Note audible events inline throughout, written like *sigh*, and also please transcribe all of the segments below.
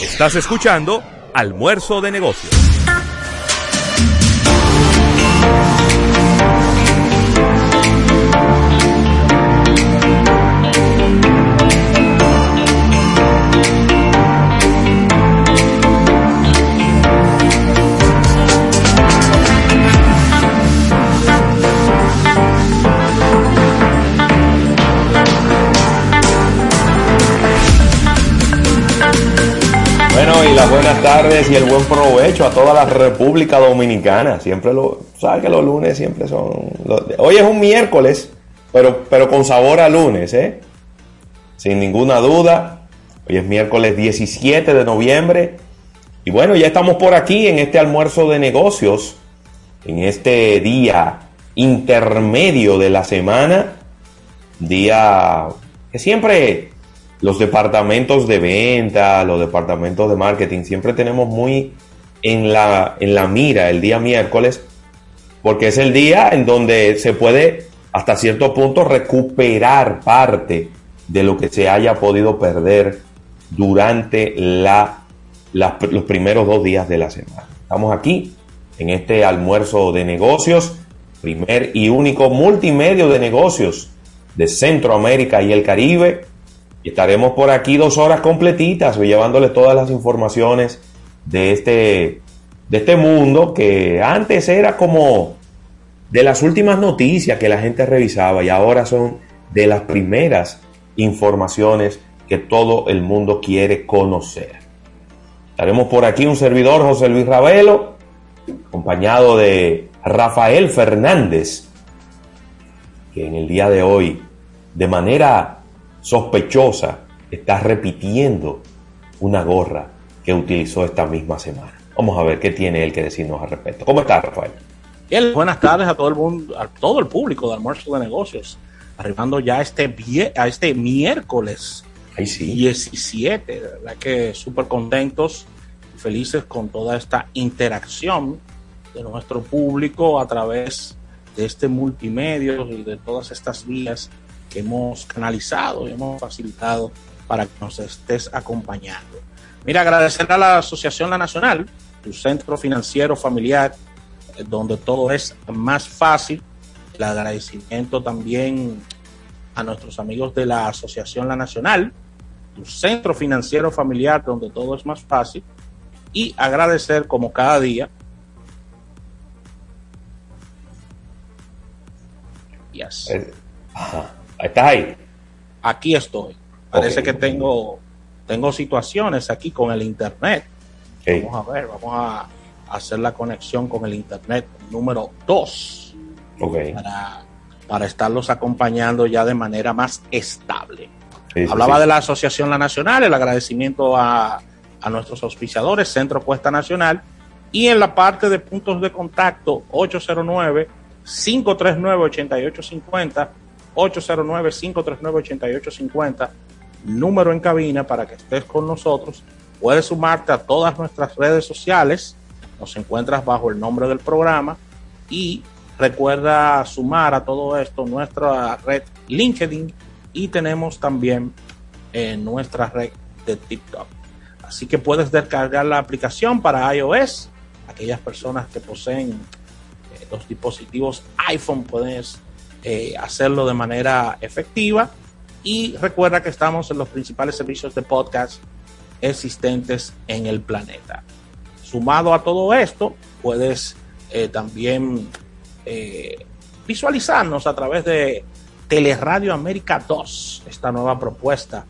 Estás escuchando Almuerzo de Negocios. Y el buen provecho a toda la República Dominicana. Siempre lo, sabes que los lunes siempre son. hoy es un miércoles, pero, pero con sabor a lunes, ¿eh? Sin ninguna duda. Hoy es miércoles 17 de noviembre. Y bueno, ya estamos por aquí en este almuerzo de negocios, en este día intermedio de la semana. Día que siempre los departamentos de venta, los departamentos de marketing, siempre tenemos muy en la, en la mira el día miércoles, porque es el día en donde se puede hasta cierto punto recuperar parte de lo que se haya podido perder durante la, los primeros dos días de la semana. Estamos aquí en este almuerzo de negocios, primer y único multimedio de negocios de Centroamérica y el Caribe. Estaremos por aquí dos horas completitas, llevándoles todas las informaciones de este, de este mundo que antes era como de las últimas noticias que la gente revisaba y ahora son de las primeras informaciones que todo el mundo quiere conocer. Estaremos por aquí un servidor, José Luis Ravelo, acompañado de Rafael Fernández, que en el día de hoy, de manera sospechosa, está repitiendo una gorra que utilizó esta misma semana. Vamos a ver qué tiene él que decirnos al respecto. ¿Cómo está, Rafael? Bien, buenas tardes a todo el mundo, a todo el público de Almuerzo de Negocios. Arribando ya este, a este miércoles Ahí sí. 17, de verdad que súper contentos y felices con toda esta interacción de nuestro público a través de este multimedio y de todas estas vías hemos canalizado y hemos facilitado para que nos estés acompañando. Mira, agradecer a la Asociación La Nacional, tu centro financiero familiar, eh, donde todo es más fácil. El agradecimiento también a nuestros amigos de la Asociación La Nacional, tu centro financiero familiar, donde todo es más fácil. Y agradecer como cada día. Yes. Eh, Ajá. ¿Estás ahí? Aquí estoy. Parece Ok. que tengo, tengo situaciones aquí con el internet. Ok. Vamos a ver, vamos a hacer la conexión con el internet número 2 Ok. para, para estarlos acompañando ya de manera más estable. Sí, Hablaba sí. de la Asociación La Nacional, el agradecimiento a, a nuestros auspiciadores, Centro Cuesta Nacional, y en la parte de puntos de contacto, 809-539-8850, 809-539-8850, número en cabina para que estés con nosotros. Puedes sumarte a todas nuestras redes sociales, nos encuentras bajo el nombre del programa y recuerda sumar a todo esto nuestra red LinkedIn y tenemos también en nuestra red de TikTok. Así que puedes descargar la aplicación para iOS. Aquellas personas que poseen eh, los dispositivos iPhone puedes eh, hacerlo de manera efectiva. Y recuerda que estamos en los principales servicios de podcast existentes en el planeta. Sumado a todo esto, puedes eh, también eh, visualizarnos a través de Teleradio América 2, esta nueva propuesta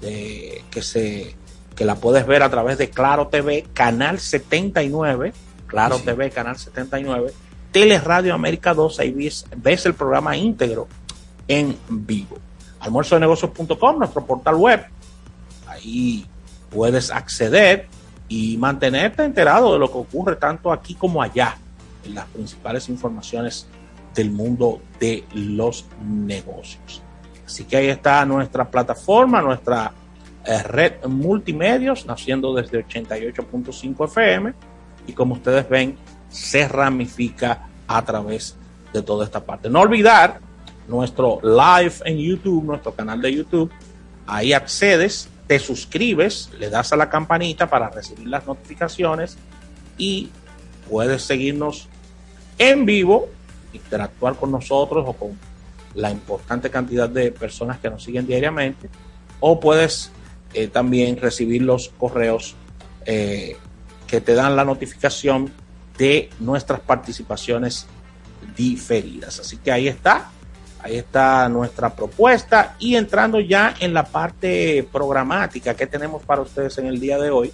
de, que, se, que la puedes ver a través de Claro TV, Canal 79, Claro Sí. TV, Canal 79, Teleradio América 2, ahí ves, el programa íntegro en vivo. Almuerzodenegocios.com, nuestro portal web, ahí puedes acceder y mantenerte enterado de lo que ocurre tanto aquí como allá en las principales informaciones del mundo de los negocios. Así que ahí está nuestra plataforma, nuestra eh, red multimedios, naciendo desde 88.5 FM y como ustedes ven, se ramifica a través de toda esta parte. No olvidar nuestro live en YouTube, nuestro canal de YouTube. Ahí accedes te suscribes, le das a la campanita para recibir las notificaciones y puedes seguirnos en vivo, interactuar con nosotros o con la importante cantidad de personas que nos siguen diariamente, o puedes eh, también recibir los correos eh, que te dan la notificación de nuestras participaciones diferidas. Así que ahí está, ahí está nuestra propuesta. Y entrando ya en la parte programática que tenemos para ustedes en el día de hoy,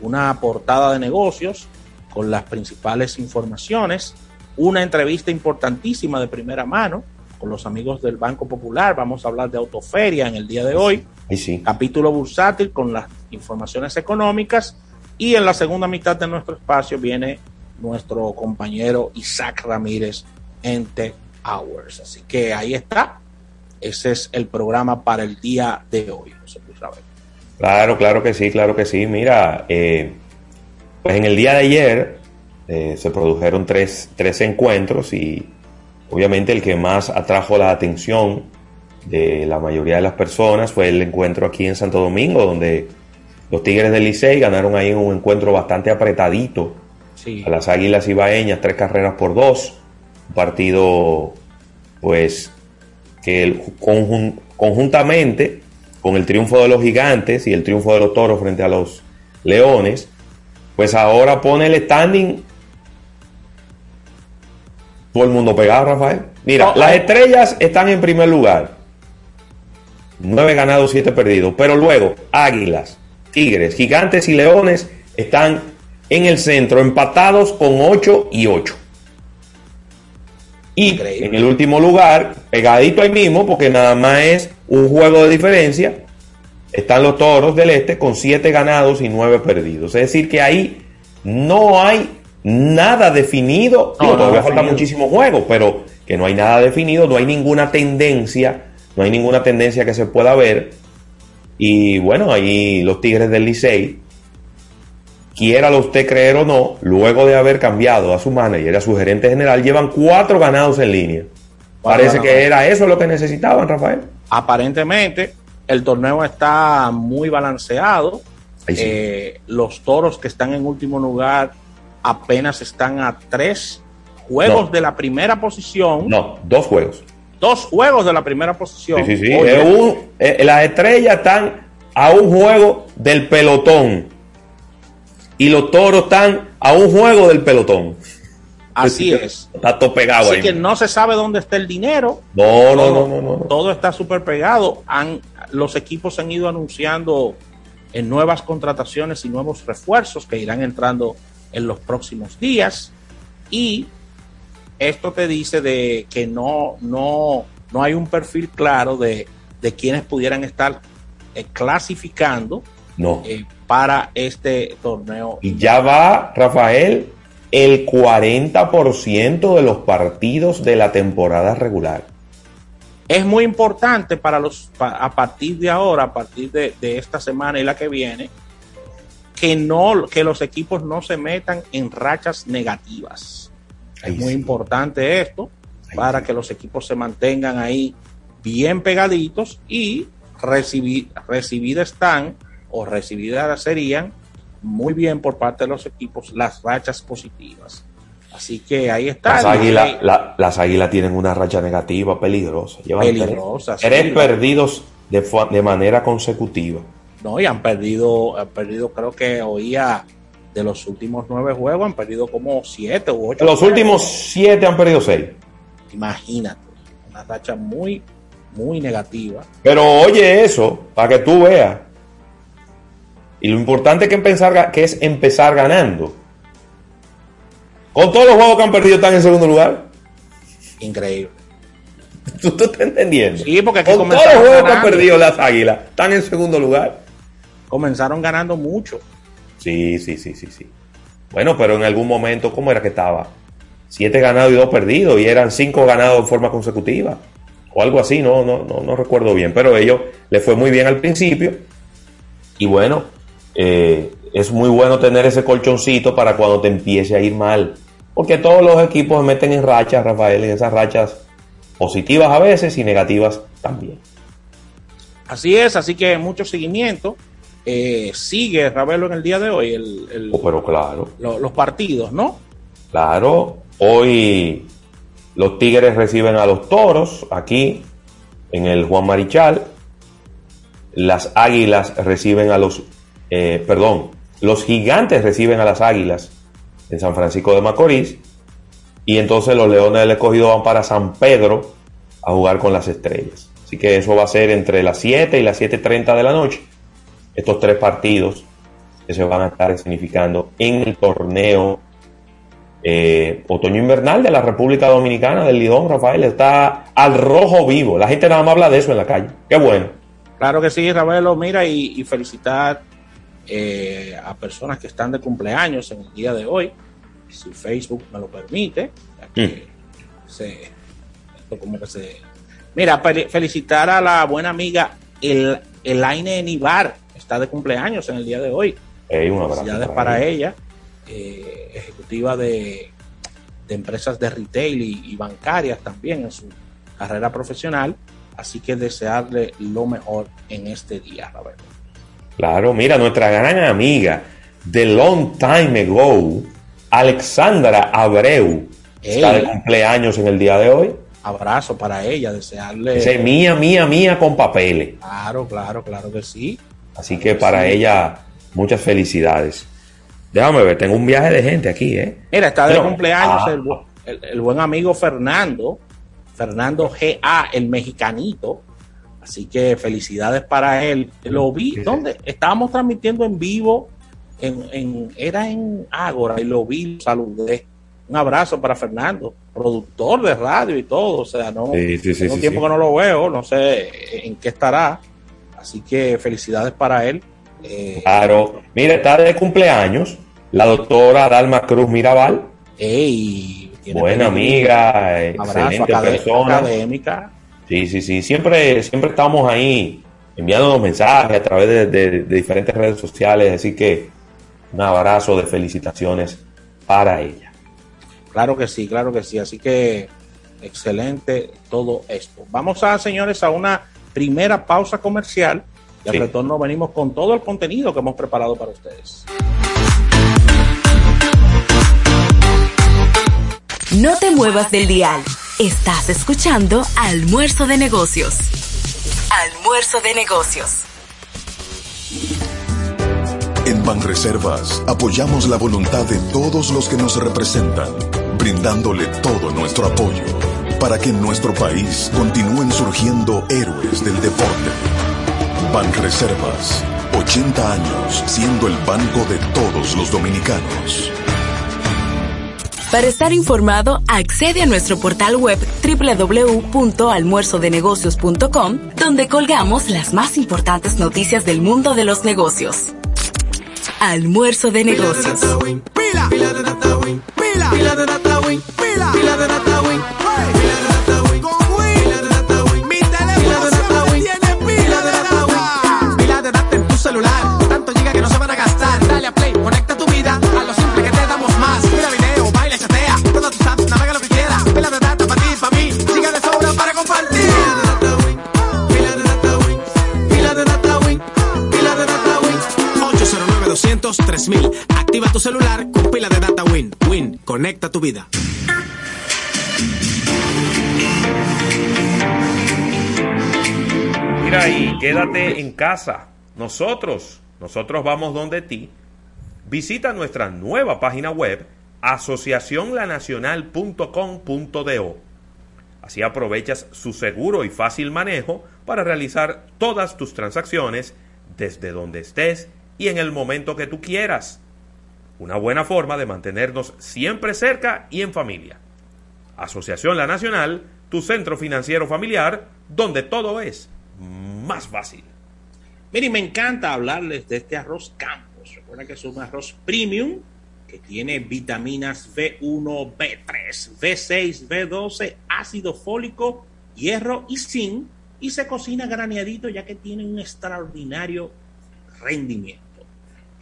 una portada de negocios con las principales informaciones, una entrevista importantísima de primera mano con los amigos del Banco Popular, vamos a hablar de autoferia en el día de hoy, sí. capítulo bursátil con las informaciones económicas. Y en la segunda mitad de nuestro espacio viene nuestro compañero Isaac Ramírez en Tech Hours. Así que ahí está. Ese es el programa para el día de hoy, José Luis Claro, claro que sí, claro que sí. Mira, eh, pues en el día de ayer eh, se produjeron tres, tres encuentros y obviamente el que más atrajo la atención de la mayoría de las personas fue el encuentro aquí en Santo Domingo, donde los Tigres del Licey ganaron ahí un encuentro bastante apretadito a las Águilas Ibaeñas, tres carreras por dos. Un partido, pues, que conjuntamente con el triunfo de los Gigantes y el triunfo de los Toros frente a los Leones, pues ahora pone el standing todo el mundo pegado, Rafael. Mira, las estrellas están en primer lugar. Nueve ganados, siete perdidos. Pero luego, Águilas, Tigres, Gigantes y Leones están en el centro, empatados con 8 y 8. Y en el último lugar, pegadito ahí mismo, porque nada más es un juego de diferencia, están los toros del este con 7 ganados y 9 perdidos. Es decir, que ahí no hay nada definido. todavía falta muchísimo juego, pero que no hay nada definido, no hay ninguna tendencia, no hay ninguna tendencia que se pueda ver. Y bueno, ahí los Tigres del Licey quiéralo usted creer o no, luego de haber cambiado a su manager, a su gerente general, llevan cuatro ganados en línea. Parece que era eso lo que necesitaban, Rafael. Aparentemente, el torneo está muy balanceado. Eh, los toros que están en último lugar apenas están a tres juegos de la primera posición. No, dos juegos. Dos juegos de la primera posición. Sí, sí, sí. Eh, las estrellas están a un juego del pelotón y los toros están a un juego del pelotón. Así es. Está todo pegado Así que no se sabe dónde está el dinero. No, no, no, no, no. Todo está súper pegado. Han, los equipos han ido anunciando en nuevas contrataciones y nuevos refuerzos que irán entrando en los próximos días. Y esto te dice de que no, no, no hay un perfil claro de, de quienes pudieran estar eh, clasificando no. Eh, para este torneo. Y ya va, Rafael, el 40% de los partidos de la temporada regular. Es muy importante para los a partir de ahora, a partir de, esta semana y la que viene, que no que los equipos no se metan en rachas negativas. es muy importante esto para que los equipos se mantengan ahí bien pegaditos y recibir, recibidas están o recibidas serían muy bien por parte de los equipos las rachas positivas. Así que ahí está. Las águilas, las águilas tienen una racha negativa peligrosa. Llevan. Tres, perdidos de, de, manera consecutiva. No, y han perdido, han perdido, creo que oía de los últimos nueve juegos, han perdido como siete u ocho. Los últimos siete han perdido seis. Imagínate, una racha muy, muy negativa. Pero oye eso, para que tú veas y lo importante que, empezar, que es empezar ganando. Con todos los juegos que han perdido están en segundo lugar. Increíble. *laughs* ¿Tú, estás entendiendo? Sí, porque Con todos los juegos que han perdido las águilas están en segundo lugar. Comenzaron ganando mucho. Sí, sí, sí, sí, sí. Bueno, pero en algún momento, ¿cómo era que estaba? Siete ganados y dos perdidos, y eran cinco ganados en forma consecutiva. O algo así, no, no, no, no recuerdo bien. Pero a ellos les fue muy bien al principio. Y bueno, eh, es muy bueno tener ese colchoncito para cuando te empiece a ir mal. Porque todos los equipos se meten en rachas, Rafael, en esas rachas positivas a veces y negativas también. Así es, así que mucho seguimiento. Eh, sigue Ravelo en el día de hoy el, el- Oh, pero claro, lo- los partidos, ¿no? claro. Hoy los Tigres reciben a los Toros aquí en el Juan Marichal. Las Águilas reciben a los, eh, perdón, los Gigantes reciben a las Águilas en San Francisco de Macorís. Y entonces los Leones del Escogido van para San Pedro a jugar con las Estrellas. Así que eso va a ser entre las 7 y las 7.30 de la noche. Estos tres partidos que se van a estar significando en el torneo eh, otoño-invernal de la República Dominicana, del Lidón, Rafael. Está al rojo vivo. La gente nada más habla de eso en la calle. Qué bueno. Claro que sí, Ravelo, mira, y, y felicitar eh, a personas que están de cumpleaños en el día de hoy, si Facebook me lo permite, ya que se, esto como que se... Mira, fel- felicitar a la buena amiga El, Elaine Nibar, está de cumpleaños en el día de hoy. Ey, un Felicidades para ella, eh, ejecutiva de, de empresas de retail y, y bancarias también en su carrera profesional. Así que desearle lo mejor en este día, Roberto. Claro, mira, nuestra gran amiga de long time ago, Alexandra Abreu, está de cumpleaños en el día de hoy. Abrazo para ella, desearle. Es mía, mía, mía con papeles. Claro, claro, claro que sí. Así que para ella, muchas felicidades. Déjame ver, tengo un viaje de gente aquí, ¿eh? Mira, está de Pero- cumpleaños Ah. el- el buen amigo Fernando, Fernando GA, el mexicanito. Así que felicidades para él. Lo vi, ¿dónde? Estábamos transmitiendo en vivo, en, en- era en Ágora, y lo vi, lo saludé. Un abrazo para Fernando, productor de radio y todo. O sea, no Sí, sí, sí, tengo tiempo que no lo veo, no sé en qué estará. Así que felicidades para él. Eh, Claro. Mira, está de cumpleaños la doctora Dalma Cruz Mirabal. ey, Buena amiga, excelente persona. académica. Sí, sí, sí. Siempre, siempre estamos ahí enviándonos mensajes a través de, de- de diferentes redes sociales. Así que un abrazo de felicitaciones para ella. Claro que sí, claro que sí. Así que excelente todo esto. Vamos a, señores, a una primera pausa comercial y al Sí. retorno venimos con todo el contenido que hemos preparado para ustedes. No te muevas del dial. Estás escuchando Almuerzo de Negocios. Almuerzo de Negocios. En Banreservas apoyamos la voluntad de todos los que nos representan, brindándole todo nuestro apoyo para que en nuestro país continúen surgiendo héroes del deporte. Banreservas, 80 años siendo el banco de todos los dominicanos. Para estar informado, accede a nuestro portal web www.almuerzodenegocios.com, donde colgamos las más importantes noticias del mundo de los negocios. Almuerzo de negocios. Pila, pila de 809 200 3000. Activa tu celular con pila de data Win. Win, conecta tu vida. Mira y quédate en casa. Nosotros, nosotros vamos donde ti. Visita nuestra nueva página web asociacionlanacional.com.do. Así aprovechas su seguro y fácil manejo para realizar todas tus transacciones desde donde estés y en el momento que tú quieras. Una buena forma de mantenernos siempre cerca y en familia. Asociación La Nacional, tu centro financiero familiar, donde todo es más fácil. Miren, me encanta hablarles de este arroz Campos. Recuerda que es un arroz premium que tiene vitaminas B1, B3, B6, B12, ácido fólico, hierro y zinc y se cocina graneadito ya que tiene un extraordinario rendimiento.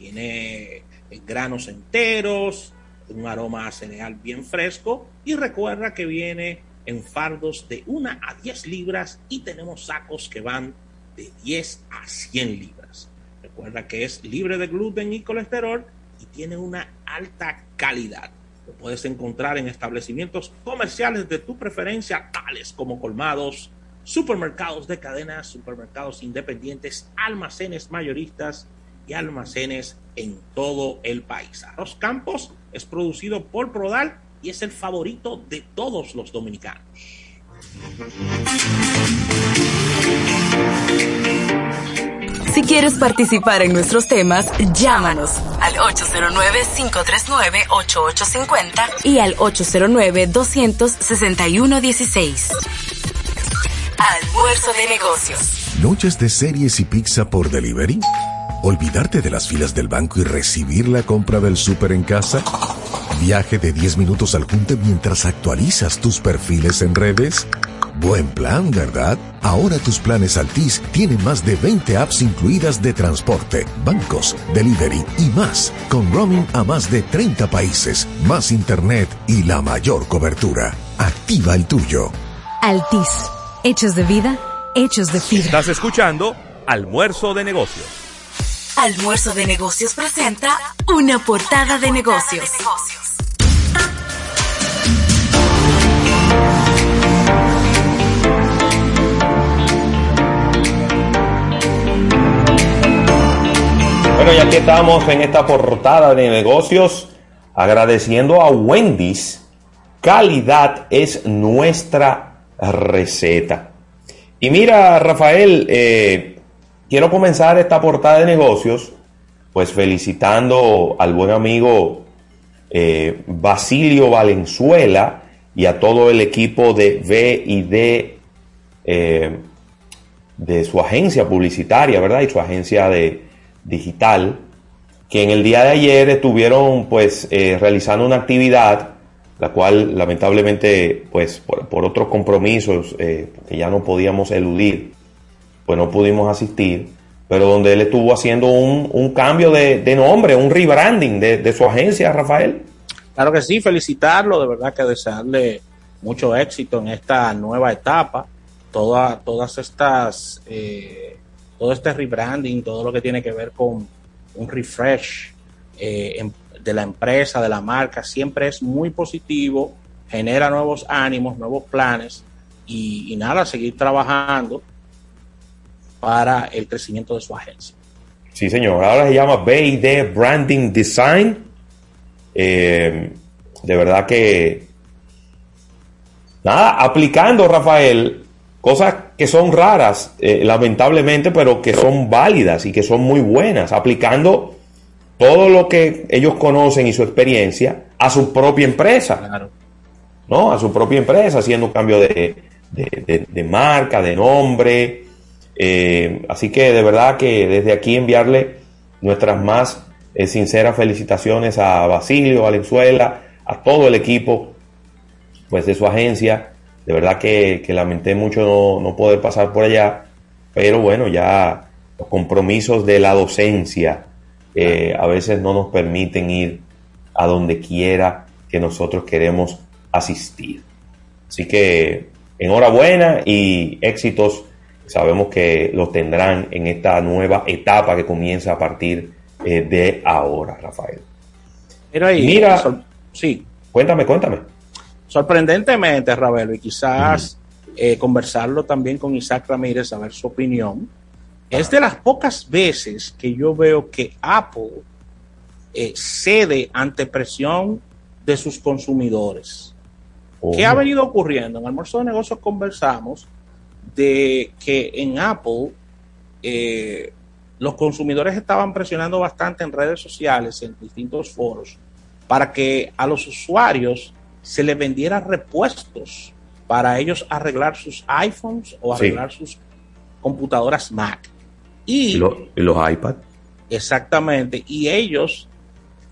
Tiene granos enteros, un aroma a cereal bien fresco y recuerda que viene en fardos de 1 a 10 libras y tenemos sacos que van de 10 a 100 libras. Recuerda que es libre de gluten y colesterol y tiene una alta calidad. Lo puedes encontrar en establecimientos comerciales de tu preferencia, tales como colmados, supermercados de cadenas, supermercados independientes, almacenes mayoristas y almacenes en todo el país. Arroz Campos es producido por Prodal y es el favorito de todos los dominicanos. Si quieres participar en nuestros temas, llámanos al 809-539-8850 y al 809-261-16. Almuerzo de negocios. ¿Noches de series y pizza por delivery? ¿Olvidarte de las filas del banco y recibir la compra del súper en casa? ¿Viaje de 10 minutos al junte mientras actualizas tus perfiles en redes? Buen plan, ¿verdad? Ahora tus planes Altis tienen más de 20 apps incluidas de transporte, bancos, delivery y más, con roaming a más de 30 países, más internet y la mayor cobertura. Activa el tuyo. Altis. Hechos de vida, hechos de fibra. Estás escuchando Almuerzo de Negocios. Almuerzo de negocios presenta una portada de negocios. Bueno, ya que estamos en esta portada de negocios, agradeciendo a Wendy's, calidad es nuestra receta. Y mira, Rafael, eh, quiero comenzar esta portada de negocios, pues felicitando al buen amigo eh, Basilio Valenzuela y a todo el equipo de V y D eh, de su agencia publicitaria, ¿verdad? Y su agencia de digital, que en el día de ayer estuvieron pues eh, realizando una actividad, la cual lamentablemente pues por, por otros compromisos que ya no podíamos eludir, pues no pudimos asistir, pero donde él estuvo haciendo un, un cambio de, nombre, un rebranding de, su agencia, Rafael. Claro que sí, felicitarlo, de verdad que desearle mucho éxito en esta nueva etapa, Toda, todas estas... Eh, todo este rebranding, todo lo que tiene que ver con un refresh eh, de la empresa, de la marca, siempre es muy positivo, genera nuevos ánimos, nuevos planes y nada, seguir trabajando para el crecimiento de su agencia. Sí, señor. Ahora se llama BD Branding Design. Eh, de verdad que. Nada, aplicando, Rafael, cosas que son raras, eh, lamentablemente, pero que son válidas y que son muy buenas, aplicando todo lo que ellos conocen y su experiencia a su propia empresa. Claro. ¿No? A su propia empresa, haciendo un cambio de, de, de, de marca, de nombre. Eh, así que de verdad que desde aquí enviarle nuestras más eh, sinceras felicitaciones a Basilio Valenzuela, a todo el equipo pues de su agencia de verdad que, lamenté mucho no, no, poder pasar por allá, pero bueno, ya los compromisos de la docencia eh, a veces no nos permiten ir a donde quiera que nosotros queremos asistir. Así que enhorabuena y éxitos. Sabemos que los tendrán en esta nueva etapa que comienza a partir eh, de ahora, Rafael. Mira, ahí, Mira, sí. Cuéntame, cuéntame sorprendentemente, Ravelo, y quizás eh, conversarlo también con Isaac Ramírez, a ver su opinión, es de las pocas veces que yo veo que Apple eh, cede ante presión de sus consumidores. ¿Qué ha venido ocurriendo? En Almuerzo de Negocios conversamos de que en Apple eh, los consumidores estaban presionando bastante en redes sociales, en distintos foros, para que a los usuarios se les vendiera repuestos para ellos arreglar sus iPhones o arreglar sí. sus computadoras Mac. Y, ¿Y, lo, ¿Y, los iPad. Exactamente. Y ellos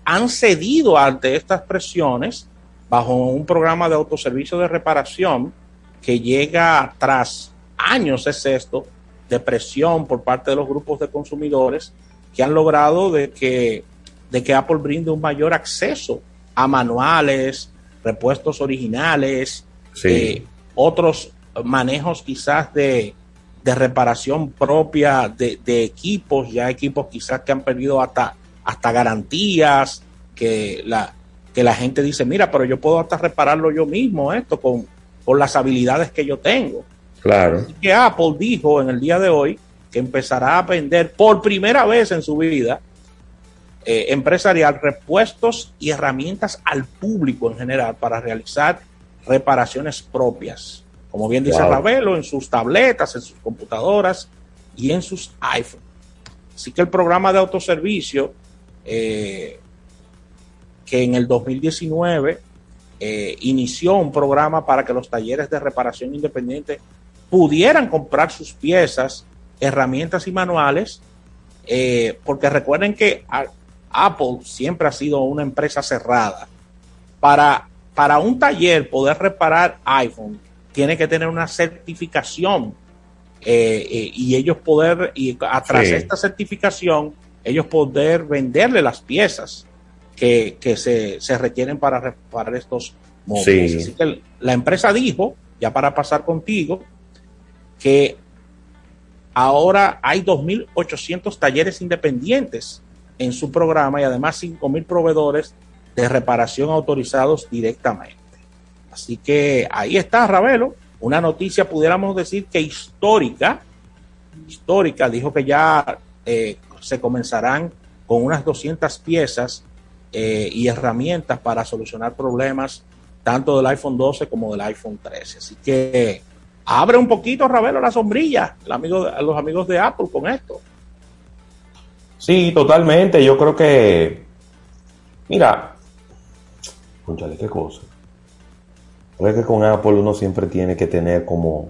han cedido ante estas presiones bajo un programa de autoservicio de reparación que llega tras años, es esto, de presión por parte de los grupos de consumidores que han logrado de que, de que Apple brinde un mayor acceso a manuales, repuestos originales, sí. eh, otros manejos quizás de, de reparación propia de, de equipos, ya equipos quizás que han perdido hasta, hasta garantías, que la, que la gente dice, mira, pero yo puedo hasta repararlo yo mismo esto con, con las habilidades que yo tengo. Claro. Así que Apple dijo en el día de hoy que empezará a vender por primera vez en su vida eh, empresarial repuestos y herramientas al público en general para realizar reparaciones propias. Como bien dice Wow. Ravelo, en sus tabletas, en sus computadoras y en sus iPhones. Así que el programa de autoservicio eh, que en el 2019 eh, inició un programa para que los talleres de reparación independiente pudieran comprar sus piezas, herramientas y manuales, eh, porque recuerden que Apple siempre ha sido una empresa cerrada. Para, para un taller poder reparar iPhone, tiene que tener una certificación eh, eh, y ellos poder, y a tras Sí. esta certificación, ellos poder venderle las piezas que, que se, se requieren para reparar estos móviles. Sí. Así que la empresa dijo, ya para pasar contigo, que ahora hay 2.800 talleres independientes en su programa y además 5.000 proveedores de reparación autorizados directamente. Así que ahí está, Ravelo, una noticia, pudiéramos decir que histórica, histórica, dijo que ya eh, se comenzarán con unas 200 piezas eh, y herramientas para solucionar problemas tanto del iPhone 12 como del iPhone 13. Así que abre un poquito, Ravelo, la sombrilla el amigo, a los amigos de Apple con esto. Sí, totalmente. Yo creo que. Mira. Conchale, qué cosa. Creo que con Apple uno siempre tiene que tener como.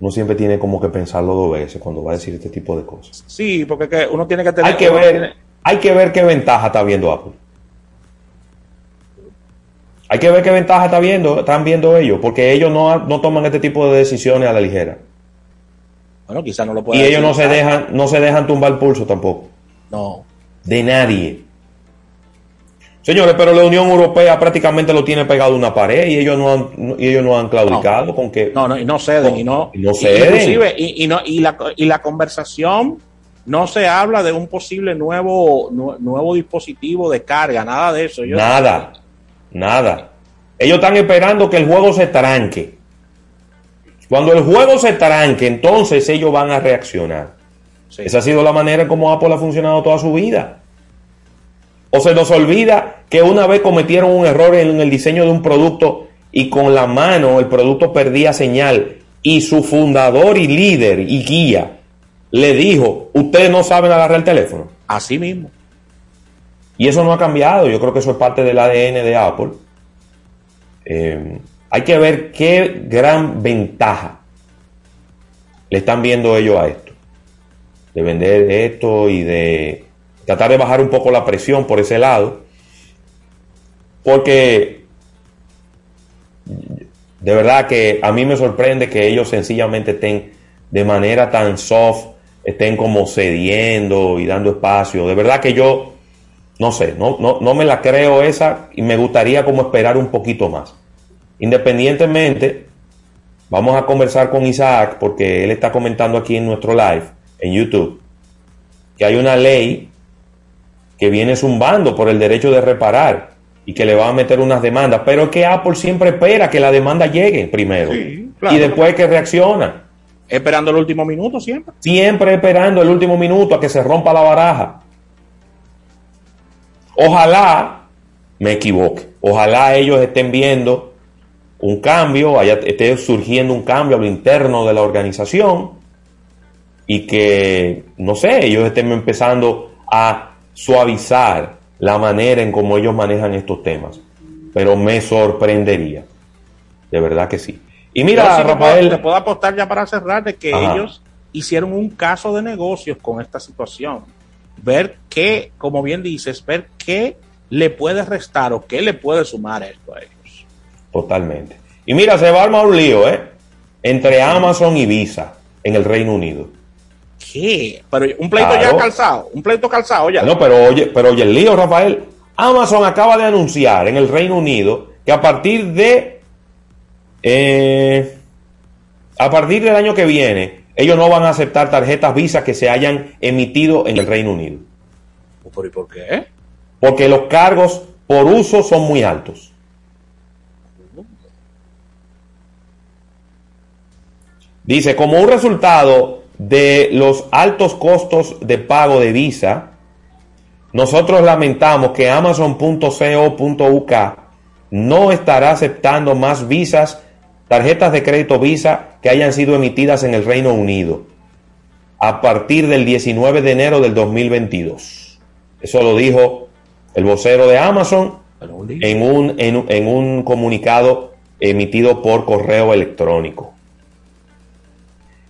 Uno siempre tiene como que pensarlo dos veces cuando va a decir este tipo de cosas. Sí, porque que uno tiene que tener Hay que ver, tiene- hay que ver qué ventaja está viendo Apple. Hay que ver qué ventaja está viendo, están viendo ellos, porque ellos no, no toman este tipo de decisiones a la ligera. Bueno, quizás no lo pueda Y ellos no se dejan, no se dejan tumbar el pulso tampoco. No. de nadie. Señores, pero la Unión Europea prácticamente lo tiene pegado a una pared y ellos no han, no- y ellos no han claudicado con que No, no, y no ceden, y no, Y no ceden. inclusive, y, y no, y la, y la conversación no se habla de un posible nuevo, nu- nuevo dispositivo de carga, nada de eso. Nada, nada. Ellos están esperando que el juego se tranque. Cuando el juego se tranque, entonces ellos van a reaccionar. Sí. Esa ha sido la manera en cómo Apple ha funcionado toda su vida. O se nos olvida que una vez cometieron un error en el diseño de un producto y con la mano el producto perdía señal y su fundador y líder y guía le dijo, ustedes no saben agarrar el teléfono. Así mismo. Y eso no ha cambiado. Yo creo que eso es parte del ADN de Apple. Eh, hay que ver qué gran ventaja le están viendo ellos a esto. De vender esto y de tratar de bajar un poco la presión por ese lado. Porque de verdad que a mí me sorprende que ellos sencillamente estén de manera tan soft, estén como cediendo y dando espacio. De verdad que yo no sé, no, no, no me la creo esa y me gustaría como esperar un poquito más. Independientemente, vamos a conversar con Isaac porque él está comentando aquí en nuestro live, en YouTube, que hay una ley que viene zumbando por el derecho de reparar y que le va a meter unas demandas, pero es que Apple siempre espera que la demanda llegue primero Sí, claro. y después que reacciona. Esperando el último minuto siempre. Siempre esperando el último minuto a que se rompa la baraja. Ojalá me equivoque. Ojalá ellos estén viendo un cambio, haya, esté surgiendo un cambio a lo interno de la organización y que, no sé, ellos estén empezando a suavizar la manera en cómo ellos manejan estos temas. Pero me sorprendería. De verdad que sí. Y mira, sí puedo- Rafael. te puedo apostar ya para cerrar de que Ajá. ellos hicieron un caso de negocios con esta situación. Ver qué, como bien dices, ver qué le puede restar o qué le puede sumar esto a ellos. Totalmente. Y mira, se va a armar un lío, ¿eh? Entre Amazon y Visa en el Reino Unido. ¿Qué? Pero un pleito Claro. ya calzado, un pleito calzado ya. No, pero oye, pero oye el lío, Rafael. Amazon acaba de anunciar en el Reino Unido que a partir de eh, a partir del año que viene, ellos no van a aceptar tarjetas Visa que se hayan emitido en el Reino Unido. ¿Pero y por qué? Porque los cargos por uso son muy altos. Dice, como un resultado de los altos costos de pago de Visa, nosotros lamentamos que Amazon.co.uk no estará aceptando más visas, tarjetas de crédito Visa que hayan sido emitidas en el Reino Unido a partir del 19 de enero del 2022. Eso lo dijo el vocero de Amazon en un, en, en un comunicado emitido por correo electrónico.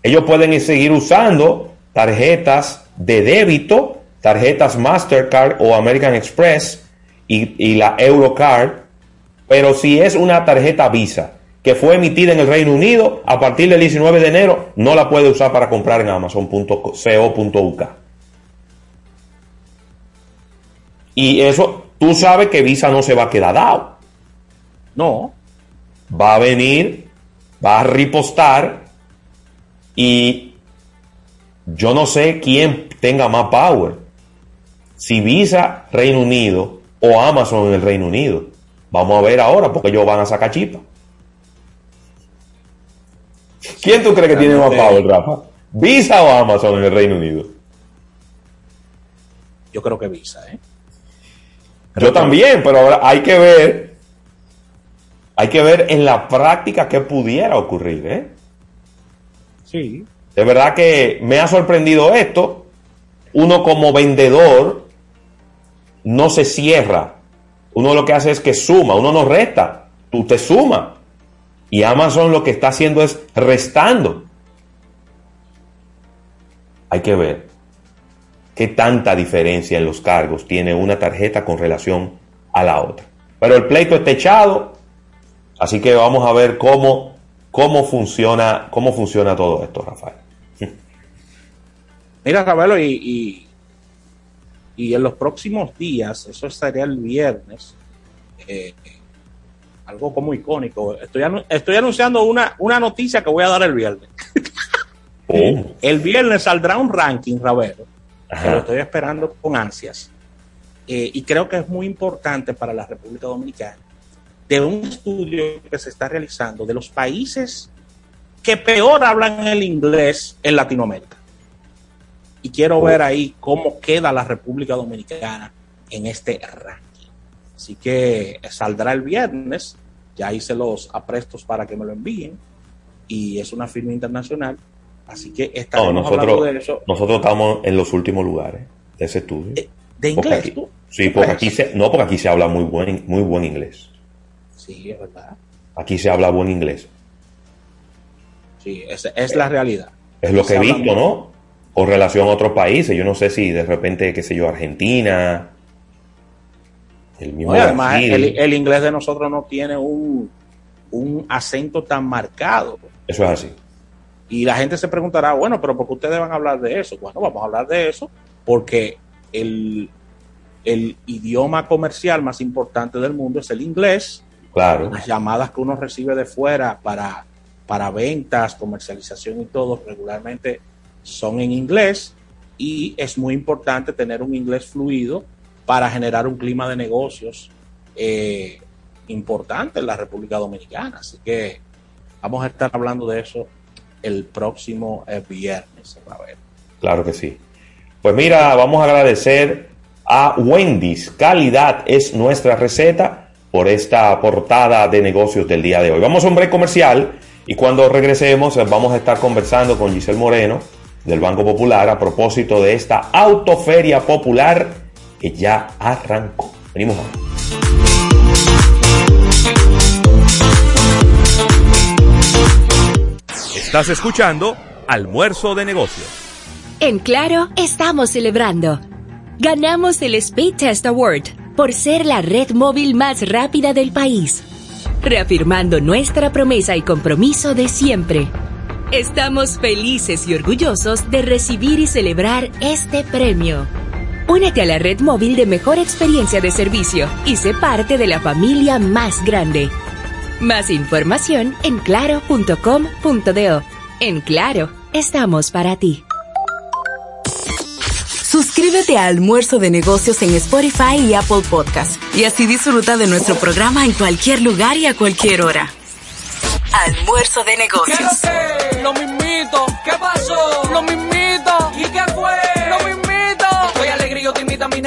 Ellos pueden seguir usando tarjetas de débito, tarjetas Mastercard o American Express y, y la Eurocard, pero si es una tarjeta Visa que fue emitida en el Reino Unido a partir del 19 de enero, no la puede usar para comprar en amazon.co.uk. Y eso, tú sabes que Visa no se va a quedar dado. No. Va a venir, va a ripostar y yo no sé quién tenga más power. Si Visa Reino Unido o Amazon en el Reino Unido. Vamos a ver ahora porque ellos van a sacar chispa. ¿Quién tú crees que tiene más power, Rafa? ¿Visa o Amazon en el Reino Unido? Yo creo que Visa, ¿eh? Yo también, pero ahora hay que ver, hay que ver en la práctica qué pudiera ocurrir, ¿eh? Sí. De verdad que me ha sorprendido esto. Uno como vendedor no se cierra. Uno lo que hace es que suma, uno no resta, tú te suma. Y Amazon lo que está haciendo es restando. Hay que ver qué tanta diferencia en los cargos tiene una tarjeta con relación a la otra. Pero el pleito está echado, así que vamos a ver cómo, cómo, funciona, cómo funciona todo esto, Rafael. *laughs* Mira, Ravelo, y, y, en los próximos días, eso sería el viernes, eh, algo como icónico. Estoy, anu- estoy anunciando una, una noticia que voy a dar el viernes. *laughs* Oh, El viernes saldrá un ranking, Ravelo, que lo estoy esperando con ansias. Eh, y creo que es muy importante para la República Dominicana, de un estudio que se está realizando de los países que peor hablan el inglés en Latinoamérica. Y quiero ver ahí cómo queda la República Dominicana en este ranking. Así que saldrá el viernes, ya hice los aprestos para que me lo envíen, y es una firma internacional, así que No, estaremos hablando nosotros, de eso. nosotros estamos en los últimos lugares de ese estudio. De, de Porque inglés, aquí- ¿tú? sí, porque aquí se, no, porque aquí se habla muy buen, muy buen inglés. Sí, es verdad. Aquí se habla buen inglés. Sí, es, es la realidad. Es lo que he visto, ¿no? Con relación a otros países. Yo no sé si de repente, qué sé yo, Argentina, el mismo y además, el inglés de nosotros no tiene un, un acento tan marcado. Eso es así. Y la gente se preguntará, bueno, pero ¿por qué ustedes van a hablar de eso? Bueno, vamos a hablar de eso porque el, el idioma comercial más importante del mundo es el inglés. Claro. Las llamadas que uno recibe de fuera para, para ventas, comercialización y todo regularmente son en inglés y es muy importante tener un inglés fluido para generar un clima de negocios eh, importante en la República Dominicana. Así que vamos a estar hablando de eso el próximo eh, viernes. Ver. Claro que sí. Pues mira, vamos a agradecer a Wendy's. Calidad es nuestra receta por esta portada de negocios del día de hoy. Vamos a un break comercial y cuando regresemos eh, vamos a estar conversando con Giselle Moreno del Banco Popular a propósito de esta autoferia popular que ya arrancó. Venimos ahora. Estás escuchando Almuerzo de Negocios. En Claro, estamos celebrando. Ganamos el Speed Test Award por ser la red móvil más rápida del país, reafirmando nuestra promesa y compromiso de siempre. Estamos felices y orgullosos de recibir y celebrar este premio. Únete a la red móvil de mejor experiencia de servicio y sé parte de la familia más grande. Más información en claro.com.do. En Claro, estamos para ti. Suscríbete a Almuerzo de Negocios en Spotify y Apple Podcast y así disfruta de nuestro programa en cualquier lugar y a cualquier hora. Almuerzo de Negocios. Lo mismito, ¿qué pasó? Lo mismito, ¿y qué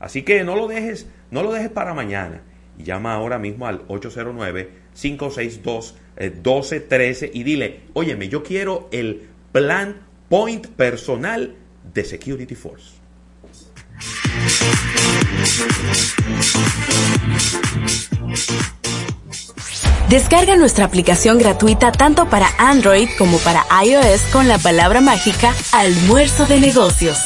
así que no lo dejes, no lo dejes para mañana y llama ahora mismo al 809-562-1213 y dile, óyeme, yo quiero el plan Point personal de Security Force. Descarga nuestra aplicación gratuita tanto para Android como para iOS con la palabra mágica Almuerzo de Negocios.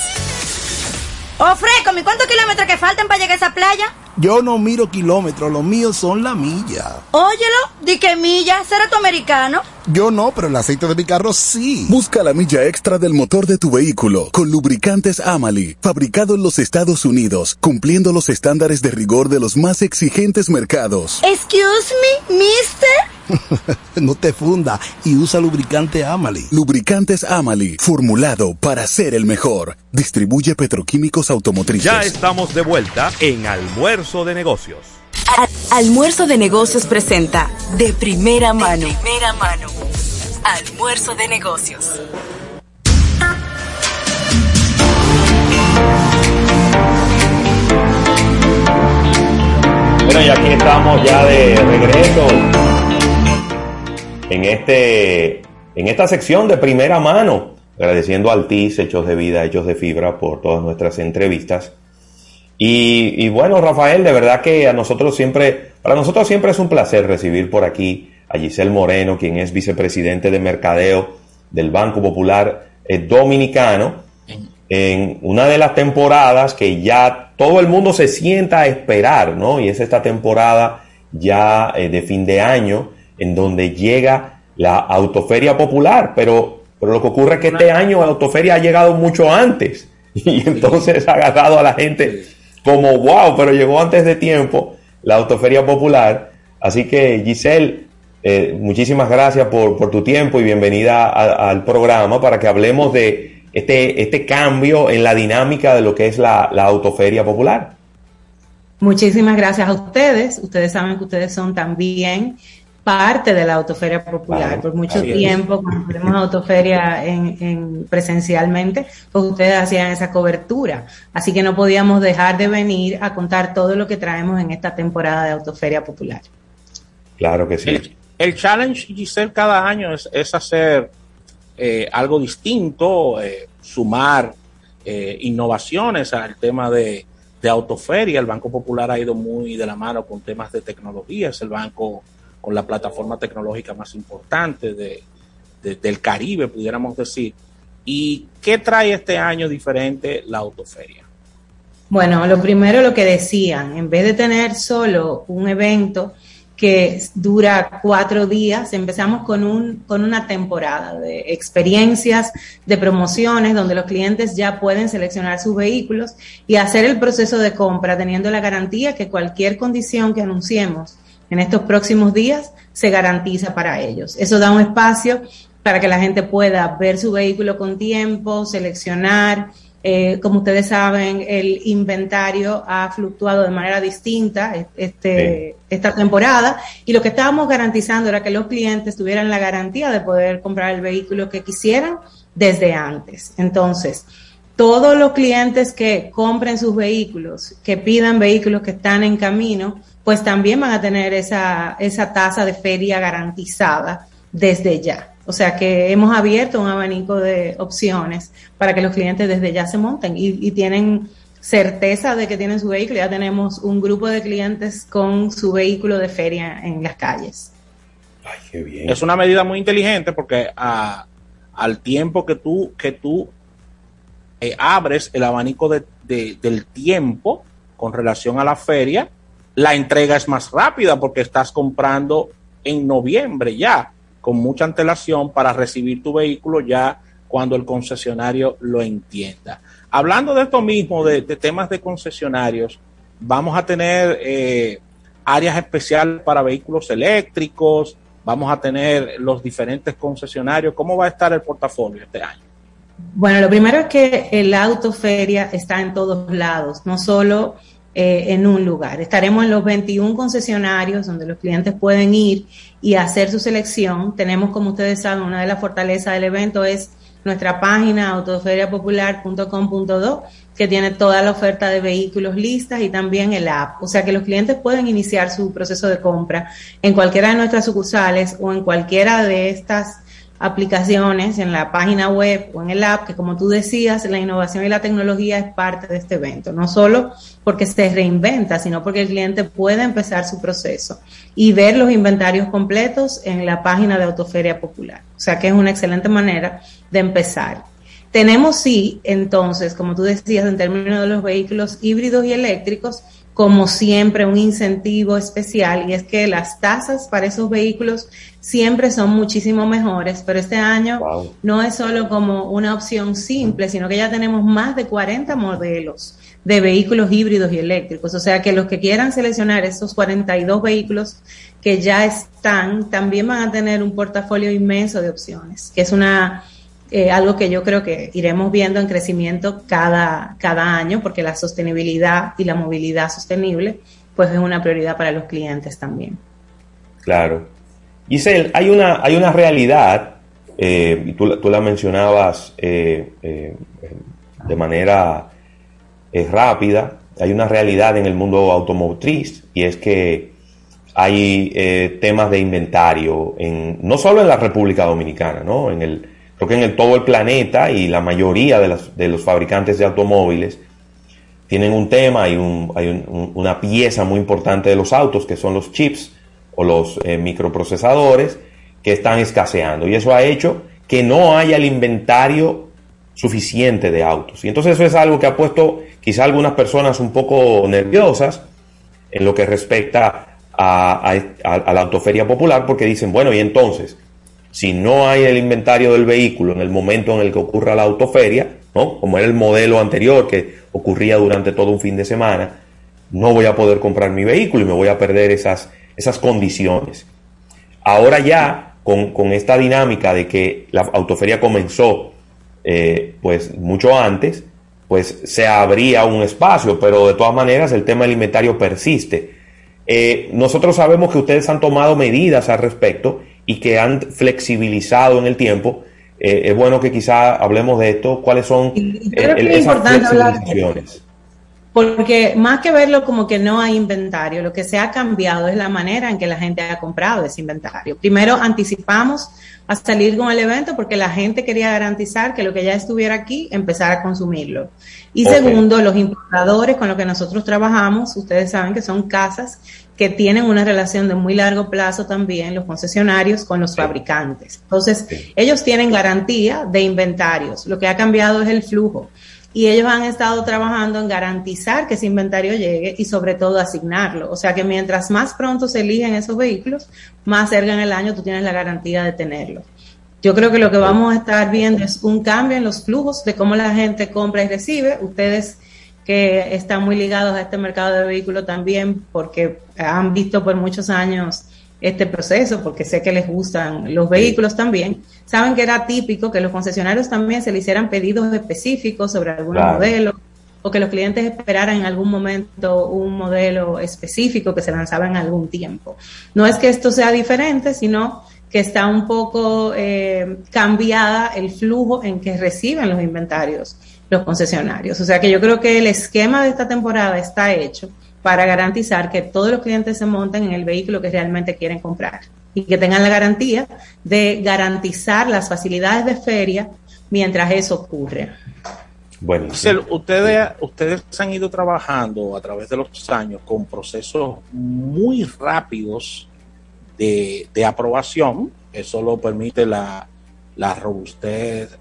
Oh, Freco, ¿mi cuántos kilómetros que faltan para llegar a esa playa? Yo no miro kilómetros, los míos son la milla. Óyelo, di que milla, será tu americano. Yo no, pero el aceite de mi carro sí. Busca la milla extra del motor de tu vehículo con lubricantes Amali, fabricado en los Estados Unidos, cumpliendo los estándares de rigor de los más exigentes mercados. Excuse me, mister. *laughs* no te funda y usa lubricante Amali. Lubricantes Amali, formulado para ser el mejor. Distribuye petroquímicos automotrices. Ya estamos de vuelta en Almuerzo de Negocios. Almuerzo de Negocios presenta De Primera Mano. De primera mano. Almuerzo de Negocios. Bueno, y aquí estamos ya de regreso en este en esta sección de primera mano, agradeciendo al TIS, Hechos de Vida, Hechos de Fibra, por todas nuestras entrevistas. Y, y, bueno, Rafael, de verdad que a nosotros siempre, para nosotros siempre es un placer recibir por aquí a Giselle Moreno, quien es vicepresidente de mercadeo del Banco Popular eh, Dominicano, en una de las temporadas que ya todo el mundo se sienta a esperar, ¿no? Y es esta temporada ya eh, de fin de año, en donde llega la Autoferia Popular, pero, pero lo que ocurre es que este año la Autoferia ha llegado mucho antes. *laughs* Y entonces ha agarrado a la gente como wow, pero llegó antes de tiempo la Autoferia Popular. Así que Giselle, eh, muchísimas gracias por, por, tu tiempo y bienvenida al programa para que hablemos de este, este cambio en la dinámica de lo que es la, la Autoferia Popular. Muchísimas gracias a ustedes. Ustedes saben que ustedes son también parte de la Autoferia Popular. Por mucho tiempo, cuando tuvimos Autoferia en, en, presencialmente, pues ustedes hacían esa cobertura. Así que no podíamos dejar de venir a contar todo lo que traemos en esta temporada de Autoferia Popular. Claro que sí. El, el challenge, Giselle, cada año es, es hacer eh, algo distinto, eh, sumar eh, innovaciones al tema de, de autoferia. El Banco Popular ha ido muy de la mano con temas de tecnología. Es el banco con la plataforma tecnológica más importante de, de, del Caribe, pudiéramos decir. ¿Y qué trae este año diferente la autoferia? Bueno, lo primero lo que decían, en vez de tener solo un evento que dura cuatro días. Empezamos con, un, con una temporada de experiencias, de promociones, donde los clientes ya pueden seleccionar sus vehículos y hacer el proceso de compra teniendo la garantía que cualquier condición que anunciemos en estos próximos días se garantiza para ellos. Eso da un espacio para que la gente pueda ver su vehículo con tiempo, seleccionar, eh, como ustedes saben, el inventario ha fluctuado de manera distinta este, esta temporada y lo que estábamos garantizando era que los clientes tuvieran la garantía de poder comprar el vehículo que quisieran desde antes. Entonces, todos los clientes que compren sus vehículos, que pidan vehículos que están en camino, pues también van a tener esa, esa tasa de feria garantizada desde ya. O sea que hemos abierto un abanico de opciones para que los clientes desde ya se monten y, tienen certeza de que tienen su vehículo. Ya tenemos un grupo de clientes con su vehículo de feria en las calles. Ay, qué bien. Es una medida muy inteligente porque al tiempo que tú, que tú eh, abres el abanico de, del tiempo con relación a la feria, la entrega es más rápida porque estás comprando en noviembre ya con mucha antelación para recibir tu vehículo ya cuando el concesionario lo entienda. Hablando de esto mismo, de, temas de concesionarios, vamos a tener eh, áreas especiales para vehículos eléctricos, vamos a tener los diferentes concesionarios. ¿Cómo va a estar el portafolio este año? Bueno, lo primero es que el autoferia está en todos lados, no solo eh, en un lugar. Estaremos en los 21 concesionarios donde los clientes pueden ir y hacer su selección. Tenemos, como ustedes saben, una de las fortalezas del evento es nuestra página autoferiapopular.com.do que tiene toda la oferta de vehículos listas y también el app. O sea que los clientes pueden iniciar su proceso de compra en cualquiera de nuestras sucursales o en cualquiera de estas aplicaciones en la página web o en el app, que como tú decías, la innovación y la tecnología es parte de este evento, no solo porque se reinventa, sino porque el cliente puede empezar su proceso y ver los inventarios completos en la página de Autoferia Popular. O sea que es una excelente manera de empezar. Tenemos sí, entonces, como tú decías, en términos de los vehículos híbridos y eléctricos, como siempre, un incentivo especial y es que las tasas para esos vehículos siempre son muchísimo mejores, pero este año no es solo como una opción simple, sino que ya tenemos más de 40 modelos de vehículos híbridos y eléctricos. O sea que los que quieran seleccionar esos 42 vehículos que ya están, también van a tener un portafolio inmenso de opciones, que es una eh, algo que yo creo que iremos viendo en crecimiento cada, cada año, porque la sostenibilidad y la movilidad sostenible, pues es una prioridad para los clientes también. Claro. Giselle, hay una, hay una realidad, eh, y tú, tú, la mencionabas eh, de manera rápida, hay una realidad en el mundo automotriz, y es que hay temas de inventario, en, no solo en la República Dominicana, ¿no? En el, creo que en todo el planeta y la mayoría de, los fabricantes de automóviles tienen un tema, hay, un, una pieza muy importante de los autos que son los chips o los eh, microprocesadores que están escaseando y eso ha hecho que no haya el inventario suficiente de autos. Y entonces eso es algo que ha puesto quizá algunas personas un poco nerviosas en lo que respecta a, a la autoferia popular porque dicen, bueno, y entonces, si no hay el inventario del vehículo en el momento en el que ocurra la autoferia, ¿no? como era el modelo anterior que ocurría durante todo un fin de semana, no voy a poder comprar mi vehículo y me voy a perder esas, esas condiciones. Ahora ya, con, esta dinámica de que la autoferia comenzó eh, pues mucho antes, pues se abría un espacio, pero de todas maneras el tema del inventario persiste. Eh, nosotros sabemos que ustedes han tomado medidas al respecto y que han flexibilizado en el tiempo. Eh, es bueno que quizá hablemos de esto, cuáles son esas flexibilizaciones. Porque más que verlo como que no hay inventario, lo que se ha cambiado es la manera en que la gente ha comprado ese inventario. Primero anticipamos a salir con el evento porque la gente quería garantizar que lo que ya estuviera aquí empezara a consumirlo. Y segundo, los importadores con los que nosotros trabajamos, ustedes saben que son casas que tienen una relación de muy largo plazo también, los concesionarios, con los fabricantes. Entonces, ellos tienen garantía de inventarios. Lo que ha cambiado es el flujo. y ellos han estado trabajando en garantizar que ese inventario llegue y sobre todo asignarlo. O sea que mientras más pronto se eligen esos vehículos, más cerca en el año tú tienes la garantía de tenerlo. Yo creo que lo que vamos a estar viendo es un cambio en los flujos de cómo la gente compra y recibe. Ustedes que están muy ligados a este mercado de vehículos también porque han visto por muchos años este proceso, porque sé que les gustan los vehículos también, saben que era típico que los concesionarios también se le hicieran pedidos específicos sobre algún modelo o que los clientes esperaran en algún momento un modelo específico que se lanzaba en algún tiempo. No es que esto sea diferente, sino que está un poco eh, cambiada el flujo en que reciben los inventarios los concesionarios. O sea que yo creo que el esquema de esta temporada está hecho para garantizar que todos los clientes se monten en el vehículo que realmente quieren comprar y que tengan la garantía de garantizar las facilidades de feria mientras eso ocurre. Bueno, ustedes, ustedes han ido trabajando a través de los años con procesos muy rápidos de, aprobación. Eso lo permite la, la robustez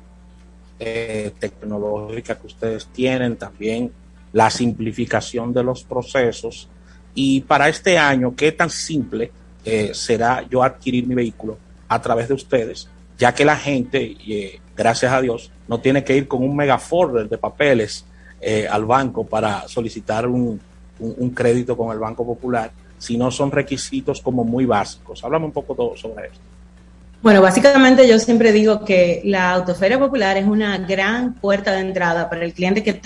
eh, tecnológica que ustedes tienen, también la simplificación de los procesos. Y para este año, ¿qué tan simple eh, será yo adquirir mi vehículo a través de ustedes? Ya que la gente, eh, gracias a Dios, no tiene que ir con un megafolder de papeles eh, al banco para solicitar un, un, crédito con el Banco Popular, sino son requisitos como muy básicos. Háblame un poco sobre esto. Bueno, básicamente yo siempre digo que la autoferia popular es una gran puerta de entrada para el cliente que,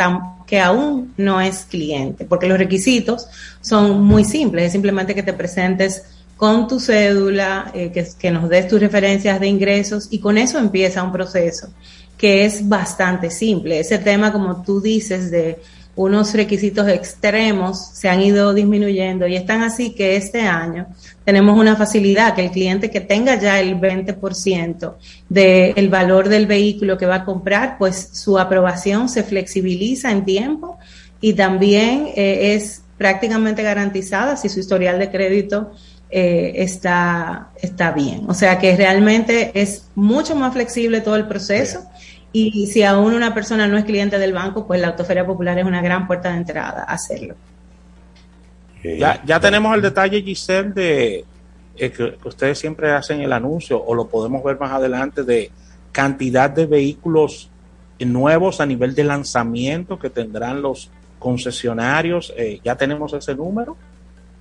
que aún no es cliente, porque los requisitos son muy simples, es simplemente que te presentes con tu cédula, eh, que, que nos des tus referencias de ingresos y con eso empieza un proceso que es bastante simple. Ese tema, como tú dices, de unos requisitos extremos se han ido disminuyendo y están así que este año tenemos una facilidad que el cliente que tenga ya el 20% del valor del vehículo que va a comprar, pues su aprobación se flexibiliza en tiempo y también eh, es prácticamente garantizada si su historial de crédito eh, está, está bien. O sea que realmente es mucho más flexible todo el proceso. Y si aún una persona no es cliente del banco, pues la Autoferia Popular es una gran puerta de entrada a hacerlo. Ya, ya tenemos el detalle, Giselle, de eh, que, ustedes siempre hacen el anuncio, o lo podemos ver más adelante, de cantidad de vehículos nuevos a nivel de lanzamiento que tendrán los concesionarios. Eh, ¿Ya tenemos ese número?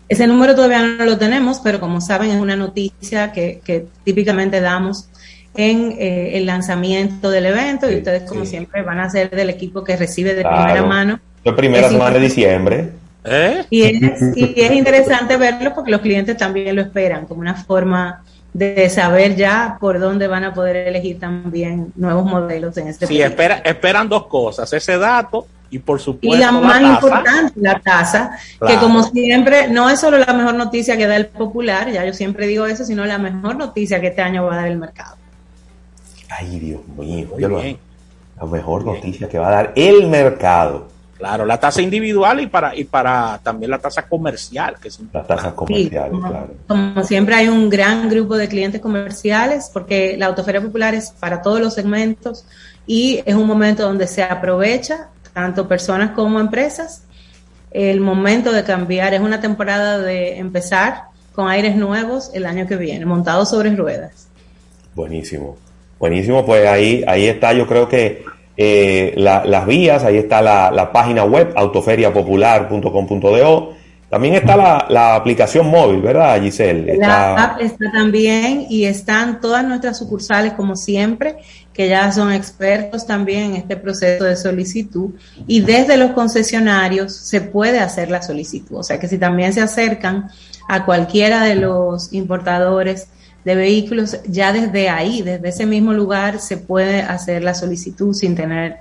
Ese número todavía no lo tenemos, pero como saben es una noticia que, que típicamente damos en eh, el lanzamiento del evento y ustedes como siempre van a ser del equipo que recibe de primera mano. La primera semana de diciembre. ¿Eh? Y, es, y es interesante verlo porque los clientes también lo esperan como una forma de saber ya por dónde van a poder elegir también nuevos modelos en este Sí, espera, esperan dos cosas, ese dato y por supuesto y la, más importante, la tasa, que como siempre no es solo la mejor noticia que da el popular, ya yo siempre digo eso, sino la mejor noticia que este año va a dar el mercado. Ay, Dios mío. la mejor noticia que va a dar el mercado. Claro, la tasa individual y para y para también la tasa comercial, que es la tasa comercial, como, claro. Como siempre hay un gran grupo de clientes comerciales porque la autoferia popular es para todos los segmentos y es un momento donde se aprovecha tanto personas como empresas el momento de cambiar es una temporada de empezar con aires nuevos el año que viene, montados sobre ruedas. Buenísimo. Buenísimo, pues ahí, ahí está, yo creo que eh, las vías, ahí está la, página web autoferiapopular.com.do. También está la, aplicación móvil, ¿verdad, Giselle? La app está también y están todas nuestras sucursales, como siempre, que ya son expertos también en este proceso de solicitud. Y desde los concesionarios se puede hacer la solicitud. O sea que si también se acercan a cualquiera de los importadores, de vehículos, ya desde ahí, desde ese mismo lugar, se puede hacer la solicitud sin tener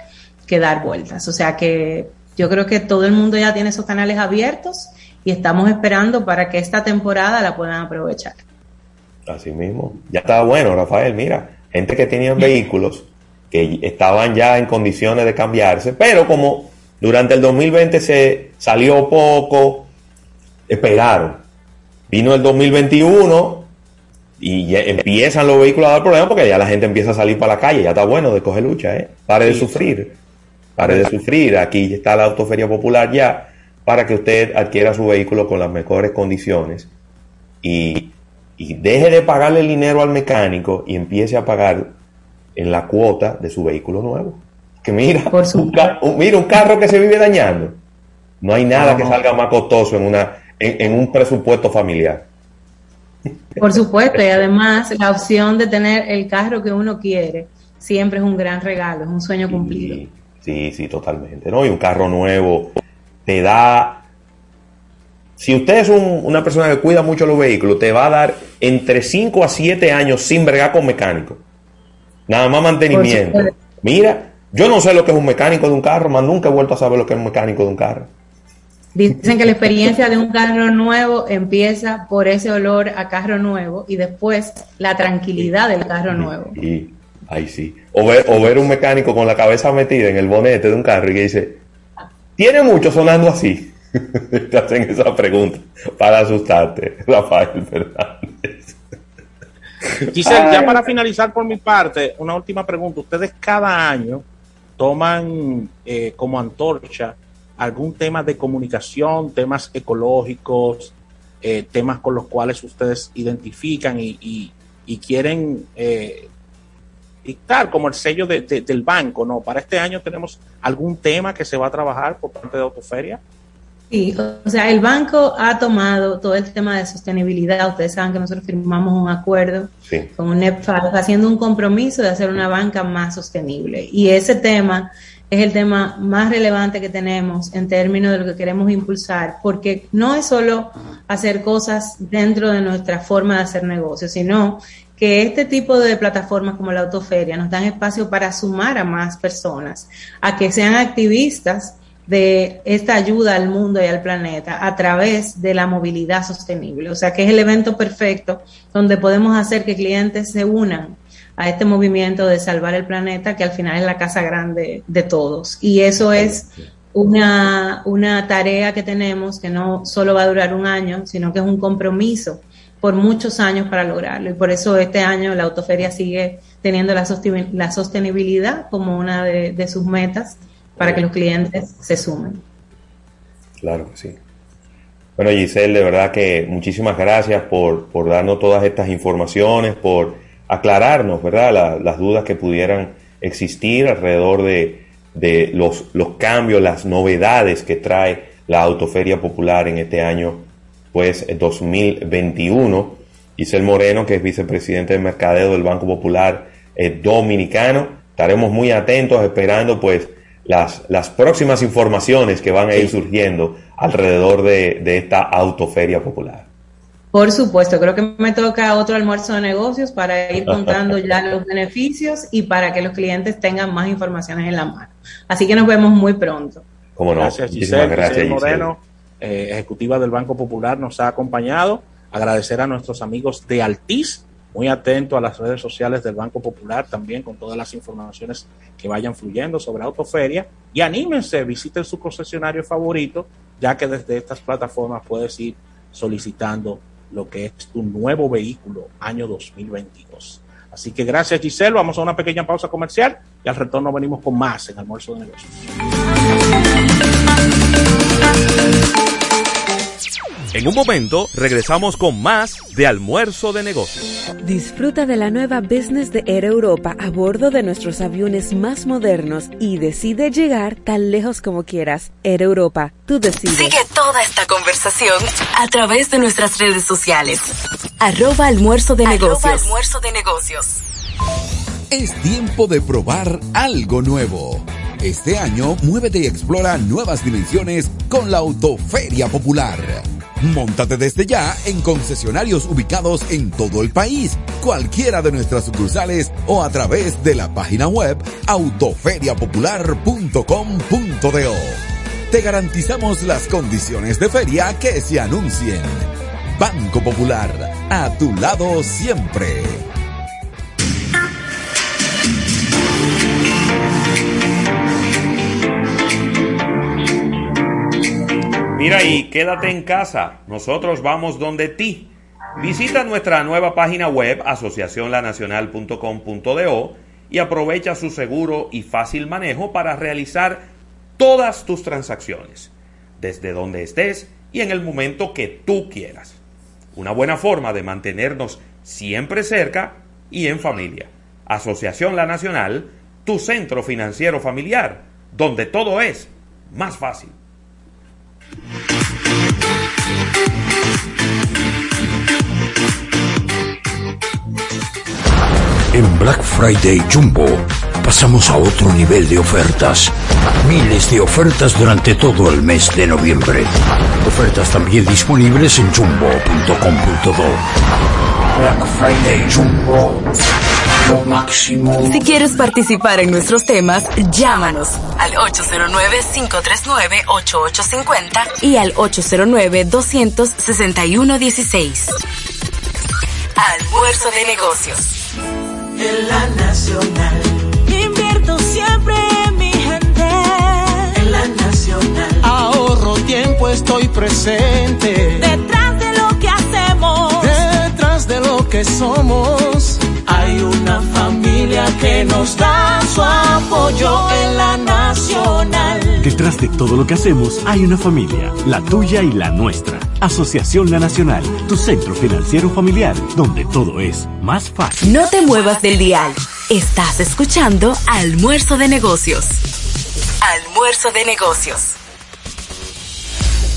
que dar vueltas. O sea que yo creo que todo el mundo ya tiene esos canales abiertos y estamos esperando para que esta temporada la puedan aprovechar. Así mismo. Ya está bueno, Rafael. Mira, gente que tenían vehículos que estaban ya en condiciones de cambiarse, pero como durante el 2020 se salió poco, esperaron. Vino el 2021, y ya empiezan los vehículos a dar problemas porque ya la gente empieza a salir para la calle, ya está bueno de coger lucha, ¿eh? Pare de sufrir. pare de sufrir. Aquí está la Autoferia Popular ya para que usted adquiera su vehículo con las mejores condiciones y, y deje de pagarle el dinero al mecánico y empiece a pagar en la cuota de su vehículo nuevo. Que mira, un, ca- un- mira un carro que se vive dañando. No hay nada que salga más costoso en, una, en, en un presupuesto familiar. Por supuesto, y además la opción de tener el carro que uno quiere siempre es un gran regalo, es un sueño cumplido. Sí, sí, totalmente. ¿no? Y un carro nuevo te da... Si usted es un- una persona que cuida mucho los vehículos, te va a dar entre 5 a 7 años sin bregar con mecánico. Nada más mantenimiento. Mira, yo no sé lo que es un mecánico de un carro, más nunca he vuelto a saber lo que es un mecánico de un carro. Dicen que la experiencia de un carro nuevo empieza por ese olor a carro nuevo y después la tranquilidad del carro nuevo. Y ahí sí. O ver, o ver un mecánico con la cabeza metida en el bonete de un carro y que dice, ¿tiene mucho sonando así? *laughs* Te hacen esa pregunta para asustarte, *laughs* Rafael Fernández. Giselle, ya para finalizar por mi parte, una última pregunta. Ustedes cada año toman eh, como antorcha algún tema de comunicación, temas ecológicos, eh, temas con los cuales ustedes identifican y, y- y quieren eh, dictar como el sello de- de- del banco, ¿no? Para este año tenemos algún tema que se va a trabajar por parte de Autoferia. Sí, o sea, el banco ha tomado todo el tema de sostenibilidad. Ustedes saben que nosotros firmamos un acuerdo Sí. con UNEPFAD haciendo un compromiso de hacer una banca más sostenible. Y ese tema es el tema más relevante que tenemos en términos de lo que queremos impulsar, porque no es solo hacer cosas dentro de nuestra forma de hacer negocios, sino que este tipo de plataformas como la autoferia nos dan espacio para sumar a más personas, a que sean activistas de esta ayuda al mundo y al planeta a través de la movilidad sostenible. O sea que es el evento perfecto donde podemos hacer que clientes se unan a este movimiento de salvar el planeta, que al final es la casa grande de todos. Y eso es una, una tarea que tenemos que no solo va a durar un año, sino que es un compromiso por muchos años para lograrlo. Y por eso este año la autoferia sigue teniendo la, la sostenibilidad como una de, de sus metas para que los clientes se sumen. Claro que sí. Bueno, Giselle, de verdad que muchísimas gracias por, por darnos todas estas informaciones, por aclararnos, ¿verdad?, La- las dudas que pudieran existir alrededor de, de los, los cambios, las novedades que trae la Autoferia Popular en este año, pues 2021. Giselle Moreno, que es vicepresidente de mercadeo del Banco Popular eh, Dominicano. Estaremos muy atentos, esperando pues las, las próximas informaciones que van a ir surgiendo alrededor de, de esta autoferia popular. Por supuesto, creo que me toca otro almuerzo de negocios para ir *laughs* contando ya los beneficios y para que los clientes tengan más informaciones en la mano. Así que nos vemos muy pronto. Cómo no, Gracias, muchísimas Giselle. gracias, Giselle Giselle. Moreno, eh, ejecutiva del Banco Popular, nos ha acompañado. Agradecer a nuestros amigos de Altiz, muy atento a las redes sociales del Banco Popular también con todas las informaciones que vayan fluyendo sobre Autoferia. Y anímense, visiten su concesionario favorito, ya que desde estas plataformas puedes ir solicitando lo que es tu nuevo vehículo año 2022. Así que gracias Giselle, vamos a una pequeña pausa comercial y al retorno venimos con más en Almuerzo de Negocios. En un momento regresamos con más de almuerzo de negocios. Disfruta de la nueva business de Air Europa a bordo de nuestros aviones más modernos y decide llegar tan lejos como quieras. Air Europa, tú decides. Sigue toda esta conversación a través de nuestras redes sociales. Arroba almuerzo de Arroba negocios. almuerzo de negocios. Es tiempo de probar algo nuevo. Este año, muévete y explora nuevas dimensiones con la Autoferia Popular. Móntate desde ya en concesionarios ubicados en todo el país, cualquiera de nuestras sucursales o a través de la página web autoferiapopular.com.do. Te garantizamos las condiciones de feria que se anuncien. Banco Popular, a tu lado siempre. Mira y quédate en casa, nosotros vamos donde ti. Visita nuestra nueva página web asociacionlanacional.com.do y aprovecha su seguro y fácil manejo para realizar todas tus transacciones, desde donde estés y en el momento que tú quieras. Una buena forma de mantenernos siempre cerca y en familia. Asociación La Nacional, tu centro financiero familiar, donde todo es más fácil. En Black Friday Jumbo pasamos a otro nivel de ofertas. Miles de ofertas durante todo el mes de noviembre. Ofertas también disponibles en jumbo.com.do. Black Friday Jumbo. Lo máximo. Si quieres participar en nuestros temas, llámanos al 809-539-8850 y al 809-261-16. Almuerzo de negocios. En la nacional. Invierto siempre en mi gente. En la nacional. Ahorro tiempo, estoy presente. Detrás de lo que hacemos. Detrás de lo que somos. Que nos da su apoyo en la nacional. Detrás de todo lo que hacemos hay una familia, la tuya y la nuestra. Asociación La Nacional, tu centro financiero familiar, donde todo es más fácil. No te muevas del dial. Estás escuchando Almuerzo de Negocios. Almuerzo de Negocios.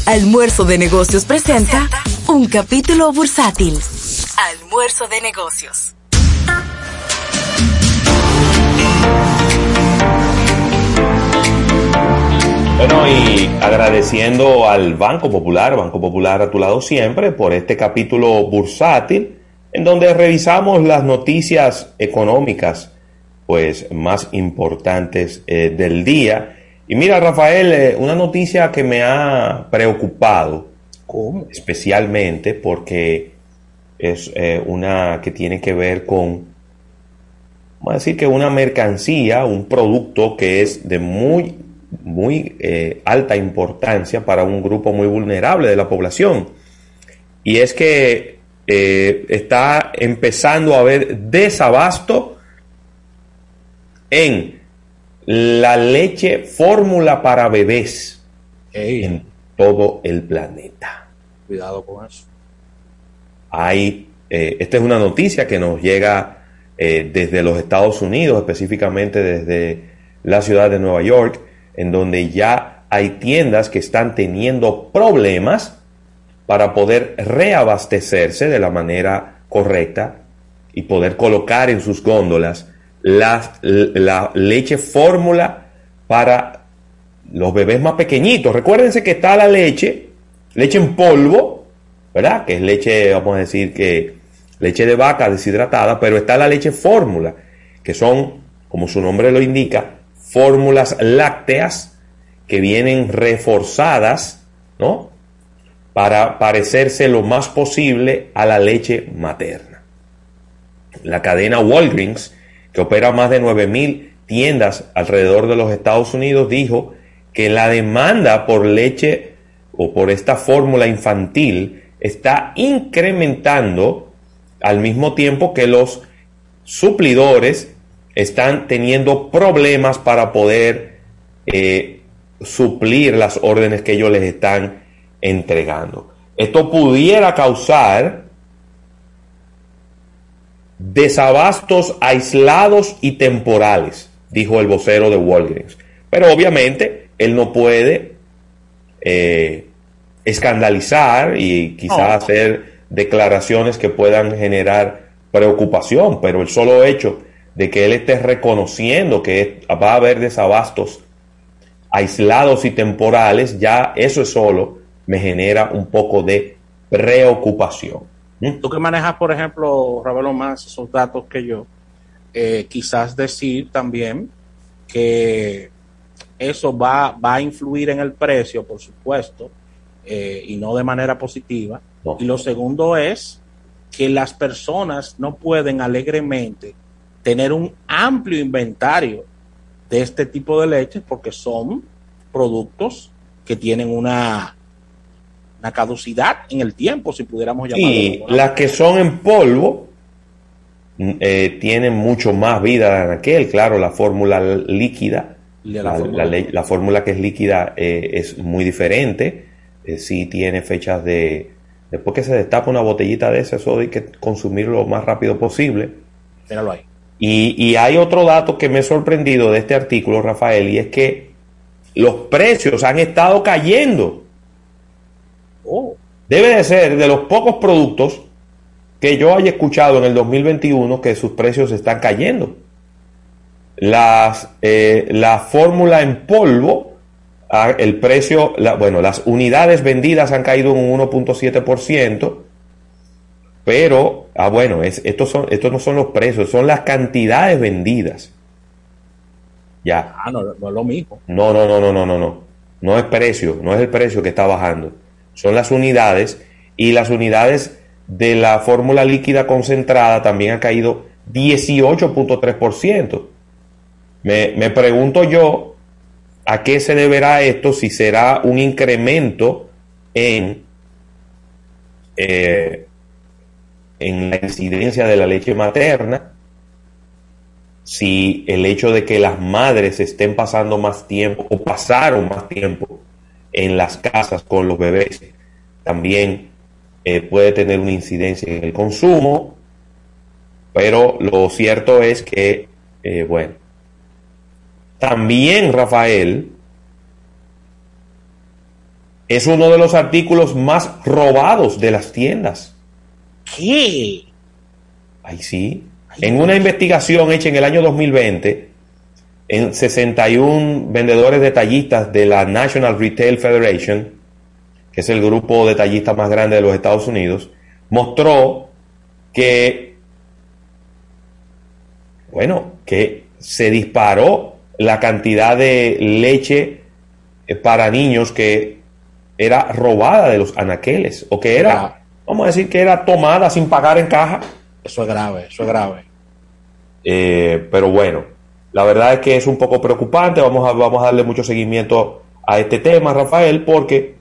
Almuerzo de Negocios presenta un capítulo bursátil. Almuerzo de Negocios. Bueno, y agradeciendo al Banco Popular, Banco Popular a tu lado siempre, por este capítulo bursátil, en donde revisamos las noticias económicas pues más importantes eh, del día. Y mira, Rafael, eh, una noticia que me ha preocupado, especialmente porque es eh, una que tiene que ver con, vamos a decir que una mercancía, un producto que es de muy muy eh, alta importancia para un grupo muy vulnerable de la población. Y es que eh, está empezando a haber desabasto en la leche fórmula para bebés en todo el planeta. Cuidado con eso. Hay, eh, esta es una noticia que nos llega desde los Estados Unidos, específicamente desde la ciudad de Nueva York, en donde ya hay tiendas que están teniendo problemas para poder reabastecerse de la manera correcta y poder colocar en sus góndolas la, la leche fórmula para los bebés más pequeñitos. Recuérdense que está la leche, leche en polvo, ¿verdad? Que es leche, vamos a decir que leche de vaca deshidratada, pero está la leche fórmula, que son, como su nombre lo indica, fórmulas lácteas que vienen reforzadas, ¿no? Para parecerse lo más posible a la leche materna. La cadena Walgreens, que opera más de 9.000 tiendas alrededor de los Estados Unidos, dijo que la demanda por leche o por esta fórmula infantil está incrementando al mismo tiempo que los suplidores están teniendo problemas para poder eh, suplir las órdenes que ellos les están entregando. Esto pudiera causar desabastos aislados y temporales, dijo el vocero de Walgreens. Pero obviamente él no puede eh, escandalizar y quizás hacer declaraciones que puedan generar preocupación, pero el solo hecho de que él esté reconociendo que va a haber desabastos aislados y temporales, ya eso es solo me genera un poco de preocupación. Tú que manejas, por ejemplo, Ravelo más esos datos que yo, eh, quizás decir también que eso va, va a influir en el precio, por supuesto, eh, y no de manera positiva. Y lo segundo es que las personas no pueden alegremente tener un amplio inventario de este tipo de leche porque son productos que tienen una, una caducidad en el tiempo, si pudiéramos llamarlo. Y las que son en polvo, mm, eh, tienen mucho más vida en aquel. Claro, la fórmula líquida, La la, fórmula. la fórmula que es líquida eh, es muy diferente. Eh, sí tiene fechas de... Después que se destapa una botellita de ese, eso hay que consumirlo lo más rápido posible. Míralo ahí. Y, y hay otro dato que me ha sorprendido de este artículo, Rafael, y es que los precios han estado cayendo. Oh, Debe de ser de los pocos productos que yo haya escuchado en el 2021 que sus precios están cayendo. Las, eh, la fórmula en polvo, ah, el precio, la- bueno, las unidades vendidas han caído en un 1.7%, pero, ah, bueno, es, estos, son, estos no son los precios, son las cantidades vendidas. Ya. ah, no, no es lo mismo. No, no, no, no, no, no, no. No es precio, no es el precio que está bajando. Son las unidades y las unidades de la fórmula líquida concentrada también han caído 18.3%. Me, me pregunto yo a qué se deberá esto, si será un incremento en, eh, en la incidencia de la leche materna, si el hecho de que las madres estén pasando más tiempo o pasaron más tiempo en las casas con los bebés también eh, puede tener una incidencia en el consumo, pero lo cierto es que, eh, bueno, también Rafael es uno de los artículos más robados de las tiendas. ¿Qué? Ay, sí. En una investigación hecha en el año 2020, en 61 vendedores detallistas de la National Retail Federation, que es el grupo detallista más grande de los Estados Unidos, mostró que, bueno, que se disparó la cantidad de leche eh, para niños que era robada de los anaqueles, o que era, vamos a decir que era tomada sin pagar en caja. Eso es grave, eso es grave. Eh, pero bueno, la verdad es que es un poco preocupante. Vamos a, vamos a darle mucho seguimiento a este tema, Rafael, porque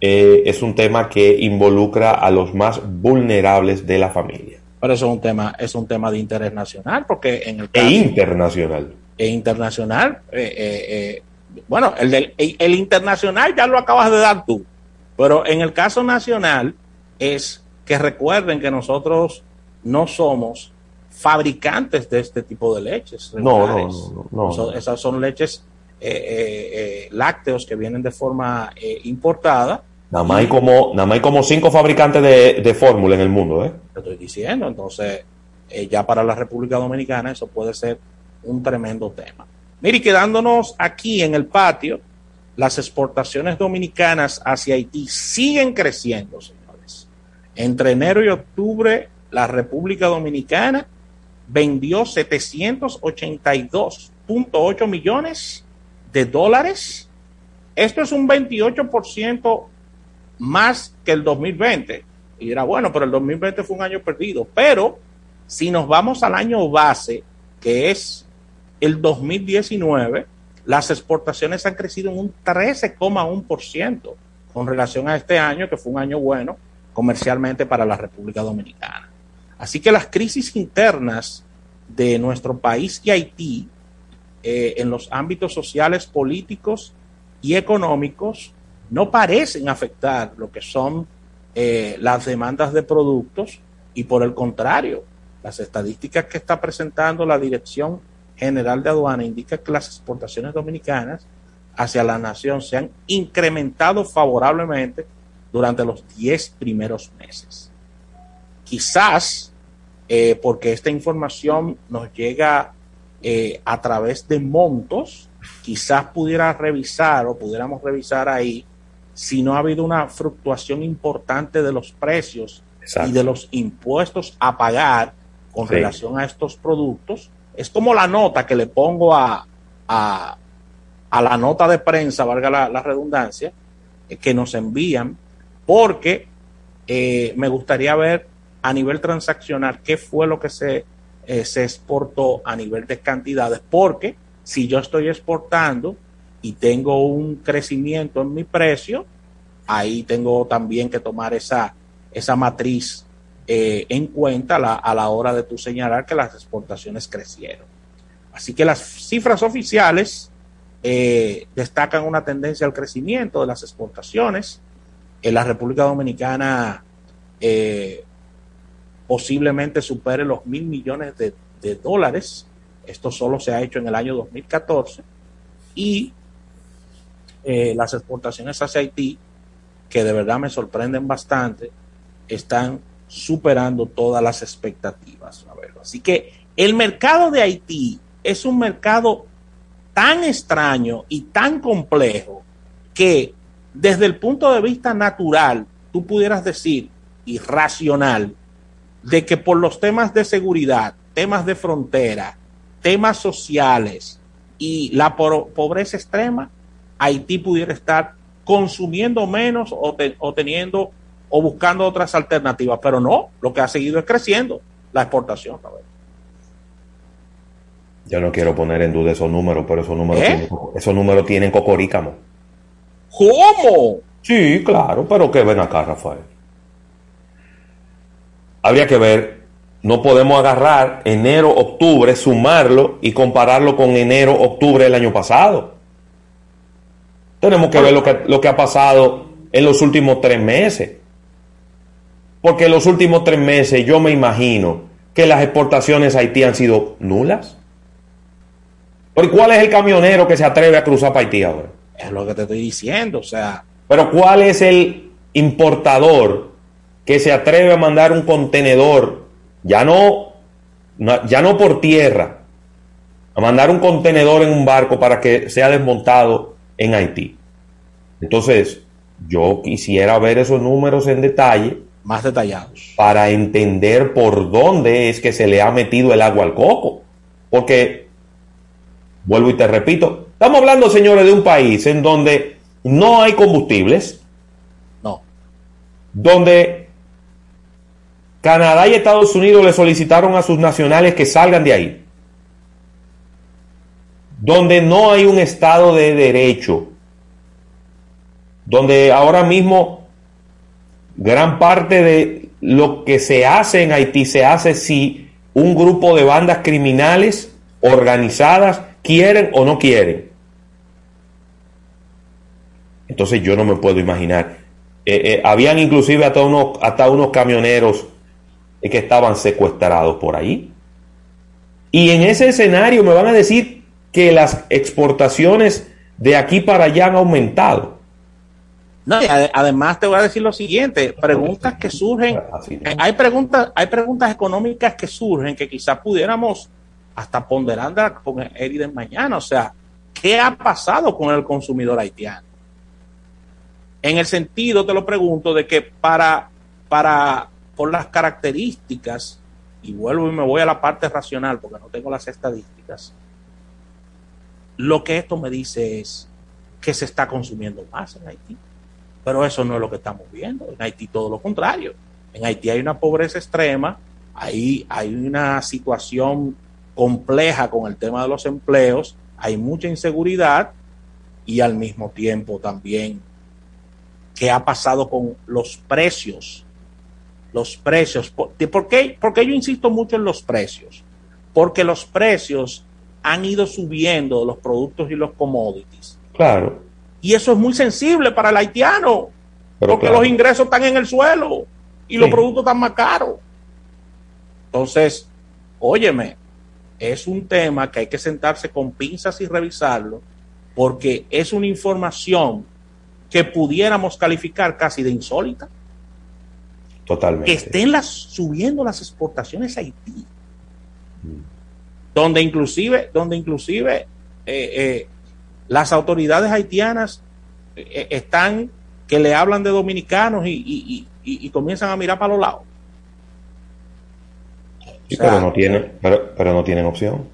eh, es un tema que involucra a los más vulnerables de la familia. Pero eso es un tema, es un tema de interés nacional, porque en el E caso internacional. e internacional, eh, eh, eh, bueno, el, del, el, el internacional ya lo acabas de dar tú, pero en el caso nacional es que recuerden que nosotros no somos fabricantes de este tipo de leches. No, no, no, no, no. Esas son leches eh, eh, eh, lácteos que vienen de forma eh, importada. Nada más hay como, nada más hay como cinco fabricantes de, de fórmula en el mundo, ¿eh? Te estoy diciendo, entonces eh, ya para la República Dominicana eso puede ser un tremendo tema. Mire, y quedándonos aquí en el patio, las exportaciones dominicanas hacia Haití siguen creciendo, señores. Entre enero y octubre, la República Dominicana vendió 782.8 millones de dólares. Esto es un 28% más que el 2020. Y dirá, bueno, pero el 2020 fue un año perdido. Pero si nos vamos al año base, que es el 2019, las exportaciones han crecido en un 13,1% con relación a este año, que fue un año bueno comercialmente para la República Dominicana. Así que las crisis internas de nuestro país y Haití eh, en los ámbitos sociales, políticos y económicos no parecen afectar lo que son eh, las demandas de productos y por el contrario, las estadísticas que está presentando la Dirección General de Aduana indican que las exportaciones dominicanas hacia la nación se han incrementado favorablemente durante los 10 primeros meses. Quizás eh, porque esta información nos llega eh, a través de montos, quizás pudiera revisar o pudiéramos revisar ahí si no ha habido una fluctuación importante de los precios Exacto. y de los impuestos a pagar con Sí. relación a estos productos. Es como la nota que le pongo a, a, a la nota de prensa, valga la, la redundancia, eh, que nos envían, porque eh, me gustaría ver a nivel transaccional qué fue lo que se, eh, se exportó a nivel de cantidades, porque si yo estoy exportando y tengo un crecimiento en mi precio, ahí tengo también que tomar esa, esa matriz eh, en cuenta a la hora de tú señalar que las exportaciones crecieron. Así que las cifras oficiales eh, destacan una tendencia al crecimiento de las exportaciones. En la República Dominicana eh, posiblemente supere los mil millones de, dólares. Esto solo se ha hecho en el año 2014. Y eh, las exportaciones hacia Haití, que de verdad me sorprenden bastante, están superando todas las expectativas. A ver, así que el mercado de Haití es un mercado tan extraño y tan complejo que desde el punto de vista natural, tú pudieras decir, y racional, de que por los temas de seguridad, temas de frontera, temas sociales y la po- pobreza extrema, Haití pudiera estar consumiendo menos o, te- o teniendo o buscando otras alternativas, pero no, lo que ha seguido es creciendo la exportación. Yo no quiero poner en duda esos números, pero esos números, ¿Eh? tienen, esos números tienen cocorícamo. ¿Cómo? Sí, claro, pero que ven acá, Rafael. Habría que ver, no podemos agarrar enero, octubre, sumarlo y compararlo con enero, octubre del año pasado. Tenemos que ver lo que, lo que ha pasado en los últimos tres meses. Porque en los últimos tres meses yo me imagino que las exportaciones a Haití han sido nulas. ¿Pero cuál es el camionero que se atreve a cruzar para Haití ahora? Es lo que te estoy diciendo, o sea, Pero ¿cuál es el importador que se atreve a mandar un contenedor, ya no, ya no por tierra, a mandar un contenedor en un barco para que sea desmontado en Haití? Entonces, yo quisiera ver esos números en detalle más detallados. para entender por dónde es que se le ha metido el agua al coco. Porque, vuelvo y te repito, estamos hablando, señores, de un país en donde no hay combustibles. No. Donde Canadá y Estados Unidos le solicitaron a sus nacionales que salgan de ahí. Donde no hay un Estado de derecho. Donde ahora mismo gran parte de lo que se hace en Haití se hace si un grupo de bandas criminales organizadas quieren o no quieren. Entonces yo no me puedo imaginar. Eh, eh, habían inclusive hasta unos, hasta unos camioneros que estaban secuestrados por ahí. Y en ese escenario me van a decir que las exportaciones de aquí para allá han aumentado. No, además te voy a decir lo siguiente, preguntas que surgen, eh, hay preguntas, hay preguntas económicas que surgen que quizás pudiéramos hasta ponderarlas con Eriden mañana, o sea, ¿qué ha pasado con el consumidor haitiano? En el sentido, te lo pregunto, de que para, para, por las características, y vuelvo y me voy a la parte racional porque no tengo las estadísticas, lo que esto me dice es que se está consumiendo más en Haití. Pero eso no es lo que estamos viendo. En Haití todo lo contrario. En Haití hay una pobreza extrema, ahí hay una situación compleja con el tema de los empleos, hay mucha inseguridad y al mismo tiempo también qué ha pasado con los precios. Los precios. ¿Por, de- ¿por qué? Porque yo insisto mucho en los precios. Porque los precios han ido subiendo los productos y los commodities. Claro. Y eso es muy sensible para el haitiano, Pero porque claro. los ingresos están en el suelo y los productos están más caros. Entonces, óyeme, es un tema que hay que sentarse con pinzas y revisarlo, porque es una información que pudiéramos calificar casi de insólita, que Totalmente. estén las, subiendo las exportaciones a Haití, donde inclusive, donde inclusive eh, eh, las autoridades haitianas eh, están que le hablan de dominicanos y, y- y- y comienzan a mirar para los lados. Sí, O sea, pero no tienen, pero, pero no tienen opción.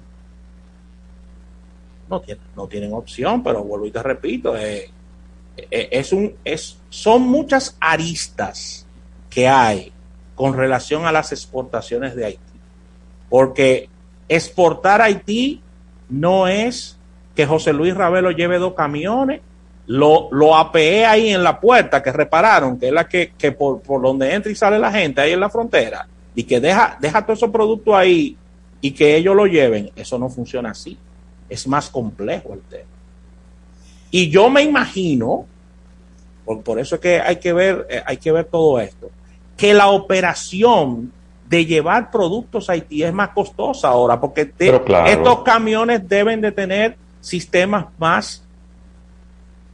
no tienen, no tienen opción, pero vuelvo y te repito, eh, es un, es, son muchas aristas que hay con relación a las exportaciones de Haití. Porque exportar Haití no es que José Luis Ravelo lleve dos camiones lo, lo apeé ahí en la puerta que repararon, que es la que, que por, por donde entra y sale la gente ahí en la frontera, y que deja, deja todos esos productos ahí y que ellos lo lleven, eso no funciona así. Es más complejo el tema. Y yo me imagino, por, por eso es que hay que ver, eh, hay que ver todo esto, que la operación de llevar productos a Haití es más costosa ahora, porque claro. estos camiones deben de tener sistemas más,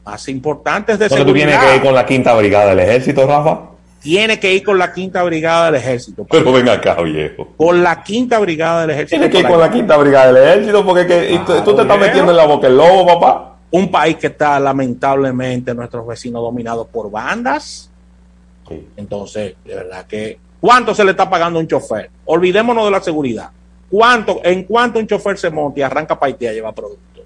más importantes de Entonces tú seguridad. tienes que ir con la quinta brigada del ejército, Rafa. Tiene que ir con la quinta brigada del ejército. Pero ven acá, viejo. Con la quinta brigada del ejército. Tienes que ir con la quinta brigada del ejército porque que tú, te estás metiendo en la boca el lobo, papá. Un país que está lamentablemente nuestros vecinos dominados por bandas. Entonces, de verdad que ¿cuánto se le está pagando a un chofer? Olvidémonos de la seguridad. ¿Cuánto, en cuánto un chofer se monta y arranca para Haití a llevar productos?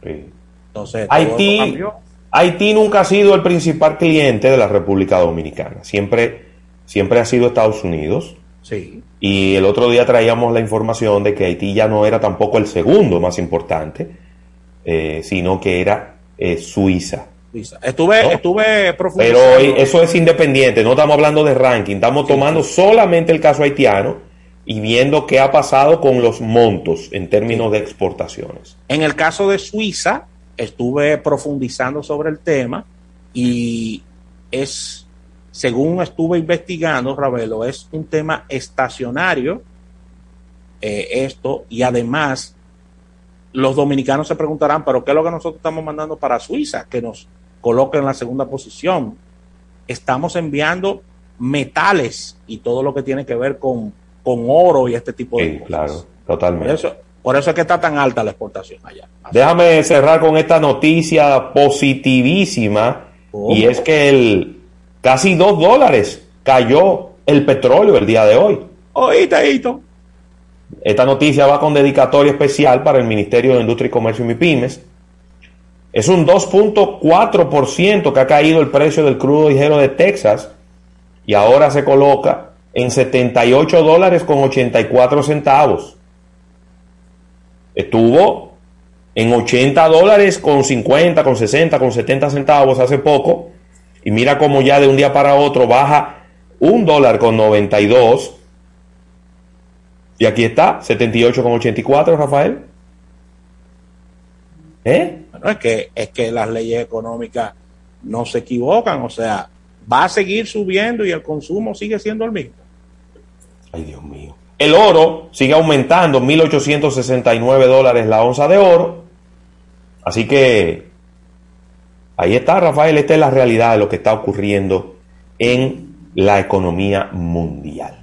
Entonces, todo Haití. Haití nunca ha sido el principal cliente de la República Dominicana. Siempre, siempre ha sido Estados Unidos. Sí. Y el otro día traíamos la información de que Haití ya no era tampoco el segundo más importante, eh, sino que era eh, Suiza. Estuve, ¿No? estuve Pero profundizando. hoy eso es independiente, no estamos hablando de ranking, estamos tomando solamente el caso haitiano y viendo qué ha pasado con los montos en términos de exportaciones. En el caso de Suiza, estuve profundizando sobre el tema y es, según estuve investigando, Ravelo, es un tema estacionario eh, esto y además los dominicanos se preguntarán, pero ¿qué es lo que nosotros estamos mandando para Suiza? Que nos coloque en la segunda posición. Estamos enviando metales y todo lo que tiene que ver con, con oro y este tipo de Sí, cosas. claro, Por totalmente. eso, por eso es que está tan alta la exportación allá. Déjame cerrar con esta noticia positivísima y es que el casi dos dólares cayó el petróleo el día de hoy. Oíste, Hito. Esta noticia va con dedicatoria especial para el Ministerio de Industria y Comercio y MIPIMES. Es un 2.4% que ha caído el precio del crudo ligero de Texas y ahora se coloca en 78 dólares con 84 centavos. Estuvo en 80 dólares con 50, con 60, con 70 centavos hace poco y mira cómo ya de un día para otro baja un dólar con 92 y aquí está, 78,84, Rafael. ¿Eh? Bueno, es que, es que las leyes económicas no se equivocan, o sea, va a seguir subiendo y el consumo sigue siendo el mismo. Ay, Dios mío. El oro sigue aumentando, 1.869 dólares la onza de oro. Así que ahí está, Rafael, esta es la realidad de lo que está ocurriendo en la economía mundial.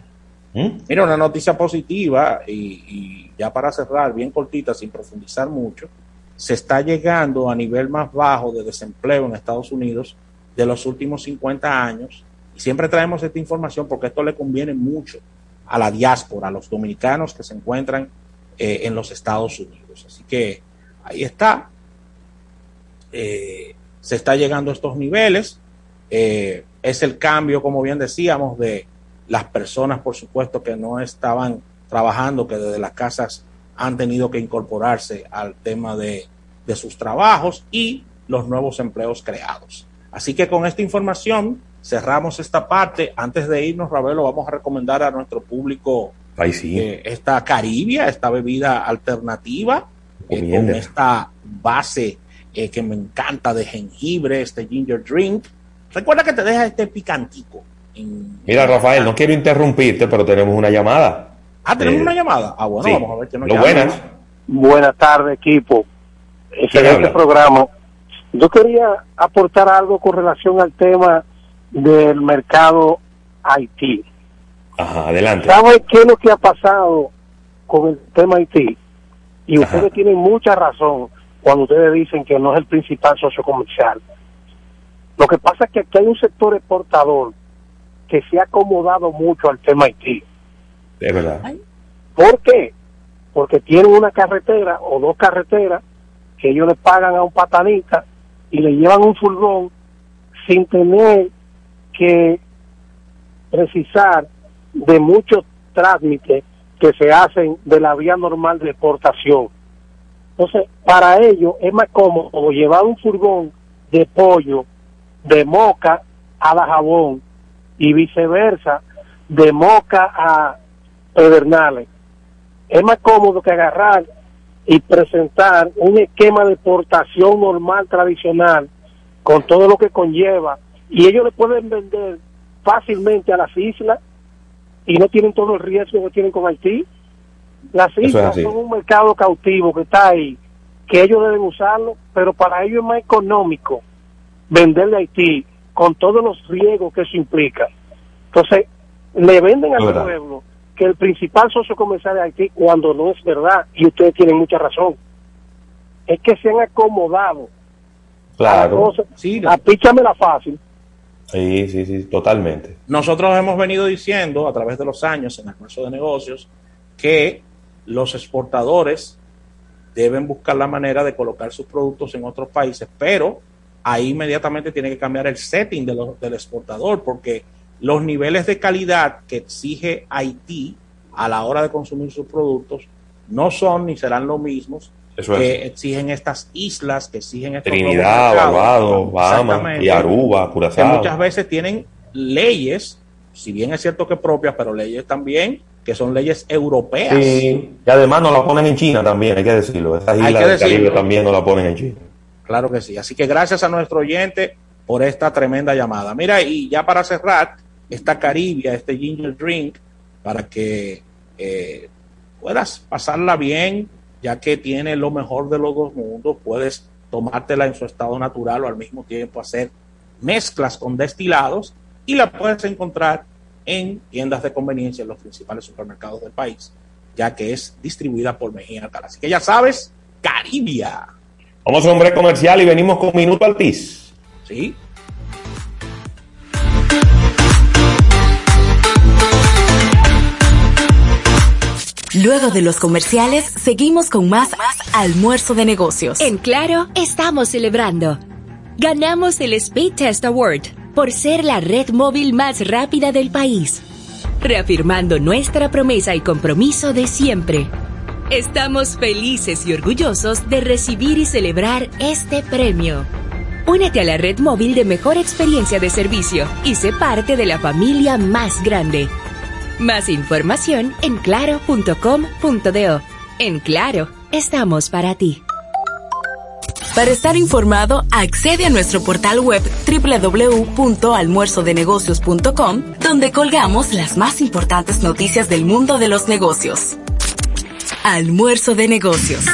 Mira, una noticia positiva y, y ya para cerrar, bien cortita, sin profundizar mucho, se está llegando a nivel más bajo de desempleo en Estados Unidos de los últimos 50 años. Y siempre traemos esta información porque esto le conviene mucho a la diáspora, a los dominicanos que se encuentran eh, en los Estados Unidos. Así que ahí está. Eh, se está llegando a estos niveles. Eh, es el cambio, como bien decíamos, de las personas, por supuesto, que no estaban trabajando, que desde las casas han tenido que incorporarse al tema de, de sus trabajos y los nuevos empleos creados. Así que con esta información cerramos esta parte. Antes de irnos, Ravelo, vamos a recomendar a nuestro público sí. eh, esta caribia, esta bebida alternativa, eh, con esta base eh, que me encanta de jengibre, este ginger drink. Recuerda que te deja este picantico. Mira, Rafael, no quiero interrumpirte, pero tenemos una llamada. Ah, tenemos Eh, una llamada. Ah, bueno, sí. vamos a ver qué nos Lo llama. buenas. Buenas tardes, equipo. Excelente programa. Yo quería aportar algo con relación al tema del mercado Haití. Ajá, adelante. ¿Sabe qué es lo que ha pasado con el tema Haití? Y ustedes tienen mucha razón cuando ustedes dicen que no es el principal socio comercial. Lo que pasa es que aquí hay un sector exportador que se ha acomodado mucho al tema Haití. Es verdad. ¿Por qué? Porque tienen una carretera o dos carreteras que ellos le pagan a un patanita y le llevan un furgón sin tener que precisar de muchos trámites que se hacen de la vía normal de exportación. Entonces, para ellos es más cómodo llevar un furgón de pollo de Moca a la Jabón y viceversa de Moca a Pedernales. Es más cómodo que agarrar y presentar un esquema de exportación normal, tradicional, con todo lo que conlleva, y ellos le pueden vender fácilmente a las islas y no tienen todo el riesgo que tienen con Haití. Las es islas son un mercado cautivo que está ahí, que ellos deben usarlo, pero para ellos es más económico venderle a Haití con todos los riesgos que eso implica. Entonces, le venden al Verdad. pueblo que el principal socio comercial de Haití cuando no es verdad, y ustedes tienen mucha razón. Es que se han acomodado Claro. cosa. Apíchamela fácil. Sí, sí, sí, totalmente. Nosotros hemos venido diciendo a través de los años en almuerzo de negocios que los exportadores deben buscar la manera de colocar sus productos en otros países, pero ahí inmediatamente tiene que cambiar el setting de los- del exportador porque los niveles de calidad que exige Haití a la hora de consumir sus productos no son ni serán los mismos Eso que es. exigen estas islas, que exigen estos Trinidad. Barbados, Bahamas y Aruba, que Curazao. muchas veces tienen leyes, si bien es cierto que propias, pero leyes también que son leyes europeas. Sí, y además no la ponen en China también, hay que decirlo. Esas islas que del Caribe también no la ponen en China. Claro que sí. Así que gracias a nuestro oyente por esta tremenda llamada. Mira, y ya para cerrar, esta Caribia, este ginger drink, para que eh, puedas pasarla bien, ya que tiene lo mejor de los dos mundos, puedes tomártela en su estado natural o al mismo tiempo hacer mezclas con destilados y la puedes encontrar en tiendas de conveniencia en los principales supermercados del país, ya que es distribuida por Mejía Alcalá. Así que ya sabes, Caribia. Vamos a un break comercial y venimos con Minuto Altiz. Sí. Luego de los comerciales, seguimos con más almuerzo de negocios. En Claro, estamos celebrando. Ganamos el Speed Test Award por ser la red móvil más rápida del país, reafirmando nuestra promesa y compromiso de siempre. Estamos felices y orgullosos de recibir y celebrar este premio. Únete a la red móvil de mejor experiencia de servicio y sé parte de la familia más grande. Más información en claro.com.do. En Claro, estamos para ti. Para estar informado, accede a nuestro portal web www.almuerzodenegocios.com, donde colgamos las más importantes noticias del mundo de los negocios. Almuerzo de negocios.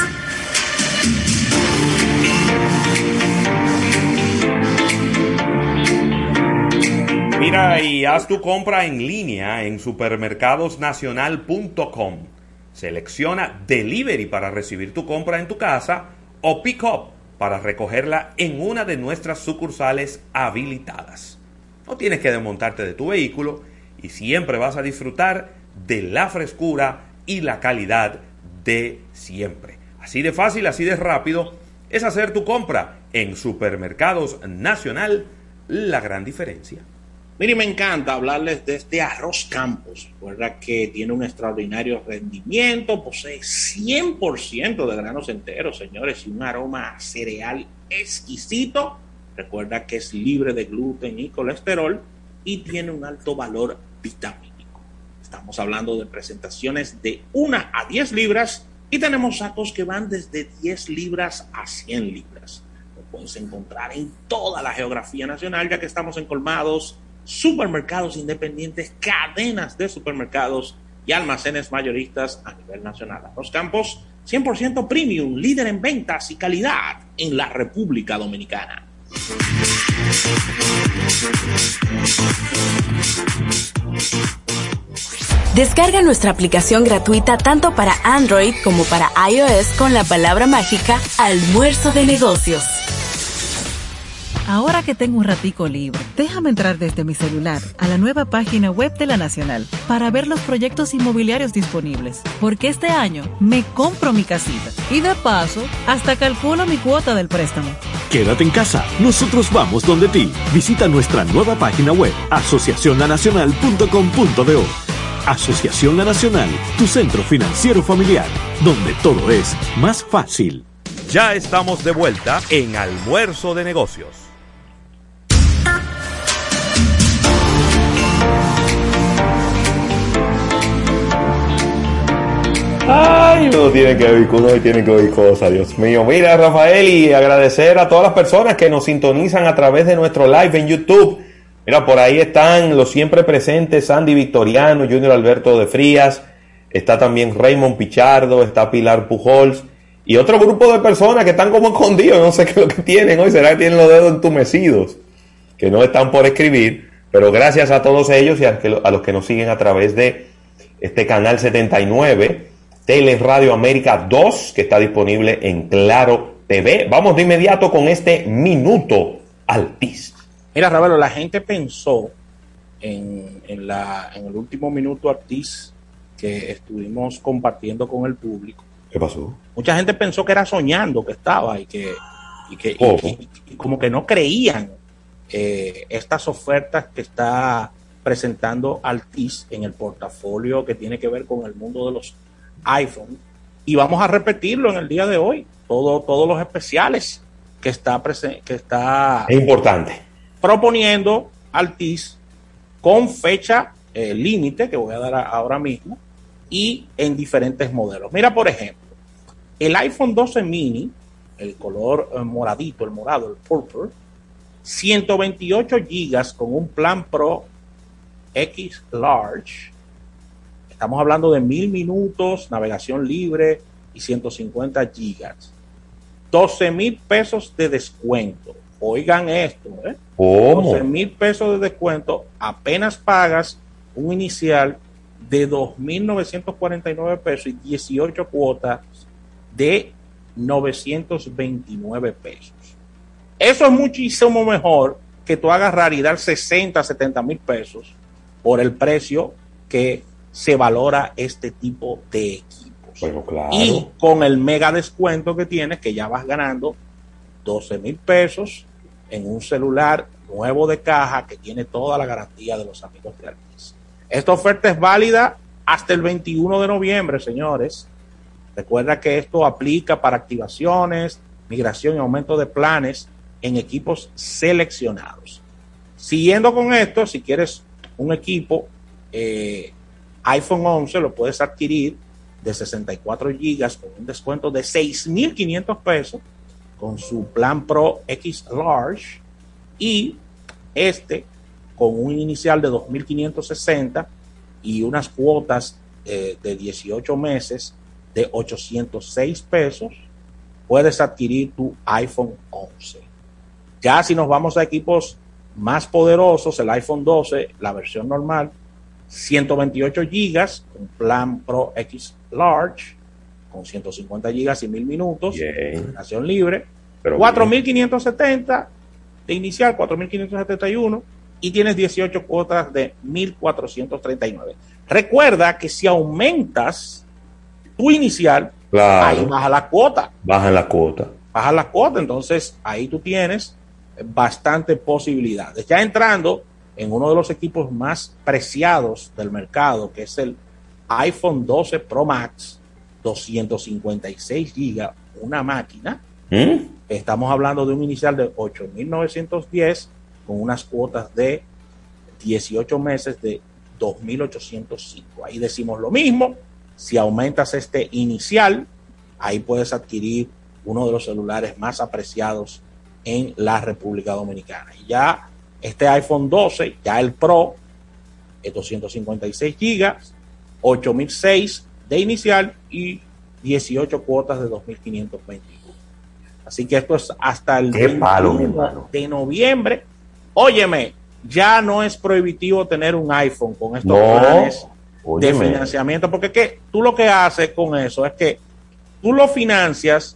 Mira y haz tu compra en línea en supermercadosnacional.com. Selecciona Delivery para recibir tu compra en tu casa o Pick Up para recogerla en una de nuestras sucursales habilitadas. No tienes que desmontarte de tu vehículo y siempre vas a disfrutar de la frescura y la calidad de siempre. Así de fácil, así de rápido es hacer tu compra en Supermercados Nacional, la gran diferencia. Mire, me encanta hablarles de este arroz Campos, ¿verdad? Que tiene un extraordinario rendimiento, posee 100% de granos enteros, señores, y un aroma cereal exquisito. Recuerda que es libre de gluten y colesterol y tiene un alto valor vitamínico. Estamos hablando de presentaciones de 1 a 10 libras y tenemos sacos que van desde 10 libras a 100 libras. Lo puedes encontrar en toda la geografía nacional, ya que estamos en colmados, supermercados independientes, cadenas de supermercados y almacenes mayoristas a nivel nacional. Los campos 100% premium, líder en ventas y calidad en la República Dominicana. Descarga nuestra aplicación gratuita tanto para Android como para iOS con la palabra mágica Almuerzo de Negocios. Ahora que tengo un ratico libre, déjame entrar desde mi celular a la nueva página web de la Nacional para ver los proyectos inmobiliarios disponibles, porque este año me compro mi casita y de paso hasta calculo mi cuota del préstamo. Quédate en casa, nosotros vamos donde ti. Visita nuestra nueva página web asociacionlanacional.com.do. Asociación La Nacional, tu centro financiero familiar, donde todo es más fácil. Ya estamos de vuelta en Almuerzo de Negocios. Ay, uno tiene que oír cosas y tiene que oír cosas, Dios mío. Mira, Rafael, y agradecer a todas las personas que nos sintonizan a través de nuestro live en YouTube Mira, por ahí están los siempre presentes Sandy Victoriano, Junior Alberto de Frías, está también Raymond Pichardo, está Pilar Pujols y otro grupo de personas que están como escondidos, no sé qué es lo que tienen hoy, será que tienen los dedos entumecidos, que no están por escribir, pero gracias a todos ellos y a, los que nos siguen a través de este canal 79, Tele Radio América 2, que está disponible en Claro TV. Vamos de inmediato con este minuto Altis. Mira, Ravelo, la gente pensó en, en la, en el último minuto Artis que estuvimos compartiendo con el público. ¿Qué pasó? Mucha gente pensó que era soñando que estaba y que, y que y- ¿Cómo? y- y como que no creían eh, estas ofertas que está presentando Altis en el portafolio que tiene que ver con el mundo de los iPhone. Y vamos a repetirlo en el día de hoy, todo, todos los especiales que está, que está Es importante. Proponiendo Altis con fecha eh, límite, que voy a dar ahora mismo, y en diferentes modelos. Mira, por ejemplo, el iPhone 12 mini, el color eh, moradito, el morado, el purple, 128 gigas con un plan Pro X Large. Estamos hablando de mil minutos, navegación libre y 150 gigas. 12 mil pesos de descuento. Oigan esto, ¿eh? ¿Cómo? 12 mil pesos de descuento, apenas pagas un inicial de 2.949 pesos y 18 cuotas de 929 pesos. Eso es muchísimo mejor que tú agarrar y dar 60, 70 mil pesos por el precio que se valora este tipo de equipos. Bueno, claro. Y con el mega descuento que tienes, que ya vas ganando 12 mil pesos en un celular nuevo de caja que tiene toda la garantía de los amigos de Altis. Esta oferta es válida hasta el 21 de noviembre, señores. Recuerda que esto aplica para activaciones, migración y aumento de planes en equipos seleccionados. Siguiendo con esto, si quieres un equipo eh, iPhone 11, lo puedes adquirir de 64 gigas con un descuento de 6.500 pesos con su plan Pro X Large y este con un inicial de 2.560 y unas cuotas eh, de 18 meses de 806 pesos, puedes adquirir tu iPhone 11. Ya si nos vamos a equipos más poderosos, el iPhone 12, la versión normal, 128 gigas, un plan Pro X Large, con 150 gigas y 1000 minutos, navegación libre, Pero 4570 de inicial, 4571 y tienes 18 cuotas de 1439. Recuerda que si aumentas tu inicial, Claro. ahí baja la cuota Bajan la cuota. baja la cuota, entonces ahí tú tienes bastante posibilidades. Ya entrando en uno de los equipos más preciados del mercado, que es el iPhone 12 Pro Max, 256 gigas, una máquina. ¿Mm? Estamos hablando de un inicial de 8.910 con unas cuotas de 18 meses de 2.805. Ahí decimos lo mismo. Si aumentas este inicial, ahí puedes adquirir uno de los celulares más apreciados en la República Dominicana. Y ya este iPhone 12, ya el Pro, es 256 gigas, 8006 de inicial y 18 cuotas de 2521. Así que esto es hasta el Qué palo, mi 21 hermano. de noviembre. Óyeme, ya no es prohibitivo tener un iPhone con estos No, planes de financiamiento, porque que tú lo que haces con eso es que tú lo financias,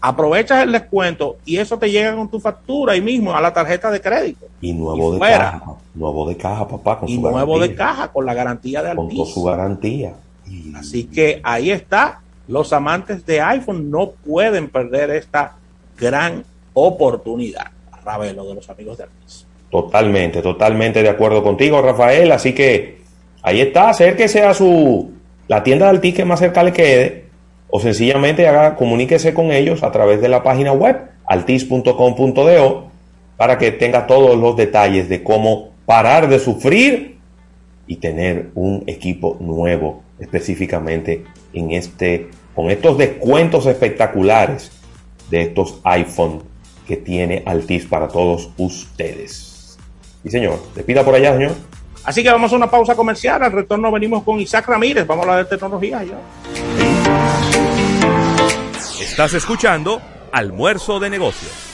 aprovechas el descuento y eso te llega con tu factura ahí mismo a la tarjeta de crédito. Y nuevo Y de caja. Nuevo de caja, papá, con y su nuevo de caja con la garantía de Con Altis. toda su garantía. Así que ahí está. Los amantes de iPhone no pueden perder esta gran oportunidad. Ravelo de los amigos de Altis. Totalmente, totalmente de acuerdo contigo, Rafael. Así que ahí está, acérquese a su la tienda de Altis que más cerca le quede, o sencillamente haga, comuníquese con ellos a través de la página web altis.com.do para que tenga todos los detalles de cómo parar de sufrir y tener un equipo nuevo, específicamente en este, con estos descuentos espectaculares de estos iPhone que tiene Altis para todos ustedes. Y señor, despida por allá, señor. Así que vamos a una pausa comercial. Al retorno venimos con Isaac Ramírez. Vamos a hablar de tecnología. Ya. Estás escuchando Almuerzo de Negocios.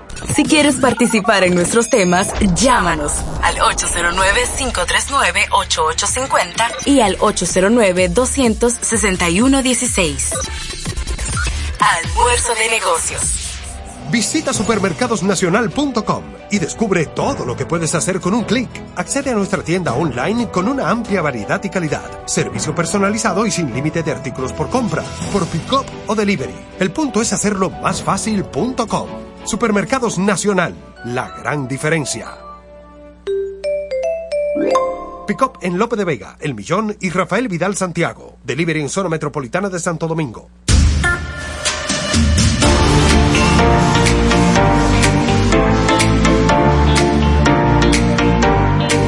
Si quieres participar en nuestros temas, llámanos al 809-539-8850 y al 809-261-16. Almuerzo de negocios. Visita supermercadosnacional.com y descubre todo lo que puedes hacer con un clic. Accede a nuestra tienda online con una amplia variedad y calidad, servicio personalizado y sin límite de artículos por compra, por pick-up o delivery. El punto es hacerlo más fácil.com. Supermercados Nacional, la gran diferencia. Pick-up en Lope de Vega, El Millón y Rafael Vidal Santiago. Delivery en zona metropolitana de Santo Domingo.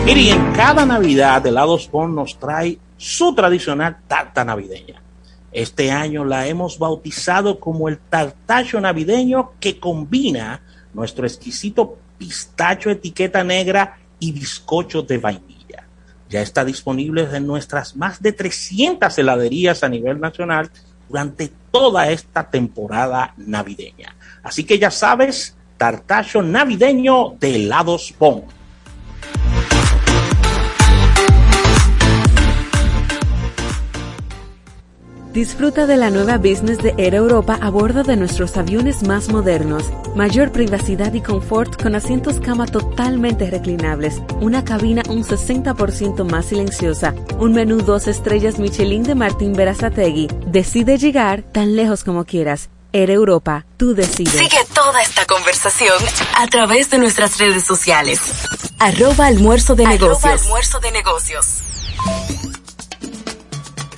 Mire, y en cada Navidad, Helados Bon nos trae su tradicional tarta navideña. Este año la hemos bautizado como el tartacho navideño que combina nuestro exquisito pistacho etiqueta negra y bizcocho de vainilla. Ya está disponible en nuestras más de 300 heladerías a nivel nacional durante toda esta temporada navideña. Así que ya sabes, tartacho navideño de helados Bon. Disfruta de la nueva business de Air Europa a bordo de nuestros aviones más modernos. Mayor privacidad y confort con asientos cama totalmente reclinables, una cabina un 60% más silenciosa, un menú dos estrellas Michelin de Martín Berazategui. Decide llegar tan lejos como quieras. Air Europa, tú decides. Sigue toda esta conversación a través de nuestras redes sociales. Arroba almuerzo de Arroba negocios. almuerzo de negocios.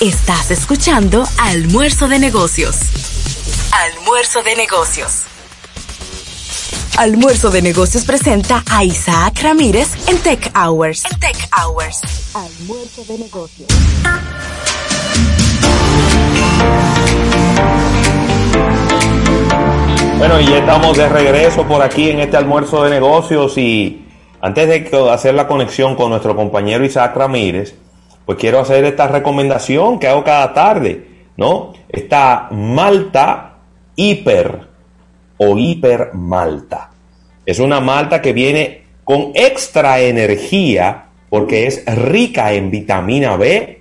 Estás escuchando Almuerzo de Negocios. Almuerzo de Negocios. Almuerzo de Negocios presenta a Isaac Ramírez en Tech Hours. En Tech Hours. Almuerzo de Negocios. Bueno, y ya estamos de regreso por aquí en este almuerzo de negocios y antes de hacer la conexión con nuestro compañero Isaac Ramírez, pues quiero hacer esta recomendación que hago cada tarde, ¿no? Esta malta hiper o hiper malta. Es una malta que viene con extra energía porque es rica en vitamina B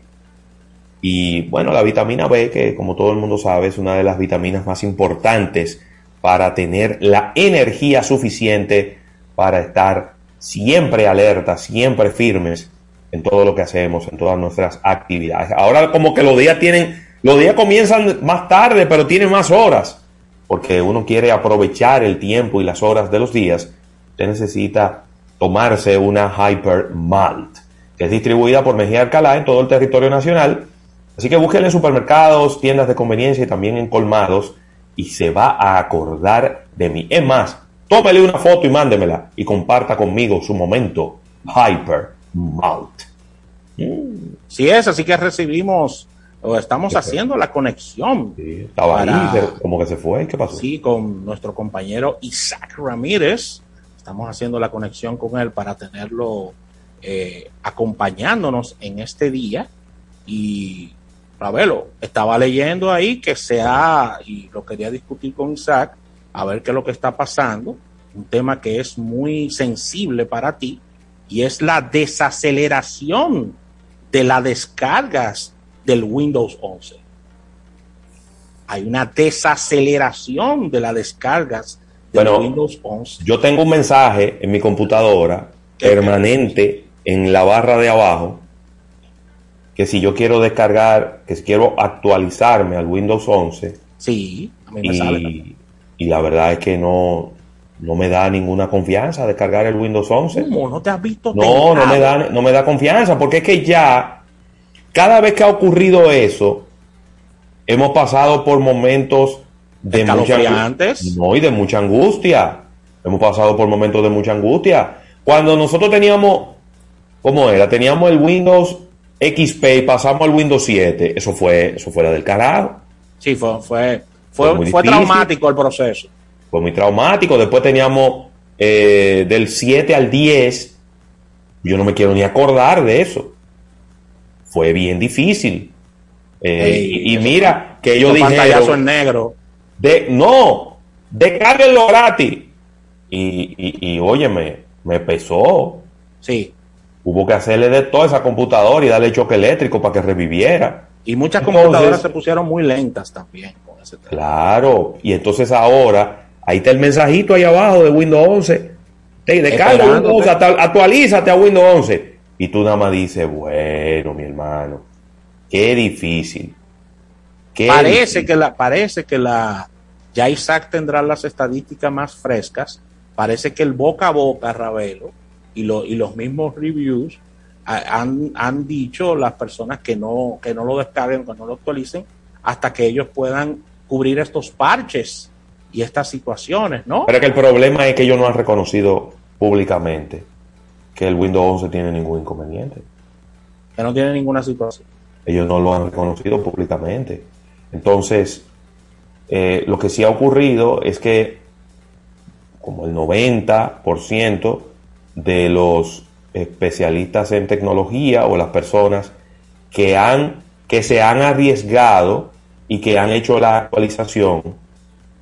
y bueno, la vitamina B, que como todo el mundo sabe, es una de las vitaminas más importantes para tener la energía suficiente para estar siempre alerta, siempre firmes en todo lo que hacemos, en todas nuestras actividades. Ahora como que los días tienen, los días comienzan más tarde, pero tienen más horas, porque uno quiere aprovechar el tiempo y las horas de los días. Usted necesita tomarse una Hyper Malt, que es distribuida por Mejía Alcalá en todo el territorio nacional. Así que búsquenla en supermercados, tiendas de conveniencia y también en colmados y se va a acordar de mí. Es más, tómele una foto y mándemela y comparta conmigo su momento Hyper Malt. Sí es, así que recibimos o estamos haciendo la conexión. Estaba para- ahí, como que se fue. ¿Qué pasó? Sí, con nuestro compañero Isaac Ramírez. Estamos haciendo la conexión con él para tenerlo eh, acompañándonos en este día. Y Ravelo, estaba leyendo ahí que se ha, y lo quería discutir con Isaac, a ver qué es lo que está pasando, un tema que es muy sensible para ti, y es la desaceleración de las descargas del Windows 11. Hay una desaceleración de las descargas del Bueno, Windows 11. Yo tengo un mensaje en mi computadora permanente en la barra de abajo que si yo quiero descargar, que si quiero actualizarme al Windows 11, Sí, a mí me sale y la verdad es que no, no me da ninguna confianza descargar el Windows 11. ¿Cómo? ¿No te has visto? No, no me, da, no me da confianza, porque es que ya, cada vez que ha ocurrido eso, hemos pasado por momentos de mucha, Escalofriantes. no, y de mucha angustia. Hemos pasado por momentos de mucha angustia. Cuando nosotros teníamos, ¿cómo era? Teníamos el Windows XP y pasamos al Windows 7. Eso fue, eso fuera del carajo. Sí, fue, fue, Fue fue, traumático el proceso. Fue muy traumático. Después teníamos eh, del 7 al 10. Yo no me quiero ni acordar de eso. Fue bien difícil. Eh, Ey, y, mira que ellos Esos pantallazos en negro. de, no, descárguenlo gratis. Y, y, y óyeme, me pesó. Sí. Hubo que hacerle de toda esa computadora y darle choque eléctrico para que reviviera. Y muchas Entonces- computadoras se pusieron muy lentas también con ese tema. Claro, y entonces ahora, ahí está el mensajito ahí abajo de Windows 11. Te descarga. Windows 11, actu- actualízate a Windows 11. Y tú nada más dices, bueno, mi hermano, qué difícil. Qué Parece difícil. que la, parece que la, ya Isaac tendrá las estadísticas más frescas. Parece que el boca a boca, Ravelo, y, lo, y los mismos reviews han, han dicho las personas que no, que no lo descarguen, que no lo actualicen, hasta que ellos puedan cubrir estos parches y estas situaciones, ¿no? Pero que el problema es que ellos no han reconocido públicamente que el Windows 11 tiene ningún inconveniente. Que no tienen ninguna situación. Ellos no lo han reconocido públicamente. Entonces, eh, lo que sí ha ocurrido es que como el 90% de los especialistas en tecnología o las personas que han que se han arriesgado y que han hecho la actualización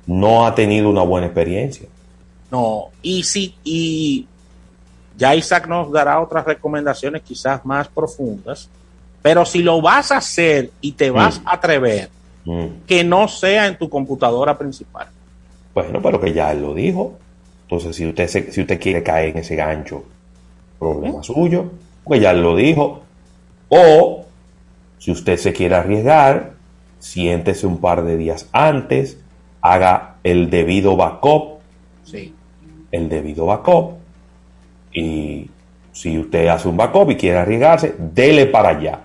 no ha tenido una buena experiencia. No, y sí, y ya Isaac nos dará otras recomendaciones quizás más profundas, pero si lo vas a hacer y te vas a atrever, Mm. que no sea en tu computadora principal. Bueno, pero que ya él lo dijo. Entonces, si usted, se- si usted quiere caer en ese gancho, problema suyo, porque ya él lo dijo. O, si usted se quiere arriesgar, siéntese un par de días antes, haga el debido backup, Sí. el debido backup, y si usted hace un backup y quiere arriesgarse, dele para allá.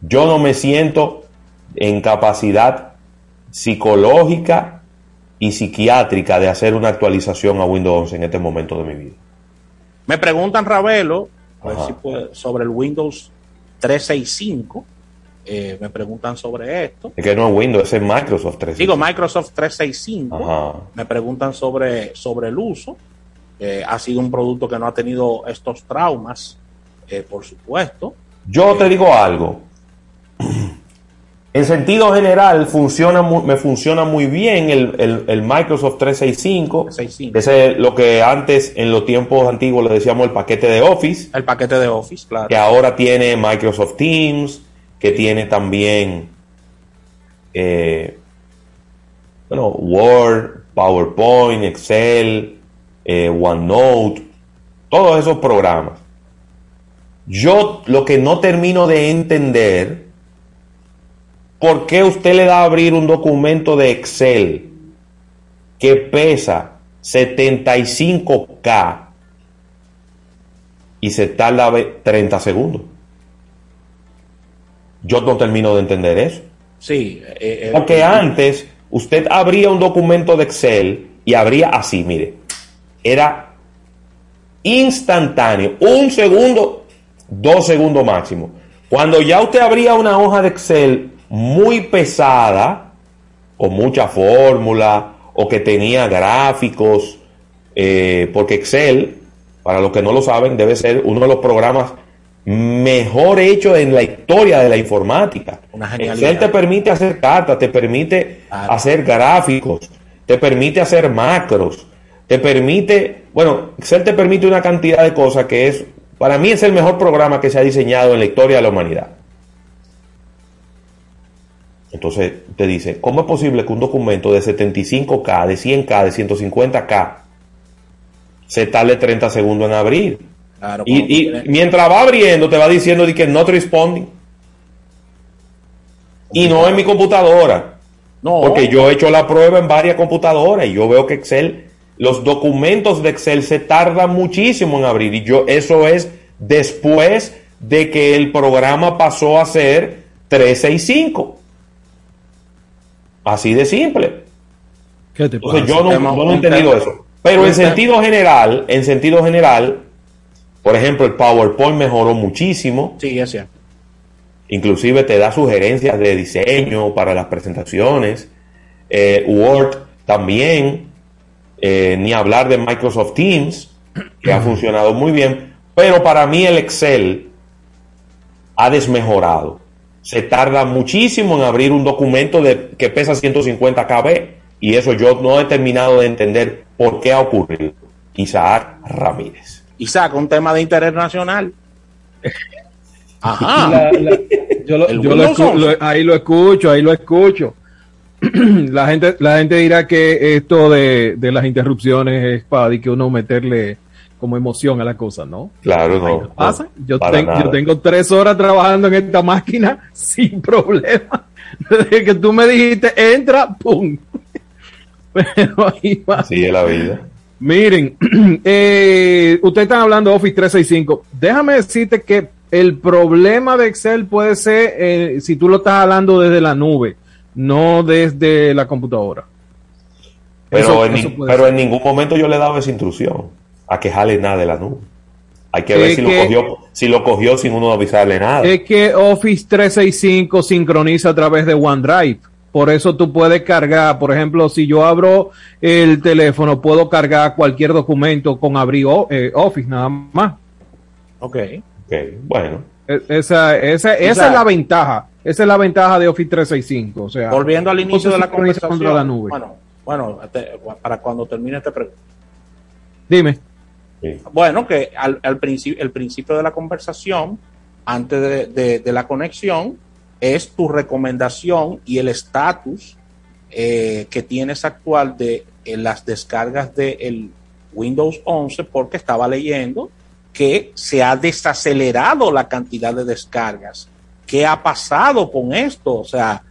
Yo no me siento en capacidad psicológica y psiquiátrica de hacer una actualización a Windows 11 en este momento de mi vida. Me preguntan, Ravelo, a ver si puede- sobre el Windows 365. Eh, me preguntan sobre esto. Es que no es Windows, es Microsoft 365. Digo, Microsoft 365. Ajá. Me preguntan sobre, sobre el uso. Eh, ha sido un producto que no ha tenido estos traumas, eh, por supuesto. Yo te digo algo. En sentido general, funciona me funciona muy bien el, el- el Microsoft 365. 365. Ese es lo que antes, en los tiempos antiguos, le decíamos el paquete de Office. El paquete de Office, claro. Que ahora tiene Microsoft Teams, que tiene también eh, bueno, Word, PowerPoint, Excel, eh, OneNote, todos esos programas. Yo lo que no termino de entender, ¿por qué usted le da a abrir un documento de Excel que pesa 75K y se tarda ve- 30 segundos? Yo no termino de entender eso. Sí. eh, eh, Porque antes usted abría un documento de Excel y abría así, mire, era instantáneo, un segundo, dos segundos máximo. Cuando ya usted abría una hoja de Excel muy pesada, con mucha fórmula, o que tenía gráficos, eh, porque Excel, para los que no lo saben, debe ser uno de los programas mejor hecho en la historia de la informática. Excel te permite hacer cartas, te permite hacer gráficos, te permite hacer macros, te permite, bueno, Excel te permite una cantidad de cosas que es, para mí es el mejor programa que se ha diseñado en la historia de la humanidad. Entonces te dice, ¿cómo es posible que un documento de 75K, de 100K, de 150K se tarde 30 segundos en abrir? Y, y mientras va abriendo te va diciendo de que not responding. Y no en mi computadora. No. Porque yo he hecho la prueba en varias computadoras y yo veo que Excel, los documentos de Excel se tardan muchísimo en abrir. Y yo, eso es después de que el programa pasó a ser 365. Así de simple. ¿Qué te Entonces yo no, Tema- yo no he entendido eso. Pero en sentido general, en sentido general, por ejemplo, el PowerPoint mejoró muchísimo. Sí, es cierto. Inclusive te da sugerencias de diseño para las presentaciones. Eh, Word también. Eh, ni hablar de Microsoft Teams, que ha *clears throat* funcionado muy bien. Pero para mí el Excel ha desmejorado. Se tarda muchísimo en abrir un documento de, que pesa 150 KB. Y eso yo no he terminado de entender por qué ha ocurrido. Isaac Ramírez. Isaac, un tema de interés nacional. Ajá. La- la- yo lo- yo lo Windows escu- 11. lo- ahí lo escucho, ahí lo escucho. *clears throat* la gente la gente dirá que esto de, de las interrupciones es para que uno meterle como emoción a la cosa, ¿no? Claro, no. pasa. Yo, para ten- nada. yo tengo tres horas trabajando en esta máquina *laughs* sin problema. Desde que tú me dijiste, entra, ¡pum! *laughs* Pero ahí va. Así es la vida. Miren, *clears throat* eh, ustedes están hablando de Office 365. Déjame decirte que el problema de Excel puede ser eh, si tú lo estás hablando desde la nube, no desde la computadora. Pero, Eso- en, eso pero ser. en ningún momento yo le he dado esa instrucción a que jale nada de la nube. Hay que ver si, que- lo cogió, si lo cogió sin uno avisarle nada. Es que Office 365 sincroniza a través de OneDrive. Por eso tú puedes cargar, por ejemplo, si yo abro el teléfono, puedo cargar cualquier documento con abrir o- eh, Office nada más. Ok. Ok, bueno. E- Esa, esa, esa es la ventaja. Esa es la ventaja de Office 365. O sea, Volviendo al inicio de la conversación. contra la nube. Bueno, bueno, te- para cuando termine esta pregunta. Dime. Bueno, que al, al principio, el principio de la conversación, antes de, de- de la conexión, es tu recomendación y el estatus eh, que tienes actual de eh, las descargas del Windows 11, porque estaba leyendo que se ha desacelerado la cantidad de descargas. ¿Qué ha pasado con esto? O sea,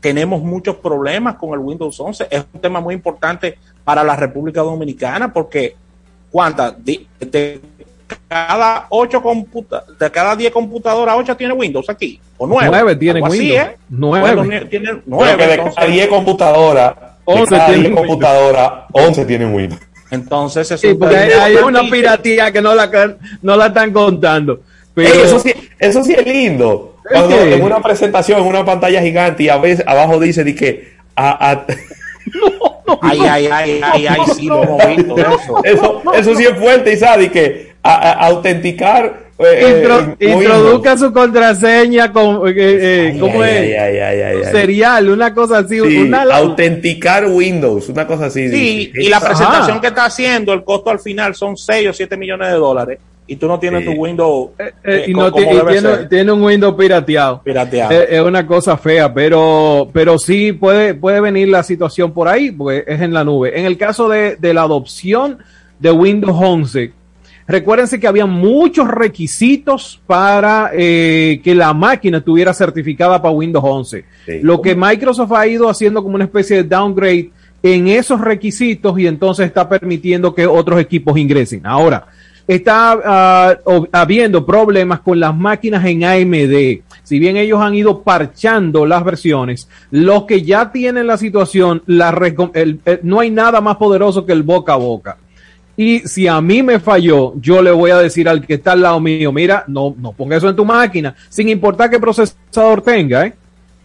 tenemos muchos problemas con el Windows 11. Es un tema muy importante para la República Dominicana porque ¿cuántas? De, de cada ocho computa de cada 10 computadoras, 8 tiene Windows aquí. O 9. Nueve tienen Windows. Nueve. tienen Pero 9. que de cada 10 computadoras, de 11 cada tienen 10 Windows. computadoras, 11 tienen Windows. Entonces, es Sí, un porque hay, una piratía que no la, no la están contando. Pero Ey, eso, sí, eso sí es lindo. Cuando que- en una presentación, en una pantalla gigante, y a veces abajo dice de que a- a- *laughs* Ay, ay, ay, ay, ay, sí, lo hemos visto eso. eso, eso sí es fuerte y sabe que a- a- autenticar eh, Intro- eh, introduzca su contraseña con eh, eh, Ay, ¿cómo ay, es? ay, ay, ay, ay. serial, una cosa así, Sí, una autenticar Windows, una cosa así. Sí, y la Ajá. presentación que está haciendo, el costo al final son 6 o 7 millones de dólares y tú no tienes Sí. tu Windows Eh, eh, y no ti- y debe tiene, tiene un Windows pirateado. pirateado. Es, es una cosa fea, pero, pero sí puede, puede venir la situación por ahí, porque es en la nube. En el caso de, de la adopción de Windows 11, recuérdense que había muchos requisitos para eh, que la máquina estuviera certificada para Windows 11. Sí. Lo que Microsoft ha ido haciendo como una especie de downgrade en esos requisitos y entonces está permitiendo que otros equipos ingresen. Ahora, está ob- habiendo problemas con las máquinas en AMD. Si bien ellos han ido parchando las versiones, los que ya tienen la situación, la recom- el- el- no hay nada más poderoso que el boca a boca. Y si a mí me falló, yo le voy a decir al que está al lado mío, mira, no, no ponga eso en tu máquina, sin importar qué procesador tenga, ¿eh?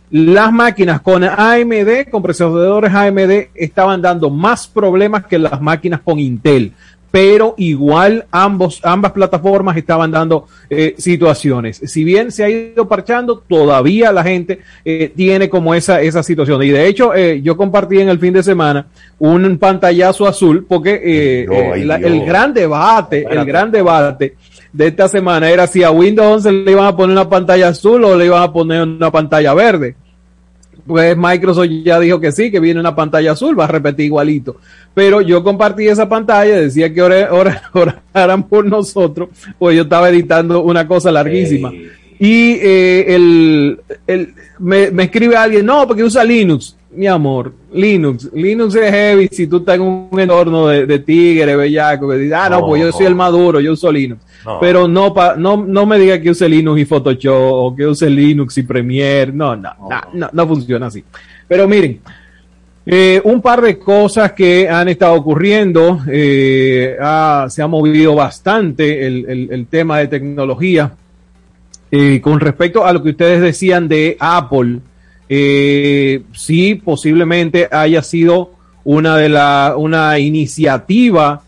Las máquinas con AMD, con procesadores AMD, estaban dando más problemas que las máquinas con Intel. Pero igual ambos, ambas plataformas estaban dando eh, situaciones. Si bien se ha ido parchando, todavía la gente eh, tiene como esa, esa situación. Y de hecho, eh, yo compartí en el fin de semana un pantallazo azul porque eh, eh, la- Dios. el gran debate, el gran debate de esta semana era si a Windows 11 le iban a poner una pantalla azul o le iban a poner una pantalla verde. Pues Microsoft ya dijo que sí, que viene una pantalla azul, va a repetir igualito. Pero yo compartí esa pantalla, decía que ora- ora- *laughs* oraran por nosotros, pues yo estaba editando una cosa larguísima. Y eh, el, el- me, me escribe alguien, no, porque usa Linux. Mi amor, Linux. Linux es heavy si tú estás en un entorno de, de tigre, bellaco, que dices, ah, no, No, pues yo soy el maduro, yo uso Linux. No. Pero no, pa, no, no me diga que use Linux y Photoshop o que use Linux y Premiere. No, no, no, no, no funciona así. Pero miren, eh, un par de cosas que han estado ocurriendo. eh, ha- se ha movido bastante el, el- el tema de tecnología. Eh, con respecto a lo que ustedes decían de Apple, eh, sí, posiblemente haya sido una de la, una iniciativa,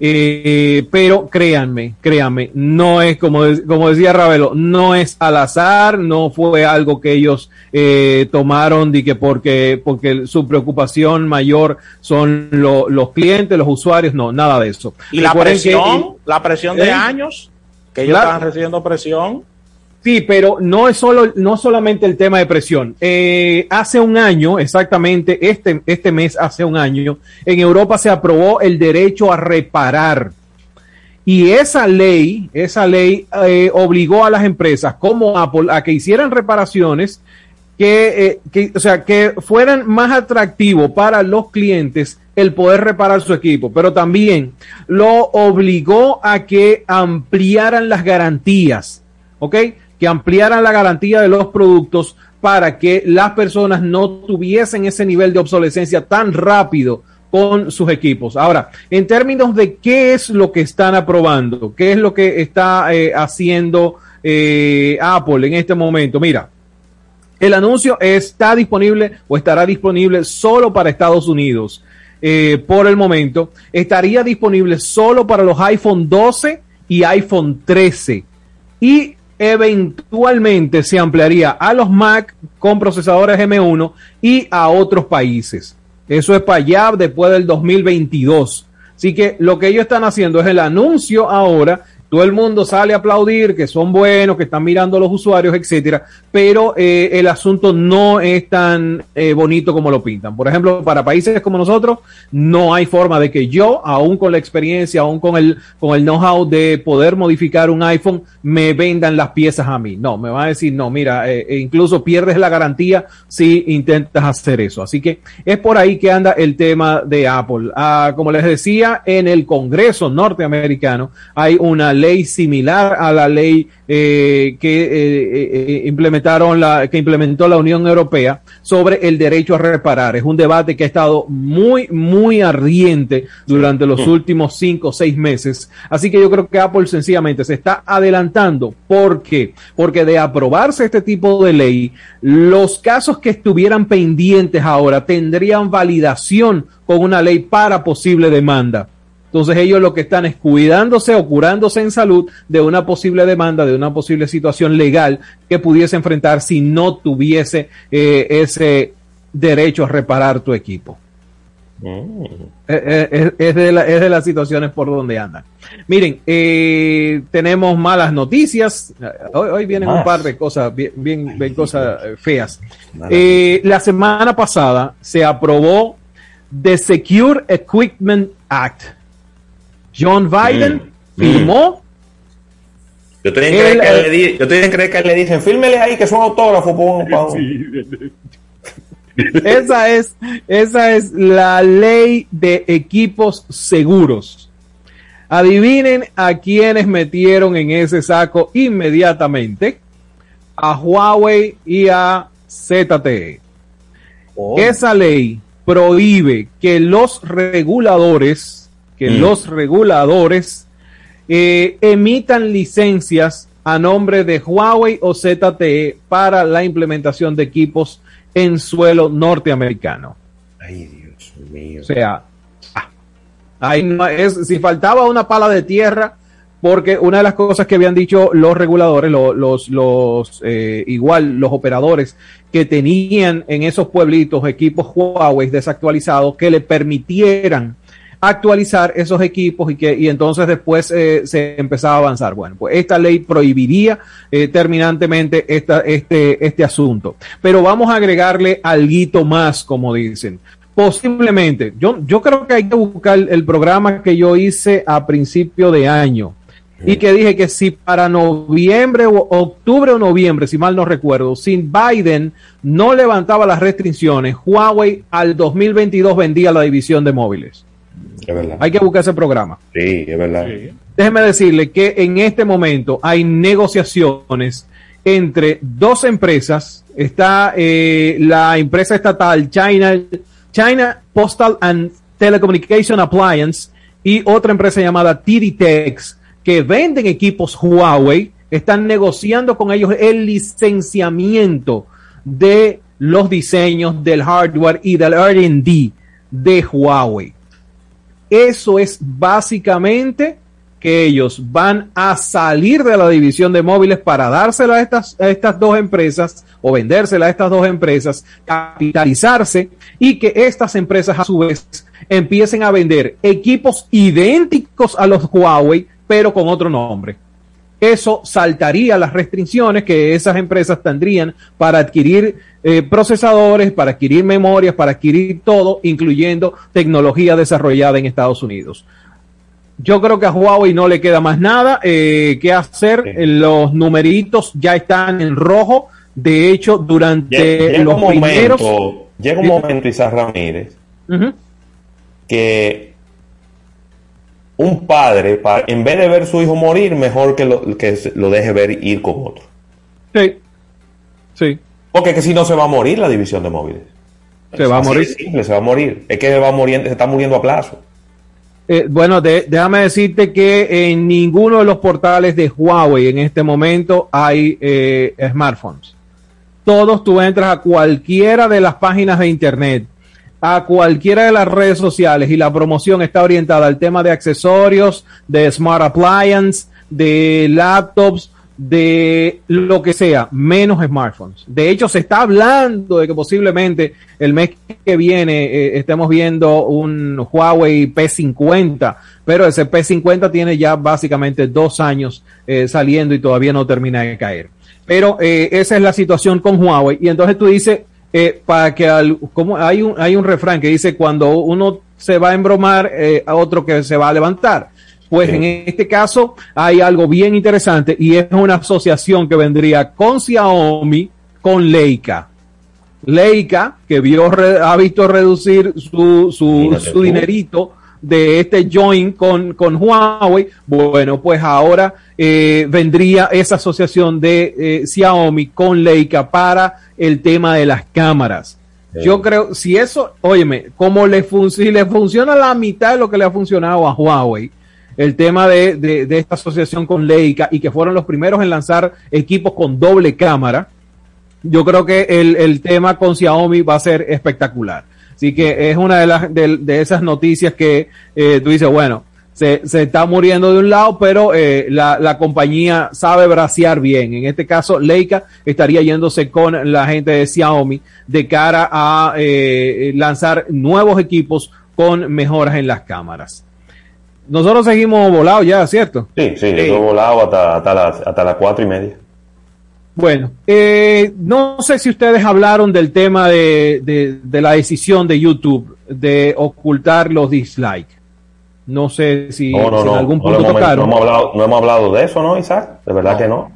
eh, pero créanme, créanme, no es como, como decía Ravelo, no es al azar, no fue algo que ellos eh, tomaron de que porque, porque su preocupación mayor son lo- los clientes, los usuarios, no, nada de eso. Y la que- presión, la presión de ¿Eh? años, que ellos Claro. estaban recibiendo presión. Sí, pero no es solo, no solamente el tema de presión. Eh, hace un año, exactamente este, este mes, hace un año, en Europa se aprobó el derecho a reparar. Y esa ley, esa ley eh, obligó a las empresas como Apple a que hicieran reparaciones que, eh, que, o sea, que fueran más atractivo para los clientes el poder reparar su equipo, pero también lo obligó a que ampliaran las garantías, ¿ok? Que ampliaran la garantía de los productos para que las personas no tuviesen ese nivel de obsolescencia tan rápido con sus equipos. Ahora, en términos de qué es lo que están aprobando, qué es lo que está eh, haciendo eh, Apple en este momento, mira, el anuncio está disponible o estará disponible solo para Estados Unidos eh, por el momento. Estaría disponible solo para los iPhone 12 y iPhone 13. Y eventualmente se ampliaría a los Mac con procesadores M1 y a otros países. Eso es para allá después del 2022. Así que lo que ellos están haciendo es el anuncio ahora. Todo el mundo sale a aplaudir que son buenos, que están mirando los usuarios, etcétera, pero eh, el asunto no es tan eh, bonito como lo pintan. Por ejemplo, para países como nosotros, no hay forma de que yo, aún con la experiencia, aún con el, con el know-how de poder modificar un iPhone, me vendan las piezas a mí. No, me van a decir, no, mira, eh, e incluso pierdes la garantía si intentas hacer eso. Así que es por ahí que anda el tema de Apple. Ah, como les decía, en el Congreso norteamericano hay una ley similar a la ley eh, que eh, eh, implementaron la que implementó la Unión Europea sobre el derecho a reparar. Es un debate que ha estado muy muy ardiente durante los últimos cinco o seis meses. Así que yo creo que Apple sencillamente se está adelantando. ¿Por qué? Porque de aprobarse este tipo de ley, los casos que estuvieran pendientes ahora tendrían validación con una ley para posible demanda. Entonces ellos lo que están es cuidándose o curándose en salud de una posible demanda, de una posible situación legal que pudiese enfrentar si no tuviese eh, ese derecho a reparar tu equipo. Eh, eh, Es, es de la- es de las situaciones por donde andan. Miren, eh, tenemos malas noticias. Hoy, hoy vienen un par de cosas bien, bien, bien cosas feas. Eh, la semana pasada se aprobó The Secure Equipment Act. John Biden Mm. firmó. Yo estoy en creer que le di- yo estoy en creer que le dicen, fírmele ahí que son autógrafos. pon- pon". Esa es, esa es la ley de equipos seguros. Adivinen a quienes metieron en ese saco inmediatamente. A Huawei y a ZTE. Esa ley prohíbe que los reguladores, que Mm. los reguladores eh, emitan licencias a nombre de Huawei o ZTE para la implementación de equipos en suelo norteamericano. Ay, Dios mío. O sea, ah, Ahí no es, si faltaba una pala de tierra, porque una de las cosas que habían dicho los reguladores, lo- los, los, eh, igual los operadores que tenían en esos pueblitos equipos Huawei desactualizados que le permitieran actualizar esos equipos y que y entonces después eh, se empezaba a avanzar. Bueno, pues esta ley prohibiría eh, terminantemente esta, este, este asunto. Pero vamos a agregarle algo más, como dicen. Posiblemente, yo, yo creo que hay que buscar el programa que yo hice a principio de año y que dije que si para noviembre o octubre o noviembre, si mal no recuerdo, si Biden no levantaba las restricciones, Huawei al 2022 vendía la división de móviles. Es verdad. Hay que buscar ese programa. Sí, es verdad. Déjeme decirle que en este momento hay negociaciones entre dos empresas. Está eh, la empresa estatal China, China Postal and Telecommunication Appliance y otra empresa llamada TDTex que venden equipos Huawei. Están negociando con ellos el licenciamiento de los diseños del hardware y del RD de Huawei. Eso es básicamente que ellos van a salir de la división de móviles para dársela a estas, a estas dos empresas o vendérsela a estas dos empresas, capitalizarse y que estas empresas a su vez empiecen a vender equipos idénticos a los Huawei, pero con otro nombre. Eso saltaría las restricciones que esas empresas tendrían para adquirir eh, procesadores, para adquirir memorias, para adquirir todo, incluyendo tecnología desarrollada en Estados Unidos. Yo creo que a Huawei no le queda más nada eh, que hacer. Eh, Los numeritos ya están en rojo. De hecho, durante Llega los un momento, primeros. llega un momento, Isaac Ramírez, que un padre, pa- en vez de ver su hijo morir, mejor que lo, que lo deje ver ir con otro. Sí. Sí. Porque que si no se va a morir la división de móviles. Se va a morir. simple, se va a morir. Es que se va muriendo, se está muriendo a plazo. Eh, bueno, de- déjame decirte que en ninguno de los portales de Huawei en este momento hay eh, smartphones. Todos tú entras a cualquiera de las páginas de internet, a cualquiera de las redes sociales y la promoción está orientada al tema de accesorios, de smart appliance, de laptops, de lo que sea, menos smartphones. De hecho, se está hablando de que posiblemente el mes que viene eh, estemos viendo un Huawei P50, pero ese P50 tiene ya básicamente dos años eh, saliendo y todavía no termina de caer. Pero eh, esa es la situación con Huawei. Y entonces tú dices, eh, para que al- como hay un, hay un refrán que dice cuando uno se va a embromar, eh, a otro que se va a levantar. Pues en este caso hay algo bien interesante y es una asociación que vendría con Xiaomi, con Leica. Leica, que vio, re- ha visto reducir su, su, su dinerito de este join con, con Huawei, bueno, pues ahora eh, vendría esa asociación de eh, Xiaomi con Leica para el tema de las cámaras. Yo creo, si eso, óyeme, como le, fun- si le funciona la mitad de lo que le ha funcionado a Huawei, el tema de, de- de esta asociación con Leica y que fueron los primeros en lanzar equipos con doble cámara, yo creo que el, el tema con Xiaomi va a ser espectacular. Así que es una de, las, de, de esas noticias que eh, tú dices, bueno, se, se está muriendo de un lado, pero eh, la, la compañía sabe bracear bien. En este caso, Leica estaría yéndose con la gente de Xiaomi de cara a eh, lanzar nuevos equipos con mejoras en las cámaras. Nosotros seguimos volados ya, ¿cierto? Sí, sí, yo volado hasta, hasta, las, hasta las cuatro y media. Bueno, eh, no sé si ustedes hablaron del tema de, de- de la decisión de YouTube de ocultar los dislikes. No sé si, No, no, si en algún no, punto hemos, tocaron. no hemos hablado, no hemos hablado de eso, ¿no, Isaac? De verdad que no.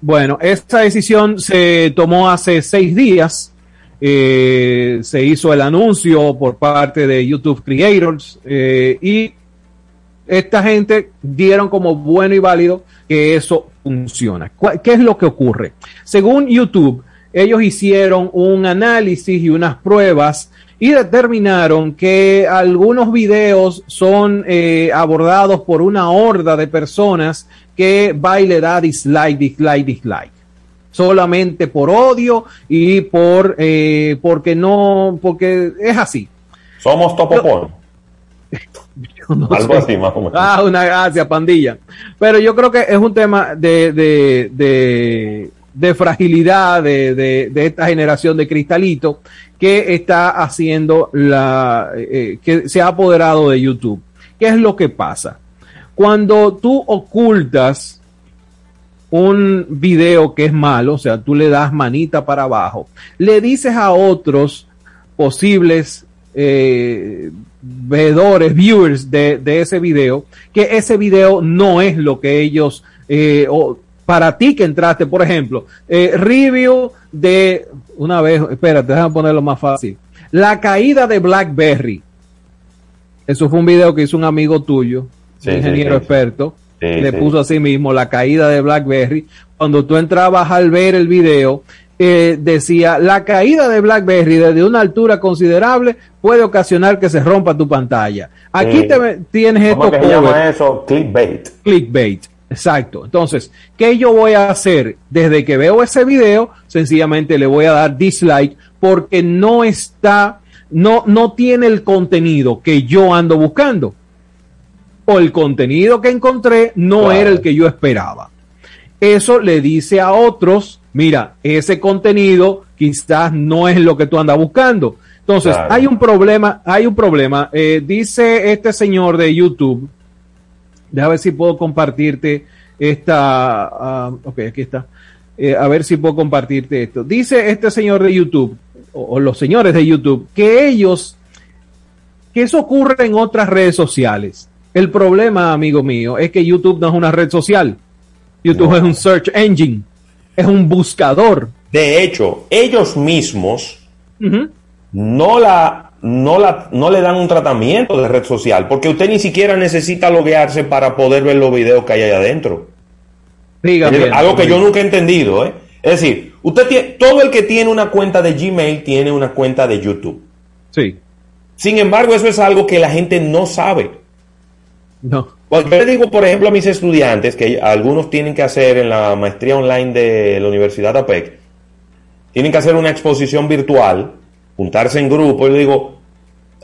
Bueno, esta decisión se tomó hace seis días. Eh, se hizo el anuncio por parte de YouTube Creators eh, y esta gente dieron como bueno y válido que eso funciona. ¿Cuál- ¿Qué es lo que ocurre? Según YouTube, ellos hicieron un análisis y unas pruebas y determinaron que algunos videos son eh, abordados por una horda de personas que va y le da dislike, dislike, dislike. Solamente por odio y por eh, porque no, porque es así. Somos topo porn. Yo *laughs* no Algo sé. así, más o menos. Ah, una gracia, pandilla. Pero yo creo que es un tema de, de, de, de fragilidad de, de, de esta generación de cristalito que está haciendo la, eh, que se ha apoderado de YouTube. ¿Qué es lo que pasa? Cuando tú ocultas un video que es malo, o sea, tú le das manita para abajo, le dices a otros posibles eh, veedores, viewers de, de ese video, que ese video no es lo que ellos, eh, o para ti que entraste, por ejemplo, eh, review de, una vez, espérate, déjame ponerlo más fácil, la caída de BlackBerry. Eso fue un video que hizo un amigo tuyo, Sí, un sí, ingeniero sí. experto, Sí, le sí. puso así mismo la caída de BlackBerry. Cuando tú entrabas al ver el video, eh, decía, la caída de BlackBerry desde una altura considerable puede ocasionar que se rompa tu pantalla. Aquí Sí. te, tienes ¿Cómo esto que se llama eso? Clickbait. clickbait. Exacto. Entonces, ¿qué yo voy a hacer? Desde que veo ese video, sencillamente le voy a dar dislike porque no está, no, no tiene el contenido que yo ando buscando. O el contenido que encontré no Claro. era el que yo esperaba. Eso le dice a otros, mira, ese contenido quizás no es lo que tú andas buscando. Entonces, Claro. hay un problema, hay un problema. Eh, dice este señor de YouTube, Déjame ver si puedo compartirte esta. ah, ok, aquí está. Eh, a ver si puedo compartirte esto. Dice este señor de YouTube, o, o los señores de YouTube, que ellos, que eso ocurre en otras redes sociales. El problema, amigo mío, es que YouTube no es una red social. YouTube es un search engine, es un buscador. De hecho, ellos mismos no la no la no le dan un tratamiento de red social porque usted ni siquiera necesita loguearse para poder ver los videos que hay ahí adentro. Es viendo, algo que yo nunca he entendido, ¿eh? Es decir, usted tiene todo el que tiene una cuenta de Gmail tiene una cuenta de YouTube. Sí. Sin embargo, eso es algo que la gente no sabe. No. Yo le digo, por ejemplo, a mis estudiantes que algunos tienen que hacer en la maestría online de la Universidad APEC, tienen que hacer una exposición virtual, juntarse en grupo, y le digo,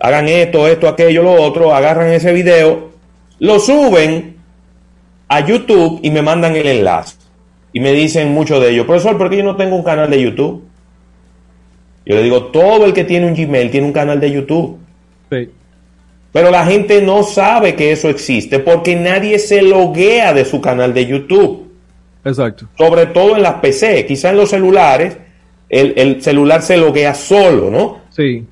hagan esto, esto, aquello, lo otro, agarran ese video, lo suben a YouTube y me mandan el enlace. Y me dicen muchos de ellos, profesor, ¿por qué yo no tengo un canal de YouTube? Yo le digo, todo el que tiene un Gmail tiene un canal de YouTube. Sí. Pero la gente no sabe que eso existe porque nadie se loguea de su canal de YouTube. Exacto. Sobre todo en las PC. Quizá en los celulares, el, el celular se loguea solo, ¿no? Sí.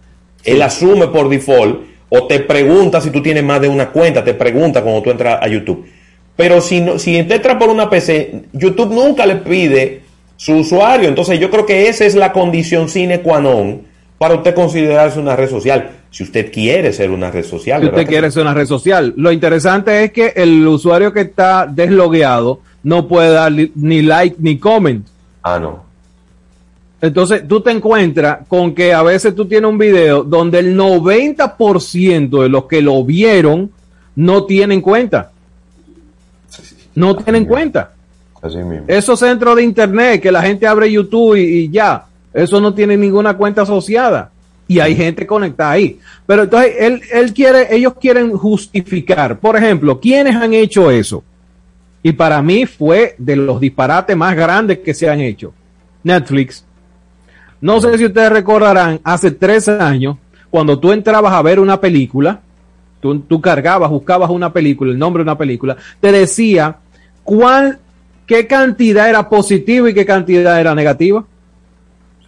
Él asume por default o te pregunta si tú tienes más de una cuenta, te pregunta cuando tú entras a YouTube. Pero si, no, si te entra por una PC, YouTube nunca le pide su usuario. Entonces yo creo que esa es la condición sine qua non para usted considerarse una red social. Si usted quiere ser una red social. Si ¿verdad usted quiere ser una red social. Lo interesante es que el usuario que está deslogueado no puede dar ni like ni comment. Ah, no. Entonces tú te encuentras con que a veces tú tienes un video donde el 90% de los que lo vieron no tienen cuenta. No tienen cuenta. Así mismo. Esos centros de internet que la gente abre YouTube y, y ya, eso no tiene ninguna cuenta asociada. Y hay gente conectada ahí. Pero entonces él, él quiere, ellos quieren justificar. Por ejemplo, ¿quiénes han hecho eso? Y para mí fue de los disparates más grandes que se han hecho. Netflix. No sé si ustedes recordarán, hace tres años, cuando tú entrabas a ver una película, tú, tú cargabas, buscabas una película, el nombre de una película, te decía cuál, qué cantidad era positiva y qué cantidad era negativa.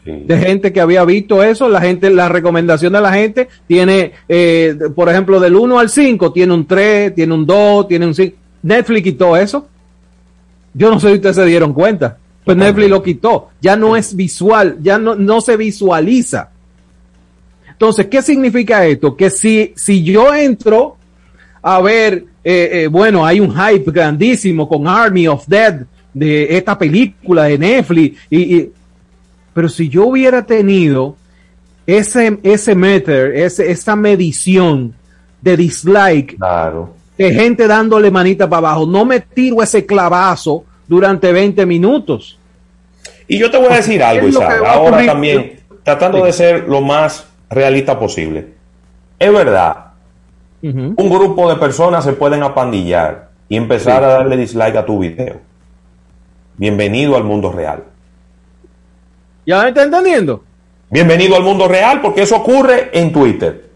De gente que había visto eso, la gente, la recomendación de la gente tiene, eh, por ejemplo, del 1 al 5, tiene un 3, tiene un 2, tiene un 5. Netflix quitó eso. Yo no sé si ustedes se dieron cuenta. Pues Netflix lo quitó. Ya no es visual, ya no, no se visualiza. Entonces, ¿qué significa esto? Que si, si yo entro a ver, eh, eh, bueno, hay un hype grandísimo con Army of Dead de esta película de Netflix, y, y- pero si yo hubiera tenido ese, ese meter, ese, esa medición de dislike, Claro. de gente dándole manita para abajo, no me tiro ese clavazo durante 20 minutos. Y yo te voy a decir algo, a ahora también, tratando de ser lo más realista posible. Es verdad, un grupo de personas se pueden apandillar y empezar a darle dislike a tu video. Bienvenido al mundo real. ¿Ya me está entendiendo? Bienvenido al mundo real porque eso ocurre en Twitter,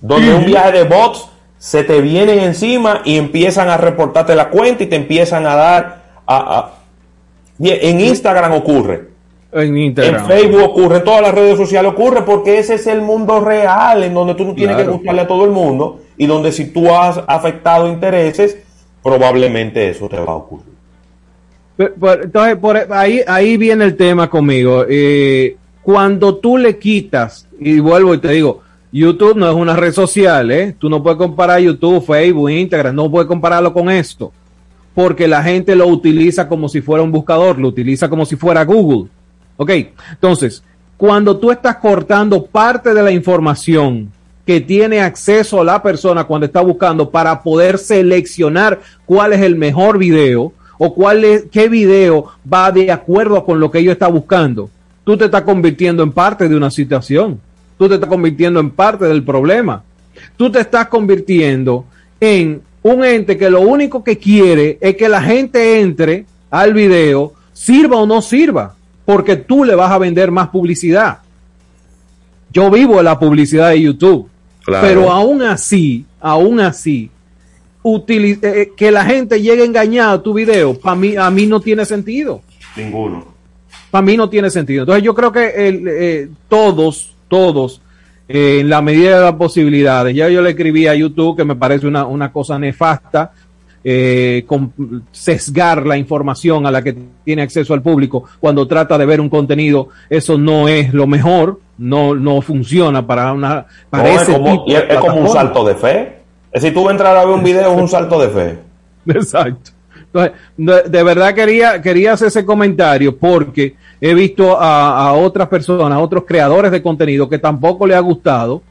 donde un viaje de bots se te vienen encima y empiezan a reportarte la cuenta y te empiezan a dar a- a- en Instagram ocurre. En En Instagram. Facebook ocurre, en todas las redes sociales ocurre, porque ese es el mundo real, en donde tú no tienes Claro. que gustarle a todo el mundo, y donde si tú has afectado intereses, probablemente eso te va a ocurrir. Entonces, por ahí, ahí viene el tema conmigo. Eh, cuando tú le quitas, y vuelvo y te digo, YouTube no es una red social, ¿eh? Tú no puedes comparar YouTube, Facebook, Instagram, no puedes compararlo con esto. Porque la gente lo utiliza como si fuera un buscador, lo utiliza como si fuera Google. Ok, entonces, cuando tú estás cortando parte de la información que tiene acceso la persona cuando está buscando para poder seleccionar cuál es el mejor video o cuál es, qué video va de acuerdo con lo que ellos está buscando, tú te estás convirtiendo en parte de una situación, tú te estás convirtiendo en parte del problema, tú te estás convirtiendo en un ente que lo único que quiere es que la gente entre al video, sirva o no sirva, porque tú le vas a vender más publicidad. Yo vivo de la publicidad de YouTube, Claro. pero aún así, aún así, eh, que la gente llegue engañada a tu video, para mí, a mí no tiene sentido. Ninguno. Para mí no tiene sentido. Entonces yo creo que el, eh, todos, todos, eh, en la medida de las posibilidades, ya yo le escribí a YouTube que me parece una, una cosa nefasta, eh, con- sesgar la información a la que tiene acceso al público cuando trata de ver un contenido, eso no es lo mejor, no, no funciona para una para No, es como, tipo y de es, es como un salto de fe. Es si tú entrar a ver un video, es un salto de fe. *laughs* Exacto. De, verdad quería, quería hacer ese comentario porque he visto a, a otras personas, a otros creadores de contenido que tampoco le ha gustado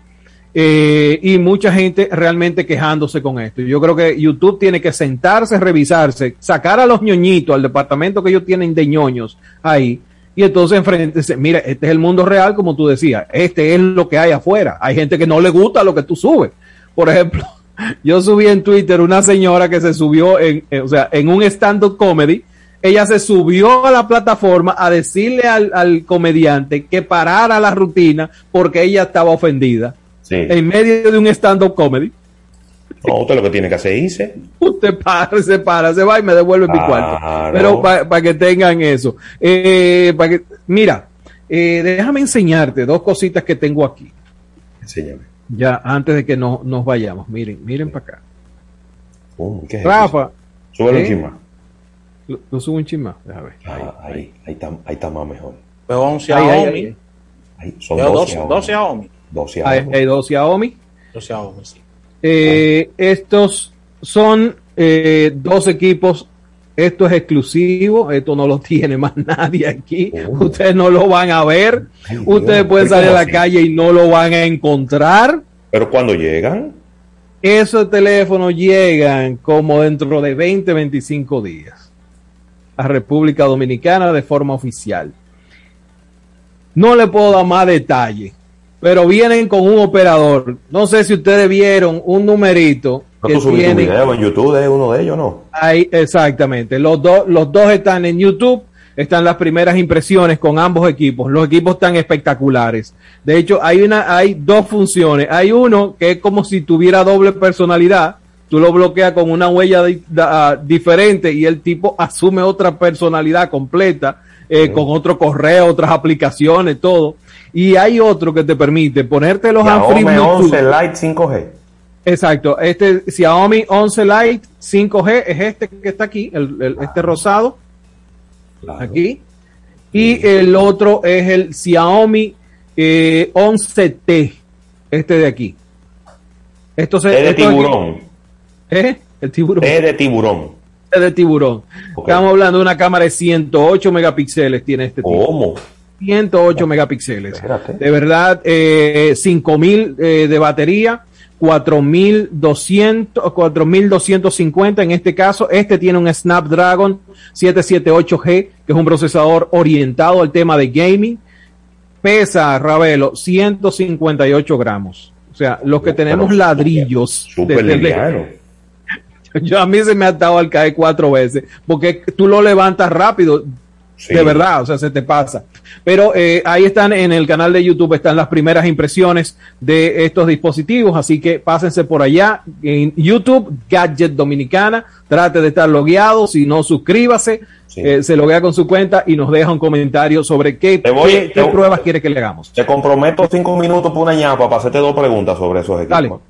eh, y mucha gente realmente quejándose con esto. Yo creo que YouTube tiene que sentarse, revisarse, sacar a los ñoñitos al departamento que ellos tienen de ñoños ahí y entonces enfrentarse, mira, este es el mundo real como tú decías, este es lo que hay afuera. Hay gente que no le gusta lo que tú subes. Por ejemplo, yo subí en Twitter una señora que se subió en, en- o sea, en un stand-up comedy. Ella se subió a la plataforma a decirle al, al comediante que parara la rutina porque ella estaba ofendida. Sí. En medio de un stand-up comedy. No, usted lo que tiene que hacer es irse. Usted para, se para, se va y me devuelve mi cuarto. Pero para que tengan eso. Eh, pa' que- mira, eh, déjame enseñarte dos cositas que tengo aquí. Enséñame. Ya, antes de que no, nos vayamos. Miren, miren para acá. ¿qué es Rafa. Súbelo ¿eh? un chin más. Lo, lo subo un chin más. Déjame ver. Ah, ahí, ahí, está, ahí está más mejor. Veo un Ahí, Xiaomi. ahí, ahí. Ahí, son Veo dos dos, Xiaomi. dos Xiaomi. Dos Hay, Xiaomi. hay dos Xiaomi. Dos Xiaomi, sí. Eh, estos son eh, dos equipos. Esto es exclusivo. Esto no lo tiene más *laughs* nadie aquí. Ustedes no lo van a ver. Ustedes pueden ¿pero salir a la así? calle y no lo van a encontrar. Pero cuando llegan, Esos teléfonos llegan como dentro de 20, 25 días a República Dominicana de forma oficial. No le puedo dar más detalle, pero vienen con un operador. No sé si ustedes vieron un numerito no que tú subiste un video en YouTube de uno de ellos, ¿no? ahí exactamente. Los dos, los dos están en YouTube. Están las primeras impresiones con ambos equipos. Los equipos están espectaculares. De hecho, hay una, hay dos funciones. Hay uno que es como si tuviera doble personalidad. Tú lo bloqueas con una huella da- diferente y el tipo asume otra personalidad completa, eh, con otro correo, otras aplicaciones, todo. Y hay otro que te permite ponerte los Bluetooth. 11 Lite 5G. Exacto, este Xiaomi 11 Lite 5G es este que está aquí, el, el- este rosado, aquí, y el otro es el Xiaomi eh, 11T, este de aquí. Esto se, Es de esto aquí- tiburón. ¿Eh? El tiburón. Es de tiburón. Es de tiburón. Estamos hablando de una cámara de 108 megapíxeles tiene este tipo. ¿Cómo? 108 megapíxeles. Espérate. De verdad, eh, 5000 eh, de batería, 4200, 4250 en este caso. Este tiene un Snapdragon 778G, que es un procesador orientado al tema de gaming. Pesa, Ravelo, 158 gramos. sea, los que tenemos ladrillos. Súper de- *laughs* yo a mí se me ha atado al caer cuatro veces, porque tú lo levantas rápido, de verdad, o sea, se te pasa. Pero eh, ahí están en el canal de YouTube, están las primeras impresiones de estos dispositivos, así que pásense por allá en YouTube, Gadget Dominicana, trate de estar logueado, si no, suscríbase, eh, se loguea con su cuenta y nos deja un comentario sobre qué, voy- qué- qué te- pruebas quiere que le hagamos. Te comprometo cinco minutos por una ñapa para hacerte dos preguntas sobre esos equipos.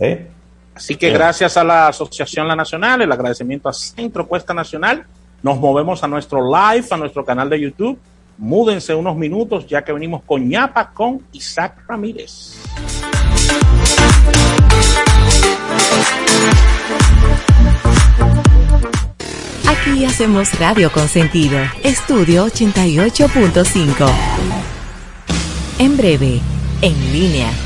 ¿Eh? Así que gracias a la Asociación La Nacional, el agradecimiento a Centro Cuesta Nacional, nos movemos a nuestro live, a nuestro canal de YouTube. Múdense unos minutos ya que venimos con ñapa con Isaac Ramírez. Aquí hacemos radio con sentido. Estudio 88.5. En breve, en línea.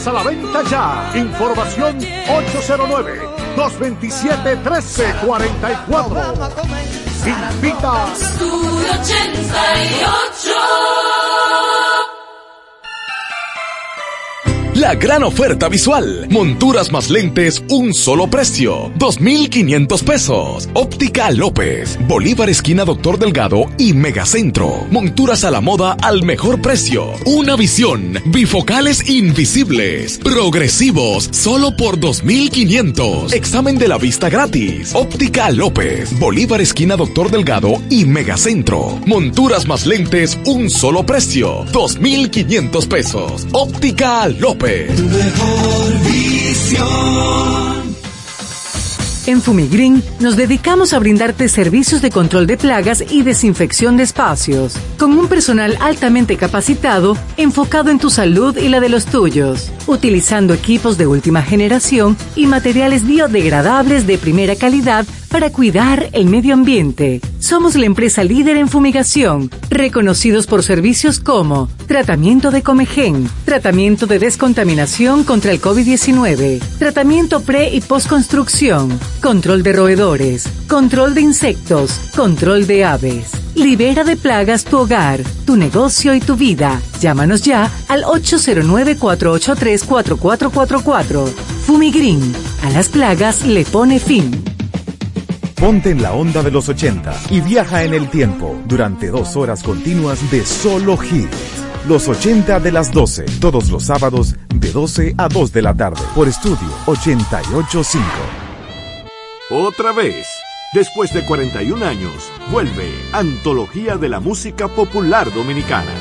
a la venta ya. Información 809 227 1344. Invita. Estudio 88. La gran oferta visual. Monturas más lentes, un solo precio. 2,500 pesos. Óptica López. Bolívar esquina Doctor Delgado y Megacentro. Monturas a la moda al mejor precio. Una visión. Bifocales invisibles. Progresivos. Solo por 2,500. Examen de la vista gratis. Óptica López. Bolívar esquina Doctor Delgado y Megacentro. Monturas más lentes, un solo precio. 2,500 pesos. Óptica López. En Fumigreen nos dedicamos a brindarte servicios de control de plagas y desinfección de espacios, con un personal altamente capacitado enfocado en tu salud y la de los tuyos, utilizando equipos de última generación y materiales biodegradables de primera calidad para cuidar el medio ambiente. Somos la empresa líder en fumigación, reconocidos por servicios como tratamiento de Comegen, tratamiento de descontaminación contra el COVID-19, tratamiento pre y postconstrucción, control de roedores, control de insectos, control de aves. Libera de plagas tu hogar, tu negocio y tu vida. Llámanos ya al 809-483-4444. Fumigreen, a las plagas le pone fin. Ponte en la onda de los 80 y viaja en el tiempo durante dos horas continuas de solo hits. Los 80 de las 12, todos los sábados de 12 a 2 de la tarde por Estudio 885. Otra vez, después de 41 años, vuelve Antología de la Música Popular Dominicana.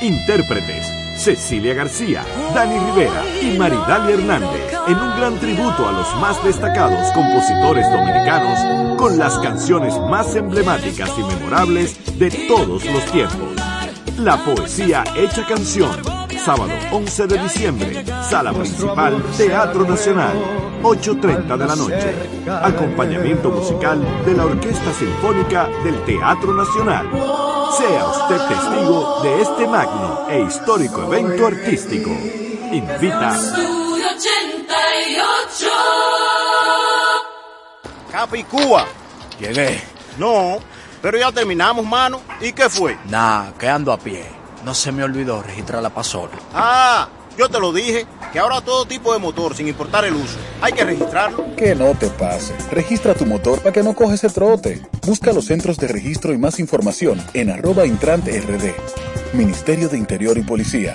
Intérpretes, Cecilia García, Dani Rivera y Maridalia Hernández, en un gran tributo a los más destacados compositores dominicanos con las canciones más emblemáticas y memorables de todos los tiempos. La poesía hecha canción. Sábado 11 de diciembre, sala principal, Teatro Nacional, 8.30 de la noche. Acompañamiento musical de la Orquesta Sinfónica del Teatro Nacional. Sea usted testigo de este magno e histórico evento artístico. Invita Estudio 88. Capicúa. Llegué. No, pero ya terminamos, mano. ¿Y qué fue? Nah, que ando a pie. No se me olvidó registrar la pasola. Ah, yo te lo dije, que ahora todo tipo de motor, sin importar el uso, hay que registrarlo. Que no te pase. Registra tu motor para que no coges el trote. Busca los centros de registro y más información en arroba intrant rd. Ministerio de Interior y Policía.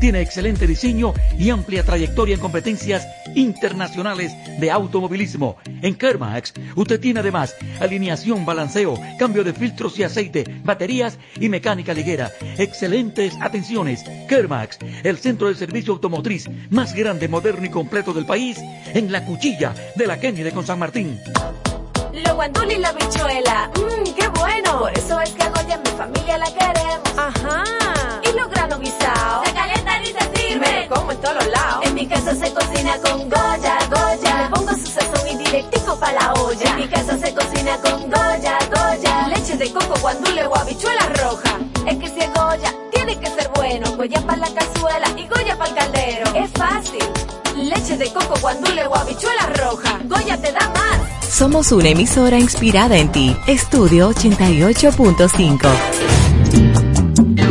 tiene excelente diseño y amplia trayectoria en competencias internacionales de automovilismo. En Kermax, usted tiene además alineación, balanceo, cambio de filtros y aceite, baterías y mecánica liguera. Excelentes atenciones. Kermax, el centro de servicio automotriz más grande, moderno y completo del país, en la cuchilla de la Kennedy con San Martín. Los guandules y la bichuela, mmm, qué bueno. Por eso es que a Goya mi familia la queremos. Ajá. Y los granos como en todos lados. En mi casa se cocina con Goya, Goya. Le pongo su sazón y directico pa' la olla. En mi casa se cocina con Goya, Goya. Leche de coco, guandule o habichuela roja. Es que si es Goya, tiene que ser bueno. Goya para la cazuela y Goya para el caldero. Es fácil. Leche de coco, guandule o habichuela roja. Goya te da más. Somos una emisora inspirada en ti. Estudio 88.5.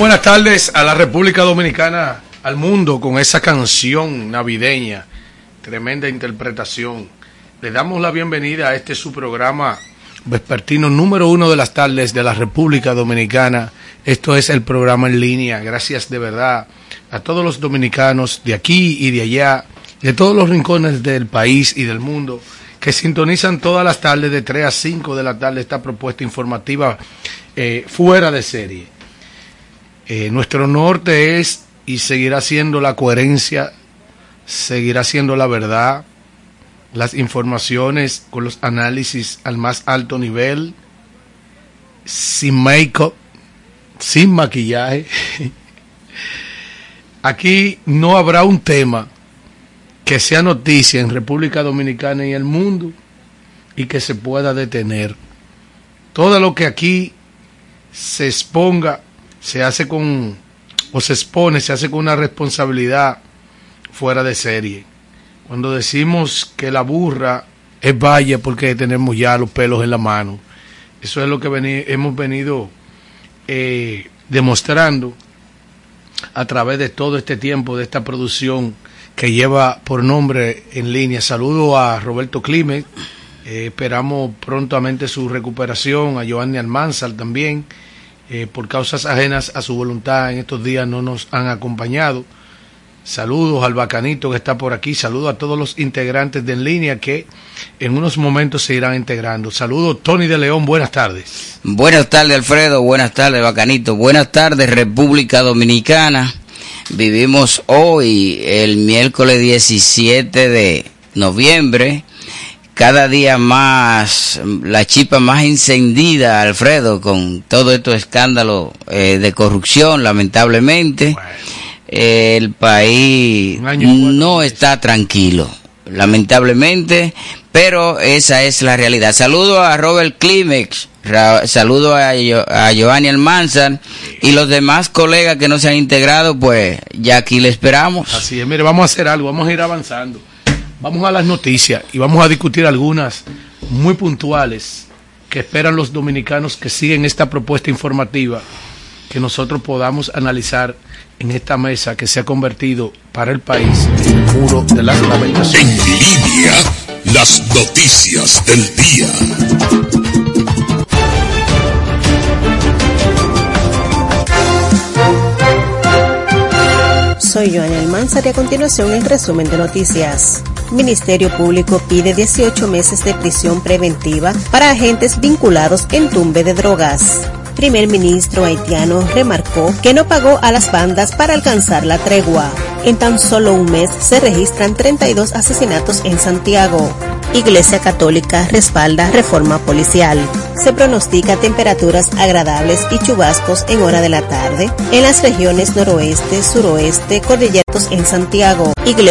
Buenas tardes a la República Dominicana, al mundo, con esa canción navideña. Tremenda interpretación. Le damos la bienvenida a este su programa vespertino número uno de las tardes de la República Dominicana. Esto es el programa en línea. Gracias de verdad a todos los dominicanos de aquí y de allá, de todos los rincones del país y del mundo, que sintonizan todas las tardes de 3 a 5 de la tarde esta propuesta informativa eh, fuera de serie. Eh, nuestro norte es y seguirá siendo la coherencia, seguirá siendo la verdad, las informaciones con los análisis al más alto nivel, sin make-up, sin maquillaje. *laughs* Aquí no habrá un tema que sea noticia en República Dominicana y el mundo y que se pueda detener. Todo lo que aquí se exponga se hace con o se expone, se hace con una responsabilidad fuera de serie. Cuando decimos que la burra es vaya porque tenemos ya los pelos en la mano, eso es lo que hemos venido eh, demostrando a través de todo este tiempo de esta producción que lleva por nombre en línea. Saludo a Roberto Clime, eh, esperamos prontamente su recuperación, a Giovanni Almanzar también, eh, por causas ajenas a su voluntad en estos días no nos han acompañado. Saludos al bacanito que está por aquí, saludos a todos los integrantes de En Línea que en unos momentos se irán integrando. Saludos Tony de León, buenas tardes. Buenas tardes, Alfredo. Buenas tardes, Bacanito. Buenas tardes, República Dominicana. Vivimos hoy, el miércoles 17 de noviembre. Cada día más, la chipa más encendida, Alfredo, con todo estos escándalos eh, de corrupción, lamentablemente. El país no está tranquilo, lamentablemente, pero esa es la realidad. Saludo a Robert Climex, saludo a, Yo- a Giovanni Almanzar y los demás colegas que no se han integrado, pues ya aquí le esperamos. Así es, mire, vamos a hacer algo, vamos a ir avanzando. Vamos a las noticias y vamos a discutir algunas muy puntuales que esperan los dominicanos que siguen esta propuesta informativa que nosotros podamos analizar en esta mesa que se ha convertido para el país en el muro de las lamentaciones. En línea, las noticias del día. Soy Joana Almanzar y a continuación el resumen de noticias. Ministerio Público pide 18 meses de prisión preventiva para agentes vinculados en tumbe de drogas. Primer ministro haitiano remarcó que no pagó a las bandas para alcanzar la tregua. En tan solo un mes se registran 32 asesinatos en Santiago. Iglesia Católica respalda reforma policial. Se pronostica temperaturas agradables y chubascos en hora de la tarde en las regiones noroeste, suroeste, cordilleros en Santiago. Iglesia